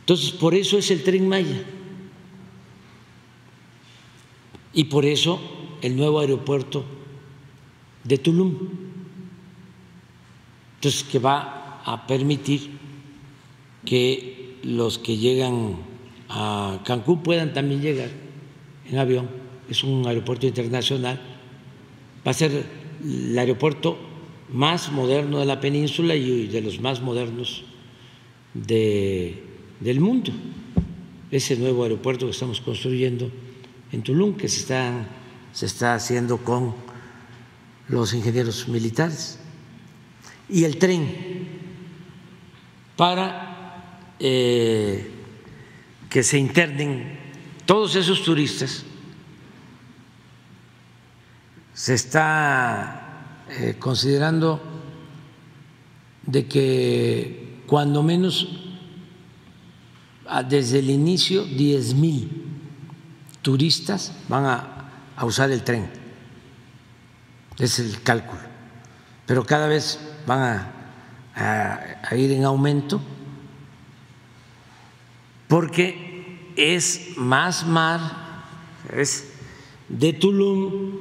Entonces, por eso es el tren Maya. Y por eso el nuevo aeropuerto de Tulum. Entonces, que va a permitir que los que llegan a Cancún puedan también llegar en avión. Es un aeropuerto internacional. Va a ser el aeropuerto más moderno de la península y de los más modernos de, del mundo. Ese nuevo aeropuerto que estamos construyendo en Tulum, que se está, se está haciendo con los ingenieros militares. Y el tren para eh, que se internen todos esos turistas se está eh, considerando de que cuando menos ah, desde el inicio 10 mil turistas van a, usar el tren. Es el cálculo. Pero cada vez van a- a ir en aumento porque es más mar, es de Tulum,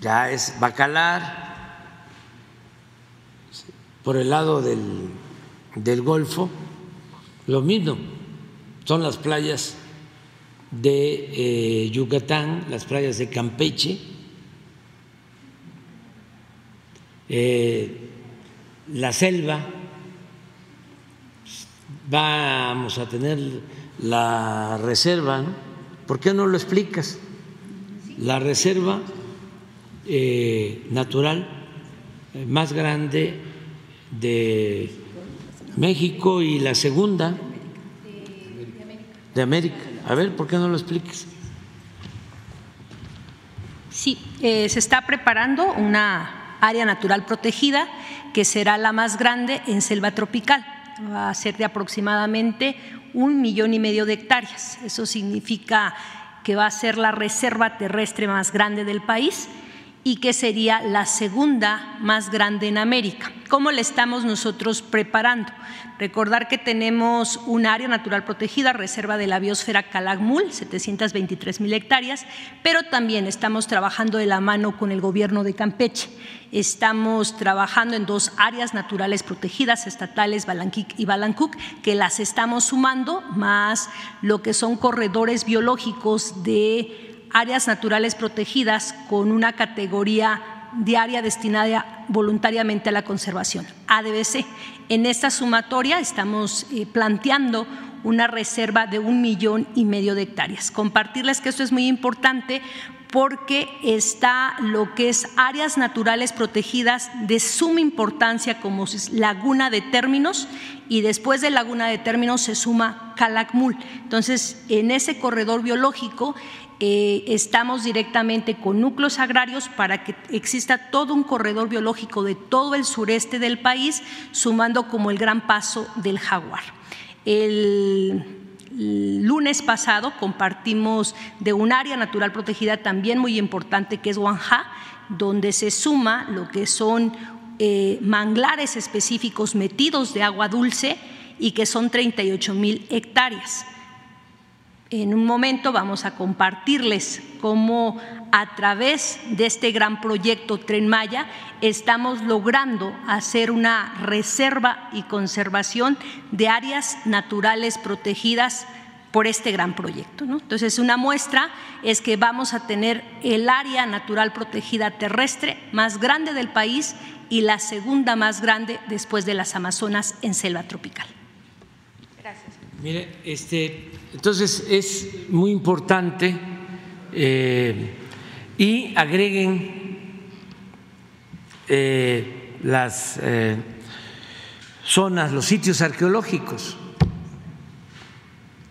ya es Bacalar, por el lado del, del Golfo, lo mismo, son las playas de eh, Yucatán, las playas de Campeche, eh, la selva, vamos a tener la reserva, ¿no? ¿por qué no lo explicas? La reserva eh, natural más grande de México y la segunda de América. A ver, ¿por qué no lo explicas? Sí, eh, se está preparando una área natural protegida que será la más grande en selva tropical. Va a ser de aproximadamente un millón y medio de hectáreas. Eso significa que va a ser la reserva terrestre más grande del país y que sería la segunda más grande en América. ¿Cómo le estamos nosotros preparando? Recordar que tenemos un área natural protegida, reserva de la biosfera Calakmul, 723 mil hectáreas, pero también estamos trabajando de la mano con el gobierno de Campeche. Estamos trabajando en dos áreas naturales protegidas, estatales, Balanquic y Balancuc, que las estamos sumando, más lo que son corredores biológicos de áreas naturales protegidas con una categoría de área destinada voluntariamente a la conservación, ADBC. En esta sumatoria estamos eh, planteando una reserva de un millón y medio de hectáreas. Compartirles que esto es muy importante porque está lo que es áreas naturales protegidas de suma importancia como Laguna de Términos y después de Laguna de Términos se suma Calakmul. Entonces, en ese corredor biológico eh, estamos directamente con núcleos agrarios para que exista todo un corredor biológico de todo el sureste del país, sumando como el gran paso del jaguar. El lunes pasado compartimos de un área natural protegida también muy importante que es Guanjá, donde se suma lo que son eh, manglares específicos metidos de agua dulce y que son 38 mil hectáreas. En un momento vamos a compartirles cómo a través de este gran proyecto Tren Maya estamos logrando hacer una reserva y conservación de áreas naturales protegidas por este gran proyecto. ¿no? Entonces, una muestra es que vamos a tener el área natural protegida terrestre más grande del país y la segunda más grande después de las Amazonas en selva tropical. Mire, este, entonces es muy importante eh, y agreguen eh, las eh, zonas, los sitios arqueológicos.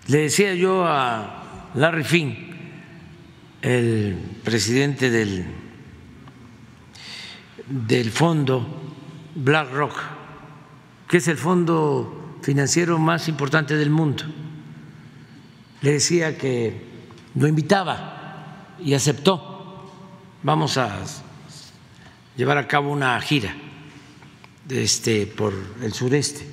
Le decía yo a Larry Finn, el presidente del, del fondo BlackRock, que es el fondo financiero más importante del mundo. Le decía que lo invitaba y aceptó. Vamos a llevar a cabo una gira este, por el sureste.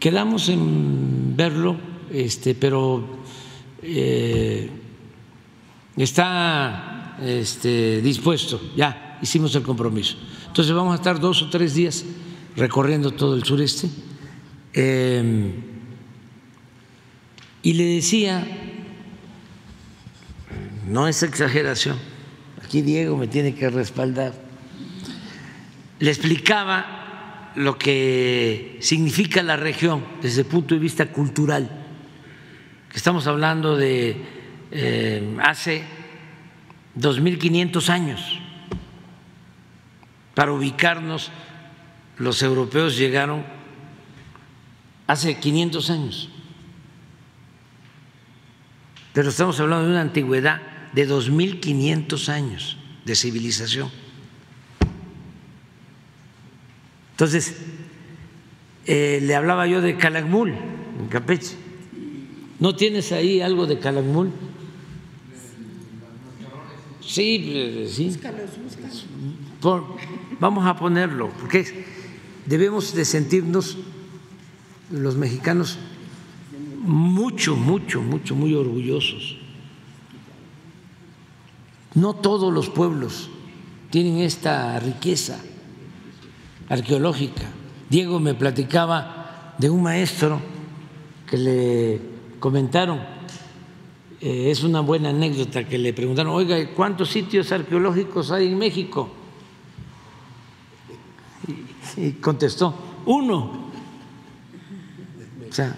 Quedamos en verlo, este, pero eh, está este, dispuesto, ya hicimos el compromiso. Entonces vamos a estar dos o tres días recorriendo todo el sureste. Eh, y le decía, no es exageración, aquí Diego me tiene que respaldar, le explicaba lo que significa la región desde el punto de vista cultural, que estamos hablando de eh, hace 2.500 años, para ubicarnos los europeos llegaron hace 500 años, pero estamos hablando de una antigüedad de 2.500 años de civilización. Entonces, eh, le hablaba yo de Calakmul, en Campeche. ¿No tienes ahí algo de Calakmul? Sí, eh, sí. Por- vamos a ponerlo, porque debemos de sentirnos los mexicanos mucho, mucho, mucho, muy orgullosos. No todos los pueblos tienen esta riqueza arqueológica. Diego me platicaba de un maestro que le comentaron, eh, es una buena anécdota que le preguntaron, oiga, ¿cuántos sitios arqueológicos hay en México? Y, y contestó, uno. O sea,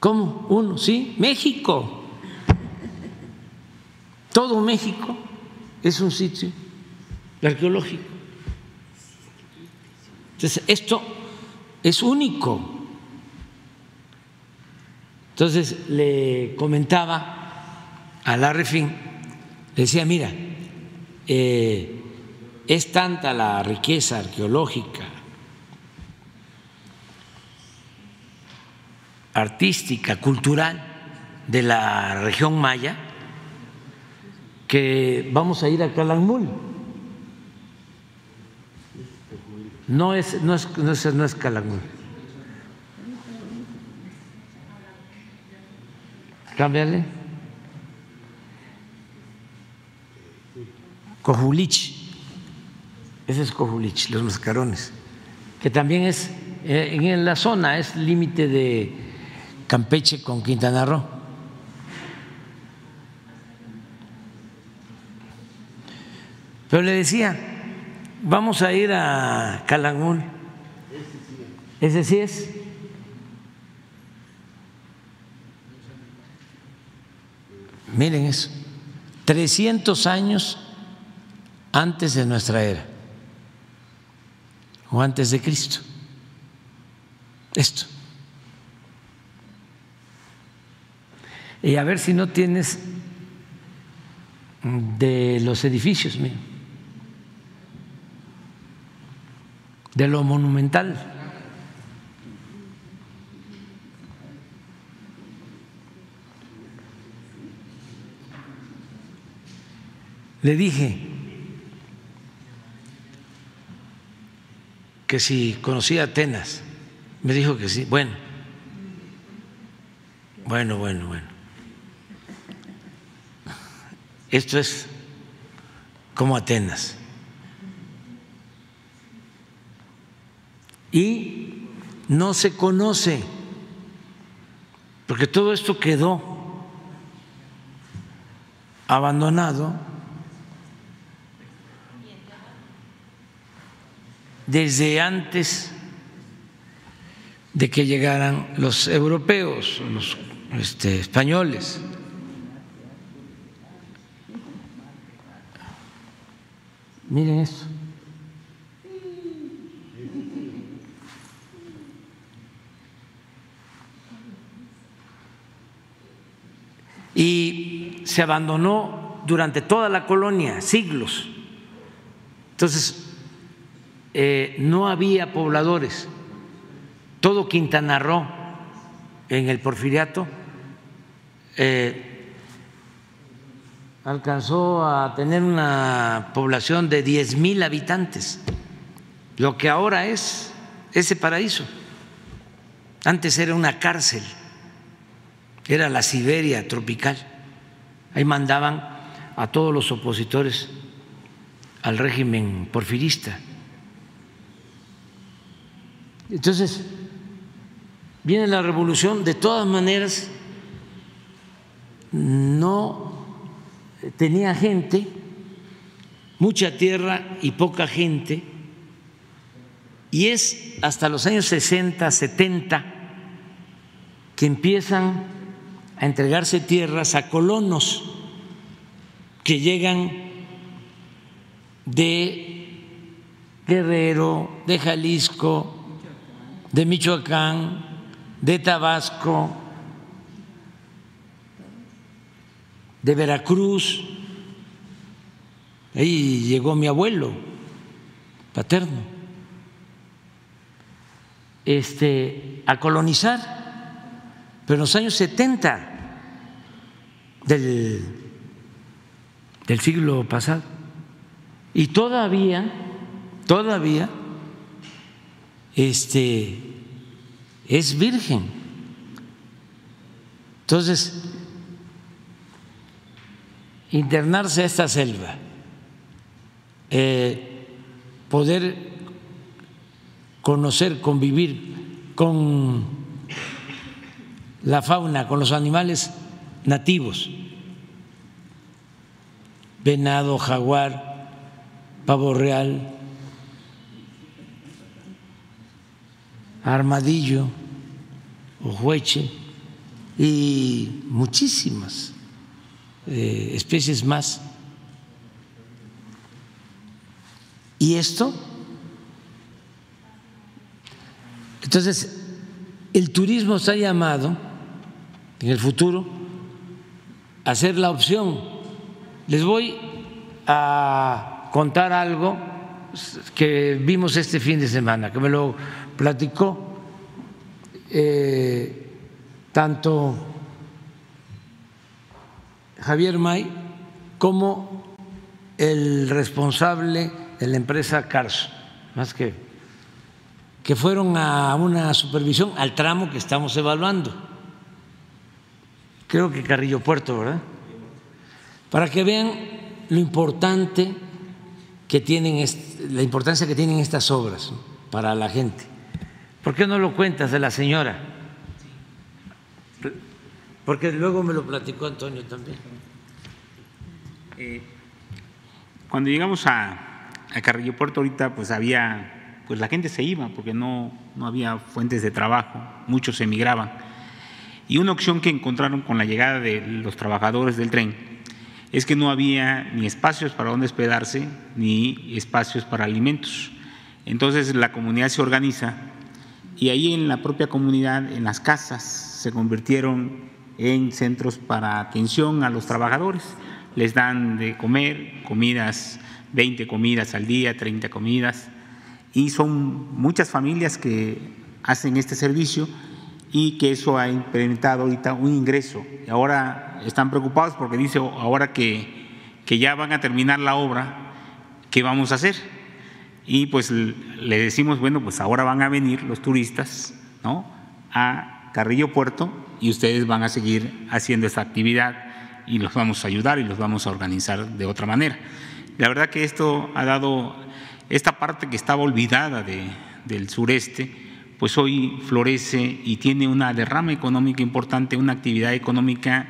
¿cómo? Uno, sí, México. Todo México es un sitio arqueológico. Entonces, esto es único. Entonces le comentaba a la Refin, le decía, mira, eh, es tanta la riqueza arqueológica, artística, cultural de la región maya, que vamos a ir a Calakmul. No es, no es, no es, no es. Cámbiale. Cojulich. Ese es Cojulich, los mascarones. Que también es eh, en la zona, es límite de Campeche con Quintana Roo. Pero le decía, vamos a ir a Calakmul. Ese sí es. Miren eso, 300 años antes de nuestra era, o antes de Cristo. Esto. Y a ver si no tienes de los edificios, de lo monumental. Le dije que si conocía Atenas, me dijo que sí. Bueno, bueno, bueno, bueno. Esto es como Atenas. Y no se conoce, porque todo esto quedó abandonado desde antes de que llegaran los europeos, los este, españoles. Miren esto. Y se abandonó durante toda la colonia, siglos. Entonces, eh, no había pobladores. Todo Quintana Roo en el porfiriato eh, alcanzó a tener una población de 10 mil habitantes, lo que ahora es ese paraíso. Antes era una cárcel, era la Siberia tropical. Ahí mandaban a todos los opositores al régimen porfirista. Entonces, viene la revolución, de todas maneras, no tenía gente, mucha tierra y poca gente, y es hasta los años 60, 70 que empiezan a entregarse tierras a colonos que llegan de Guerrero, de Jalisco, de Michoacán, de Tabasco, de Veracruz, ahí llegó mi abuelo paterno, este, a colonizar, pero en los años 70 del, del siglo pasado. Y todavía, todavía, este, es virgen. Entonces, internarse a esta selva, eh, poder conocer, convivir con la fauna, con los animales nativos, venado, jaguar, pavo real, armadillo, ojueche y muchísimas especies más. ¿Y esto? Entonces, el turismo está llamado en el futuro a ser la opción. Les voy a contar algo que vimos este fin de semana, que me lo platicó eh, tanto Javier May como el responsable de la empresa Carso, más que, que fueron a una supervisión al tramo que estamos evaluando. Creo que Carrillo Puerto, ¿verdad? Para que vean lo importante que tienen, la importancia que tienen estas obras para la gente. ¿Por qué no lo cuentas de la señora? Porque luego me lo platicó Antonio también. Eh, cuando llegamos a, a, Carrillo Puerto ahorita, pues había, pues la gente se iba porque no, no había fuentes de trabajo, muchos emigraban. Y una opción que encontraron con la llegada de los trabajadores del tren es que no había ni espacios para donde hospedarse ni espacios para alimentos. Entonces la comunidad se organiza y ahí en la propia comunidad, en las casas, se convirtieron en centros para atención a los trabajadores. Les dan de comer comidas, 20 comidas al día, 30 comidas, y son muchas familias que hacen este servicio y que eso ha implementado ahorita un ingreso. Y ahora están preocupados porque dice ahora que, que ya van a terminar la obra, ¿qué vamos a hacer? Y pues le decimos, bueno, pues ahora van a venir los turistas ¿no? a Carrillo Puerto y ustedes van a seguir haciendo esta actividad y los vamos a ayudar y los vamos a organizar de otra manera. La verdad que esto ha dado, esta parte que estaba olvidada de, del sureste, pues hoy florece y tiene una derrama económica importante, una actividad económica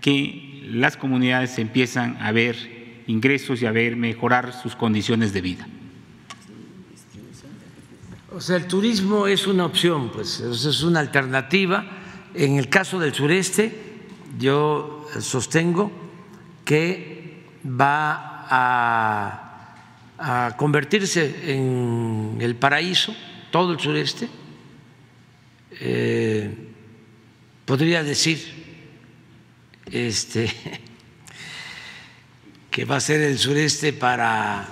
que las comunidades empiezan a ver ingresos y a ver mejorar sus condiciones de vida. O sea, el turismo es una opción, pues es una alternativa. En el caso del sureste, yo sostengo que va a, convertirse en el paraíso, todo el sureste. Eh, podría decir este, (laughs) que va a ser el sureste para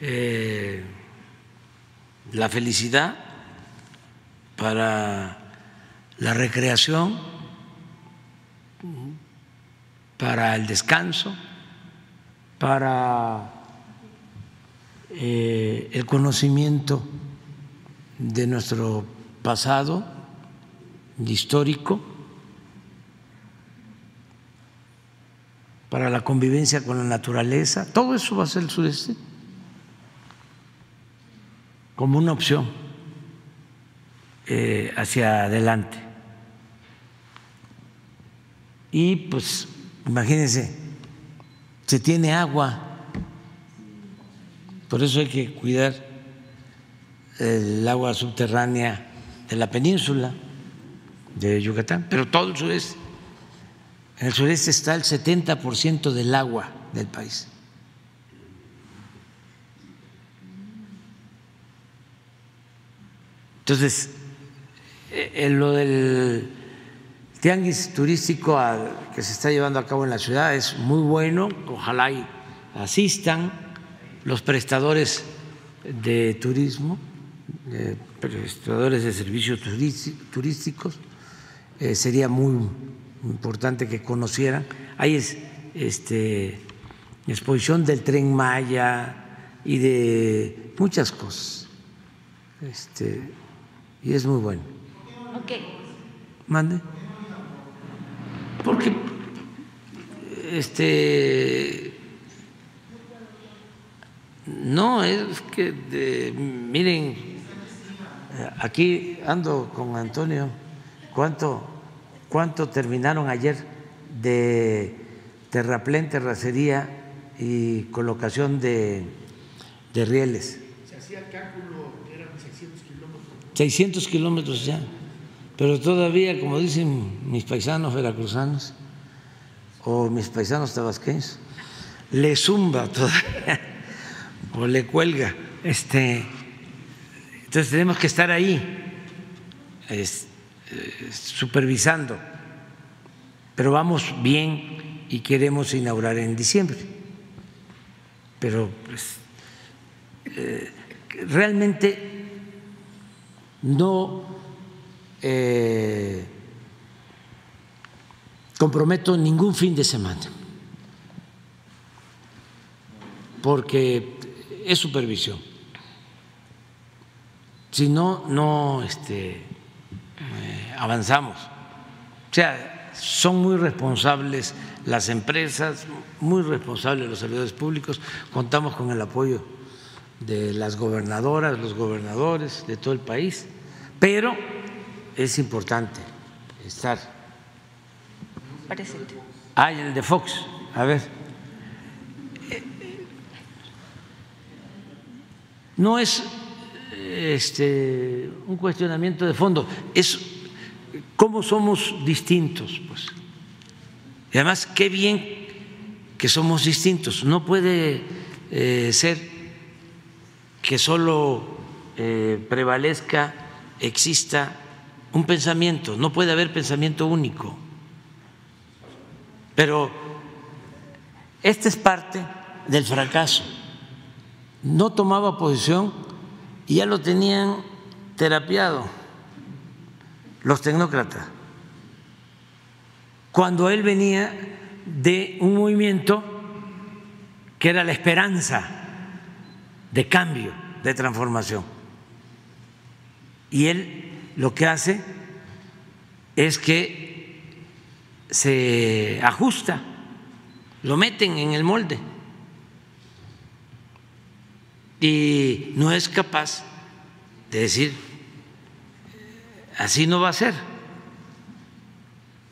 eh, la felicidad, para la recreación, para el descanso, para eh, el conocimiento de nuestro pasado histórico, para la convivencia con la naturaleza, todo eso va a ser el sureste como una opción eh, hacia adelante. Y pues imagínense, se tiene agua, por eso hay que cuidar el agua subterránea de la península de Yucatán, pero todo el sureste. En el sureste está el 70% del agua del país. Entonces, en lo del tianguis turístico que se está llevando a cabo en la ciudad es muy bueno, ojalá y asistan los prestadores de turismo, prestadores de servicios turísti- turísticos, eh, sería muy importante que conocieran. Hay es, este, exposición del tren Maya y de muchas cosas. Este, y es muy bueno. Ok. Mande. Porque este no es que de- miren aquí ando con Antonio cuánto cuánto terminaron ayer de terraplén, terracería y colocación de, de rieles. Se hacía el cálculo que eran 600 kilómetros. 600 kilómetros ya, pero todavía, como dicen mis paisanos veracruzanos o mis paisanos tabasqueños, le zumba todavía (laughs) o le cuelga. Este, entonces tenemos que estar ahí eh, supervisando, pero vamos bien y queremos inaugurar en diciembre. Pero pues, eh, realmente no eh, comprometo ningún fin de semana, porque es supervisión. Si no, no este, eh, avanzamos. O sea, son muy responsables las empresas, muy responsables los servidores públicos, contamos con el apoyo de las gobernadoras, los gobernadores de todo el país, pero es importante estar. Presente. Ah, y el de Fox, a ver. No es este, un cuestionamiento de fondo, es cómo somos distintos, pues. Y además, qué bien que somos distintos. No puede eh, ser que solo eh, prevalezca, exista un pensamiento, no puede haber pensamiento único. Pero esta es parte del fracaso. No tomaba posición y ya lo tenían terapiado los tecnócratas. Cuando él venía de un movimiento que era la esperanza de cambio, de transformación. Y él lo que hace es que se ajusta, lo meten en el molde y no es capaz de decir, así no va a ser.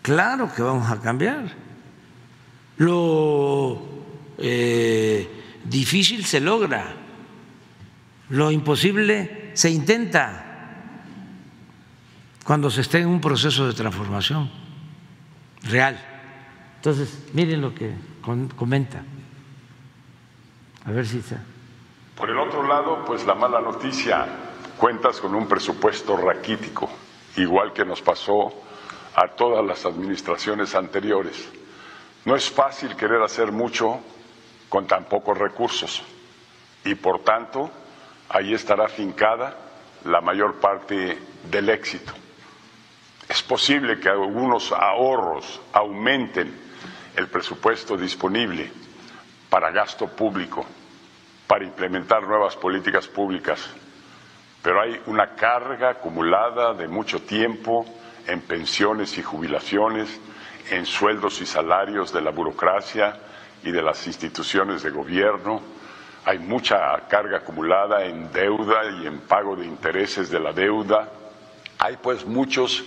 Claro que vamos a cambiar. Lo eh, difícil se logra, lo imposible se intenta cuando se esté en un proceso de transformación real. Entonces, miren lo que comenta. A ver si está. Por el otro lado, pues la mala noticia, cuentas con un presupuesto raquítico, igual que nos pasó a todas las administraciones anteriores. No es fácil querer hacer mucho con tan pocos recursos y por tanto ahí estará fincada la mayor parte del éxito. Es posible que algunos ahorros aumenten el presupuesto disponible para gasto público, para implementar nuevas políticas públicas, pero hay una carga acumulada de mucho tiempo en pensiones y jubilaciones, en sueldos y salarios de la burocracia y de las instituciones de gobierno. Hay mucha carga acumulada en deuda y en pago de intereses de la deuda. Hay pues muchos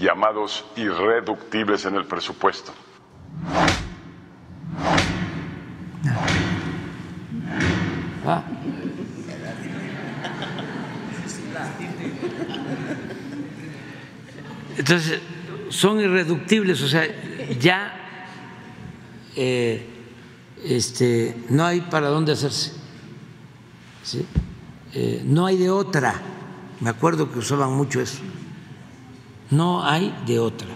llamados irreductibles en el presupuesto. Entonces, son irreductibles, o sea, ya eh, este, no hay para dónde hacerse. ¿sí? Eh, no hay de otra. Me acuerdo que usaban mucho eso. No hay de otra.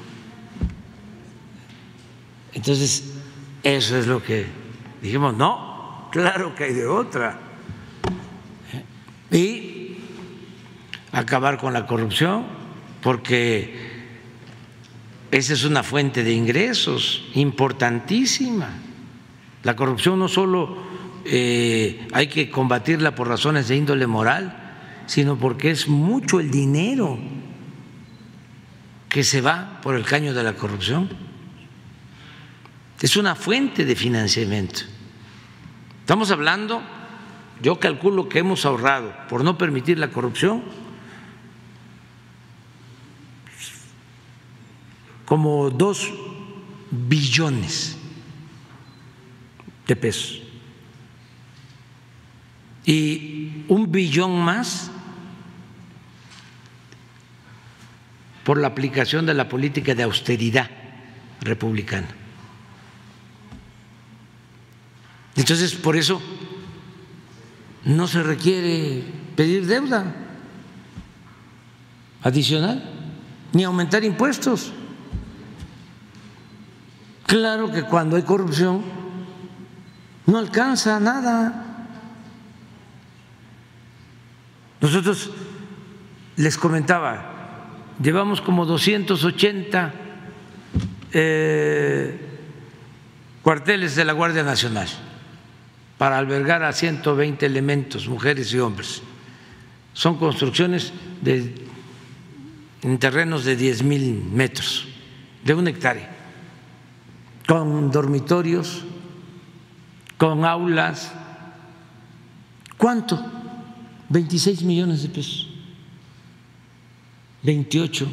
Entonces, eso es lo que dijimos, no, claro que hay de otra. Y acabar con la corrupción, porque esa es una fuente de ingresos importantísima. La corrupción no solo eh, hay que combatirla por razones de índole moral, sino porque es mucho el dinero que se va por el caño de la corrupción. Es una fuente de financiamiento. Estamos hablando, yo calculo que hemos ahorrado por no permitir la corrupción como dos billones de pesos y un billón más por la aplicación de la política de austeridad republicana. Entonces, por eso no se requiere pedir deuda adicional ni aumentar impuestos. Claro que cuando hay corrupción no alcanza nada. Nosotros les comentaba, llevamos como 280 eh, cuarteles de la Guardia Nacional para albergar a 120 elementos, mujeres y hombres. Son construcciones en terrenos de 10 mil metros, de una hectárea, con dormitorios, con aulas. ¿Cuánto? 26 millones de pesos, 28,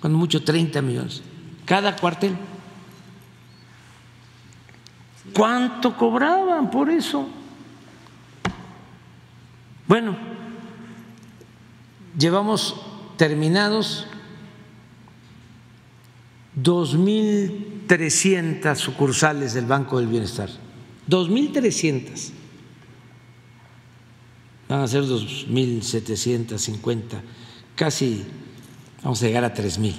cuando mucho 30 millones, cada cuartel. ¿Cuánto cobraban por eso? Bueno, llevamos terminados 2.300 sucursales del Banco del Bienestar. 2.300. Van a ser 2.750, casi vamos a llegar a 3.000.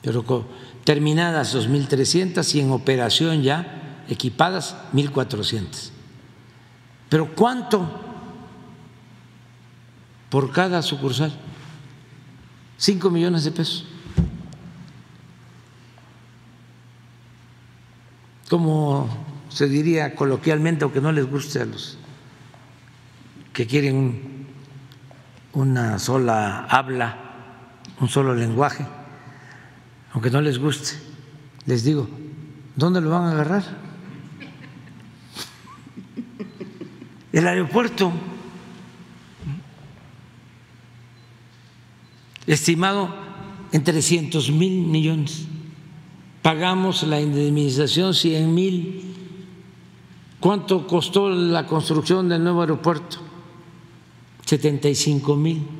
Pero terminadas 2.300 y en operación ya equipadas 1.400. Pero ¿cuánto por cada sucursal? 5 millones de pesos. Como se diría coloquialmente, aunque no les guste a los que quieren una sola habla, un solo lenguaje, aunque no les guste, les digo, ¿dónde lo van a agarrar? El aeropuerto, estimado en 300 mil millones, pagamos la indemnización 100 mil. ¿Cuánto costó la construcción del nuevo aeropuerto? 75 mil.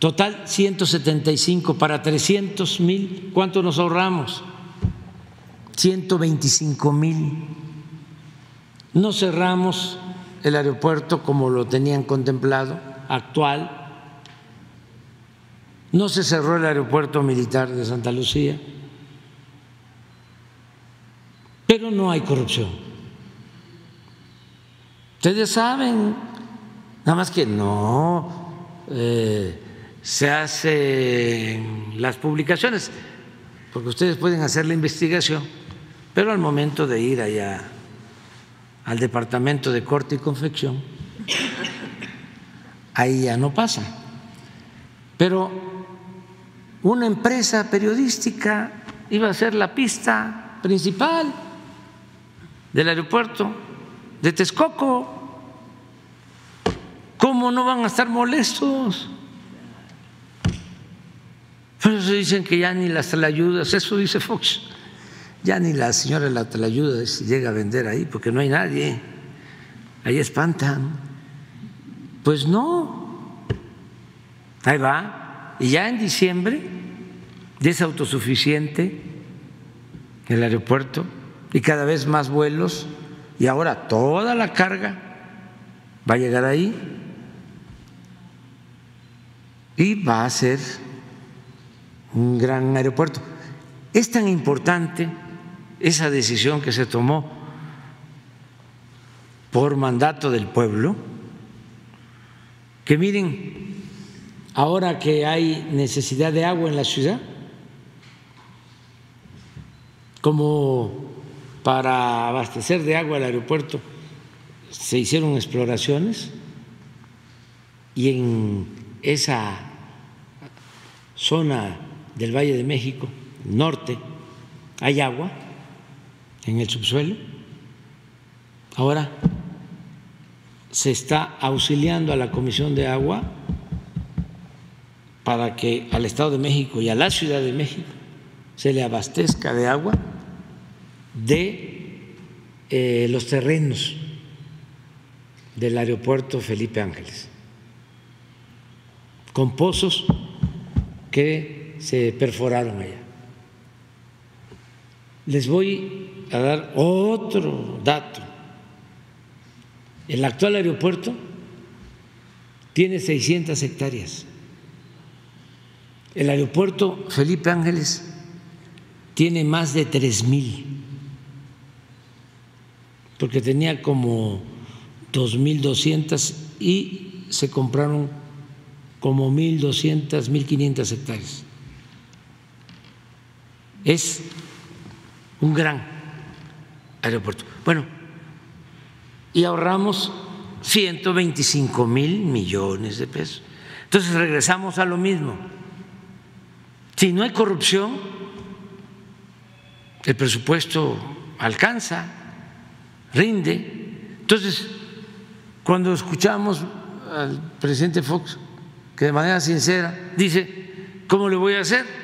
Total 175 para 300 mil. ¿Cuánto nos ahorramos? 125 mil. No cerramos el aeropuerto como lo tenían contemplado, actual. No se cerró el aeropuerto militar de Santa Lucía. Pero no hay corrupción. Ustedes saben, nada más que no eh, se hacen las publicaciones, porque ustedes pueden hacer la investigación, pero al momento de ir allá al departamento de corte y confección, ahí ya no pasa. Pero una empresa periodística iba a ser la pista principal del aeropuerto de Texcoco. ¿Cómo no van a estar molestos? Por eso dicen que ya ni las ayudas, eso dice Fox, ya ni la señora de la ayuda llega a vender ahí porque no hay nadie. Ahí espantan. Pues no. Ahí va. Y ya en diciembre ya es autosuficiente el aeropuerto y cada vez más vuelos y ahora toda la carga va a llegar ahí y va a ser un gran aeropuerto. Es tan importante esa decisión que se tomó por mandato del pueblo, que miren, ahora que hay necesidad de agua en la ciudad, como para abastecer de agua el aeropuerto se hicieron exploraciones y en esa zona del Valle de México, norte, hay agua en el subsuelo. Ahora se está auxiliando a la Comisión de Agua para que al Estado de México y a la Ciudad de México se le abastezca de agua de eh, los terrenos del aeropuerto Felipe Ángeles, con pozos que se perforaron allá. Les voy a dar otro dato. El actual aeropuerto tiene 600 hectáreas. El aeropuerto Felipe Ángeles tiene más de tres mil, porque tenía como 2.200 y se compraron como 1.200, 1.500 hectáreas. Es un gran aeropuerto. Bueno, y ahorramos 125 mil millones de pesos. Entonces regresamos a lo mismo. Si no hay corrupción, el presupuesto alcanza, rinde. Entonces, cuando escuchamos al presidente Fox, que de manera sincera dice, ¿cómo le voy a hacer?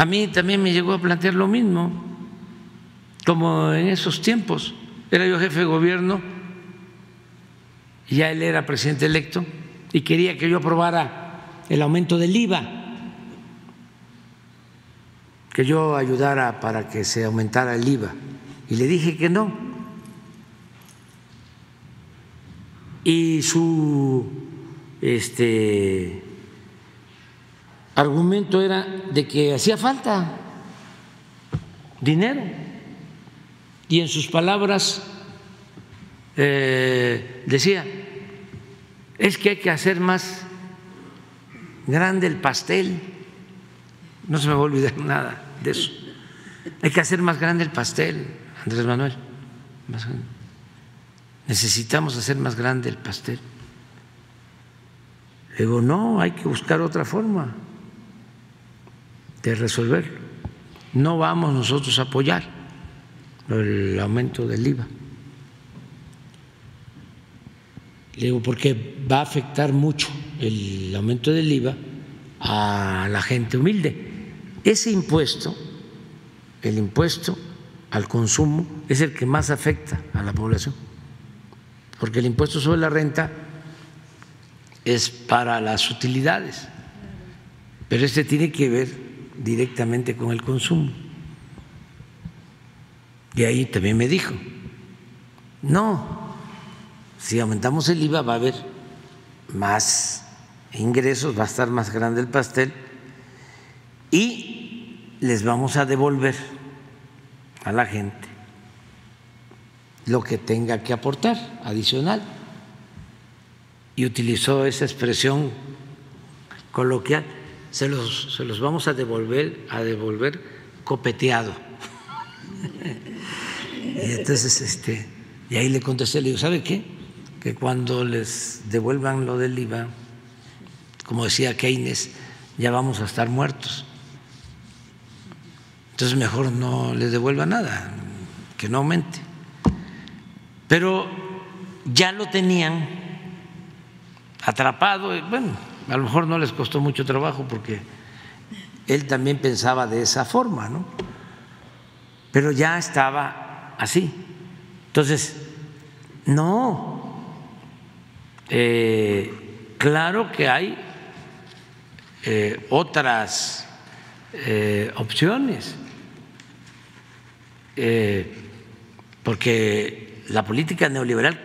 A mí también me llegó a plantear lo mismo, como en esos tiempos. Era yo jefe de gobierno, ya él era presidente electo, y quería que yo aprobara el aumento del IVA, que yo ayudara para que se aumentara el IVA. Y le dije que no. Y su este, argumento era de que hacía falta dinero. Y en sus palabras eh, decía, es que hay que hacer más grande el pastel. No se me va a olvidar nada de eso. Hay que hacer más grande el pastel, Andrés Manuel. Necesitamos hacer más grande el pastel. Digo, no, hay que buscar otra forma de resolverlo. No vamos nosotros a apoyar el aumento del IVA. Le digo, porque va a afectar mucho el aumento del IVA a la gente humilde. Ese impuesto, el impuesto al consumo, es el que más afecta a la población, porque el impuesto sobre la renta es para las utilidades, pero este tiene que ver directamente con el consumo. Y ahí también me dijo, no, si aumentamos el IVA va a haber más ingresos, va a estar más grande el pastel y les vamos a devolver a la gente lo que tenga que aportar adicional. Y utilizó esa expresión coloquial, se los, se los vamos a devolver, a devolver copeteado. (laughs) y entonces, este, y ahí le contesté, le digo, ¿sabe qué? Que cuando les devuelvan lo del IVA, como decía Keynes, ya vamos a estar muertos. Entonces mejor no les devuelva nada, que no aumente. Pero ya lo tenían atrapado, bueno, a lo mejor no les costó mucho trabajo porque él también pensaba de esa forma, ¿no? Pero ya estaba así. Entonces, no, eh, claro que hay eh, otras eh, opciones, porque la política neoliberal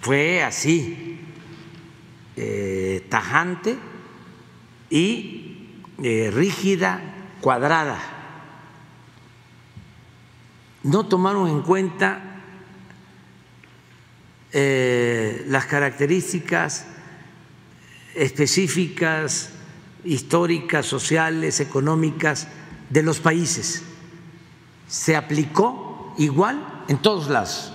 fue así, eh, tajante y eh, rígida, cuadrada. No tomaron en cuenta eh, las características específicas, históricas, sociales, económicas de los países. Se aplicó igual en todos lados.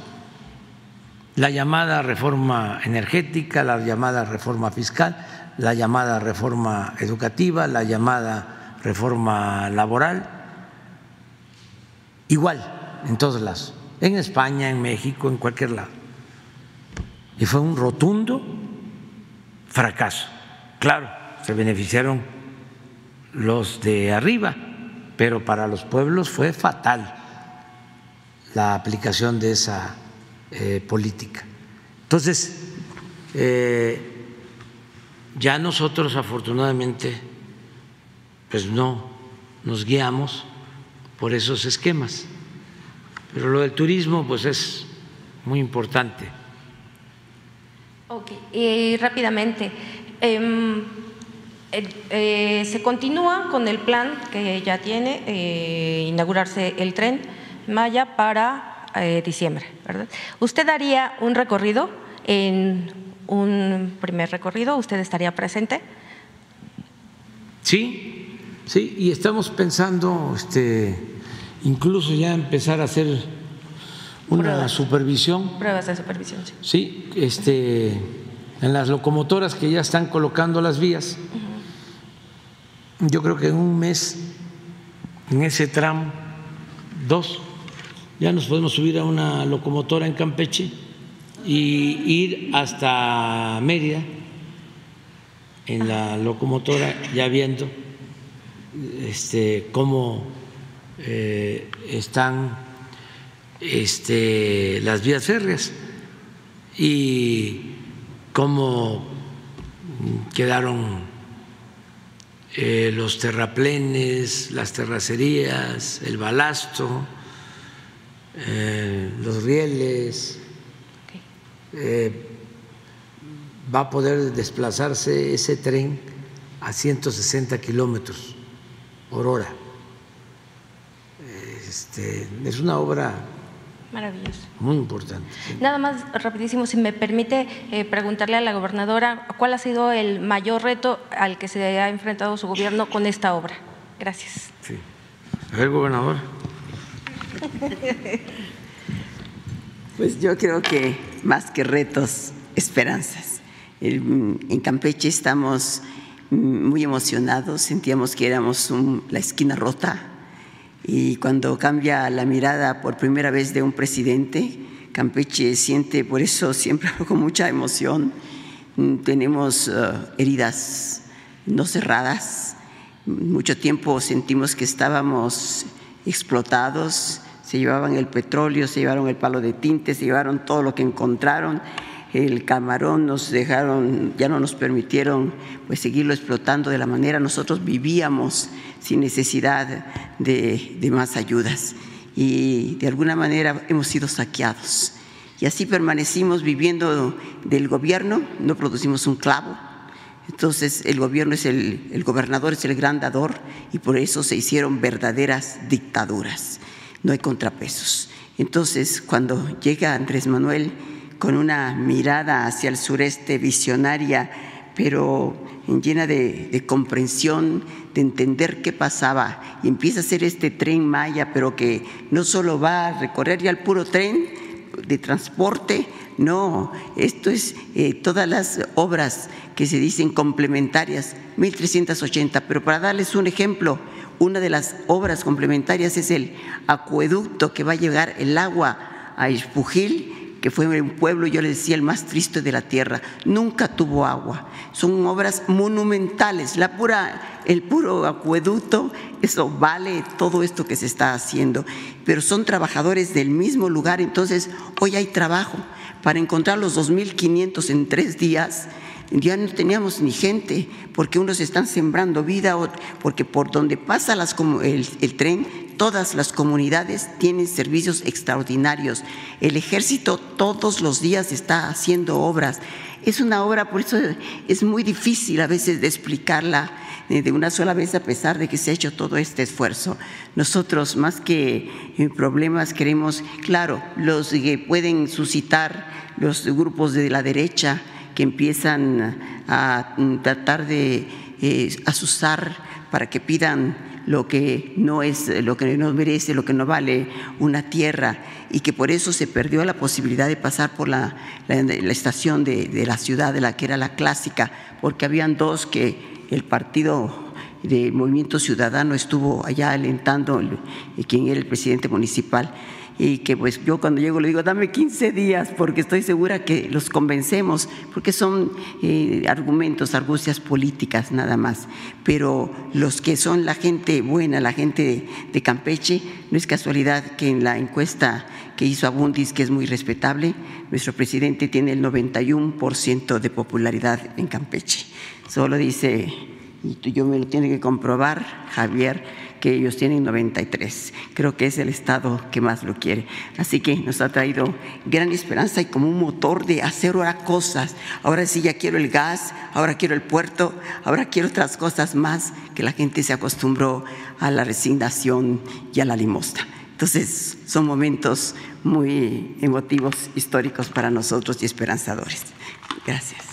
La llamada reforma energética, la llamada reforma fiscal, la llamada reforma educativa, la llamada reforma laboral, igual en todos lados, en España, en México, en cualquier lado. Y fue un rotundo fracaso. Claro, se beneficiaron los de arriba, pero para los pueblos fue fatal la aplicación de esa eh, política. Entonces, eh, ya nosotros afortunadamente, pues no nos guiamos por esos esquemas, pero lo del turismo pues es muy importante. Ok, y rápidamente, em, eh, se continúa con el plan que ya tiene, inaugurarse el tren Maya para eh, diciembre, ¿verdad? ¿Usted haría un recorrido en un primer recorrido? ¿Usted estaría presente? Sí, sí, y estamos pensando este, incluso ya empezar a hacer una supervisión Pruebas de supervisión, sí. Sí, este, en las locomotoras que ya están colocando las vías, yo creo que en un mes, en ese tramo, dos, ya nos podemos subir a una locomotora en Campeche y ir hasta Mérida en la locomotora, ya viendo este, cómo eh, están este, las vías férreas y cómo quedaron eh, los terraplenes, las terracerías, el balasto, eh, los rieles. Eh, va a poder desplazarse ese tren a 160 kilómetros por hora. Este, es una obra Maravilloso. muy importante. Nada más rapidísimo, si me permite eh, preguntarle a la gobernadora cuál ha sido el mayor reto al que se ha enfrentado su gobierno con esta obra. Gracias. A ver, gobernador. (laughs) Pues yo creo que más que retos, esperanzas. En Campeche estamos muy emocionados, sentíamos que éramos la esquina rota y cuando cambia la mirada por primera vez de un presidente, Campeche siente por eso siempre (laughs) con mucha emoción. Tenemos eh, heridas no cerradas, mucho tiempo sentimos que estábamos explotados, se llevaban el petróleo, se llevaron el palo de tinte, se llevaron todo lo que encontraron, el camarón nos dejaron, ya no nos permitieron pues seguirlo explotando de la manera. Nosotros vivíamos sin necesidad de, de más ayudas. Y de alguna manera hemos sido saqueados. Y así permanecimos viviendo del gobierno, no producimos un clavo, entonces el gobierno es el, el gobernador es el gran dador y por eso se hicieron verdaderas dictaduras. No hay contrapesos. Entonces cuando llega Andrés Manuel con una mirada hacia el sureste visionaria, pero llena de, comprensión, de entender qué pasaba, y empieza a hacer este tren Maya, pero que no solo va a recorrer ya el puro tren, de transporte, no, esto es eh, todas las obras que se dicen complementarias, 1380, pero para darles un ejemplo, una de las obras complementarias es el acueducto que va a llegar el agua a Ispujil, que fue un pueblo, yo le decía, el más triste de la tierra, nunca tuvo agua. Son obras monumentales, el puro acueducto, eso vale todo esto que se está haciendo, pero son trabajadores del mismo lugar, entonces hoy hay trabajo. Para encontrar los 2.500 en tres días, ya no teníamos ni gente, porque unos están sembrando vida, porque por donde pasa las, el, el tren todas las comunidades tienen servicios extraordinarios. El ejército todos los días está haciendo obras. Es una obra, por eso es muy difícil a veces de explicarla eh, de una sola vez a pesar de que se ha hecho todo este esfuerzo. Nosotros más que eh, problemas queremos, claro, los que pueden suscitar los grupos de la derecha que empiezan a mm, tratar de eh, asustar para que pidan lo que no es, lo que no merece, lo que no vale una tierra. Y que por eso se perdió la posibilidad de pasar por la, estación de, la ciudad, de la que era la clásica, porque habían dos que el partido de Movimiento Ciudadano estuvo allá alentando, quien era el presidente municipal, y que pues yo cuando llego le digo, dame 15 días, porque estoy segura que los convencemos, porque son eh, argumentos, argucias políticas nada más, pero los que son la gente buena, la gente de, de Campeche, no es casualidad que en la encuesta que hizo Abundis, que es muy respetable, nuestro presidente tiene el 91% de popularidad en Campeche. Solo dice, y yo me lo tiene que comprobar, Javier, que ellos tienen 93. Creo que es el Estado que más lo quiere. Así que nos ha traído gran esperanza y como un motor de hacer ahora cosas. Ahora sí ya quiero el gas, ahora quiero el puerto, ahora quiero otras cosas más que la gente se acostumbró a la resignación y a la limosna. Entonces, son momentos muy emotivos, históricos para nosotros y esperanzadores. Gracias.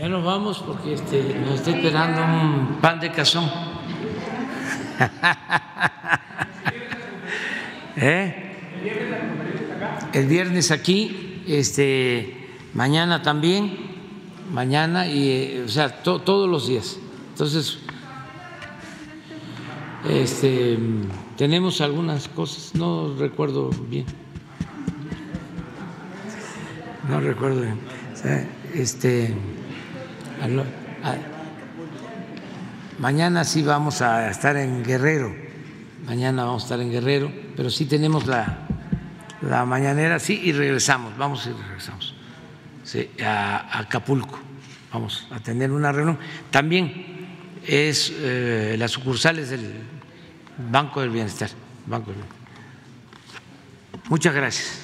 Ya nos vamos porque este, nos está esperando un pan de cazón. (laughs) ¿Eh? El viernes aquí, este, mañana también, mañana y, eh, o sea, to- todos los días. Entonces, este, tenemos algunas cosas, no recuerdo bien. No recuerdo bien. Este, a lo- a- mañana sí vamos a estar en Guerrero. Mañana vamos a estar en Guerrero, pero sí tenemos la, la mañanera, sí, y regresamos, vamos y regresamos sí, a, a Acapulco. Vamos a tener una reunión. También es eh, las sucursales del Banco del Bienestar. Banco del Bienestar. Muchas gracias.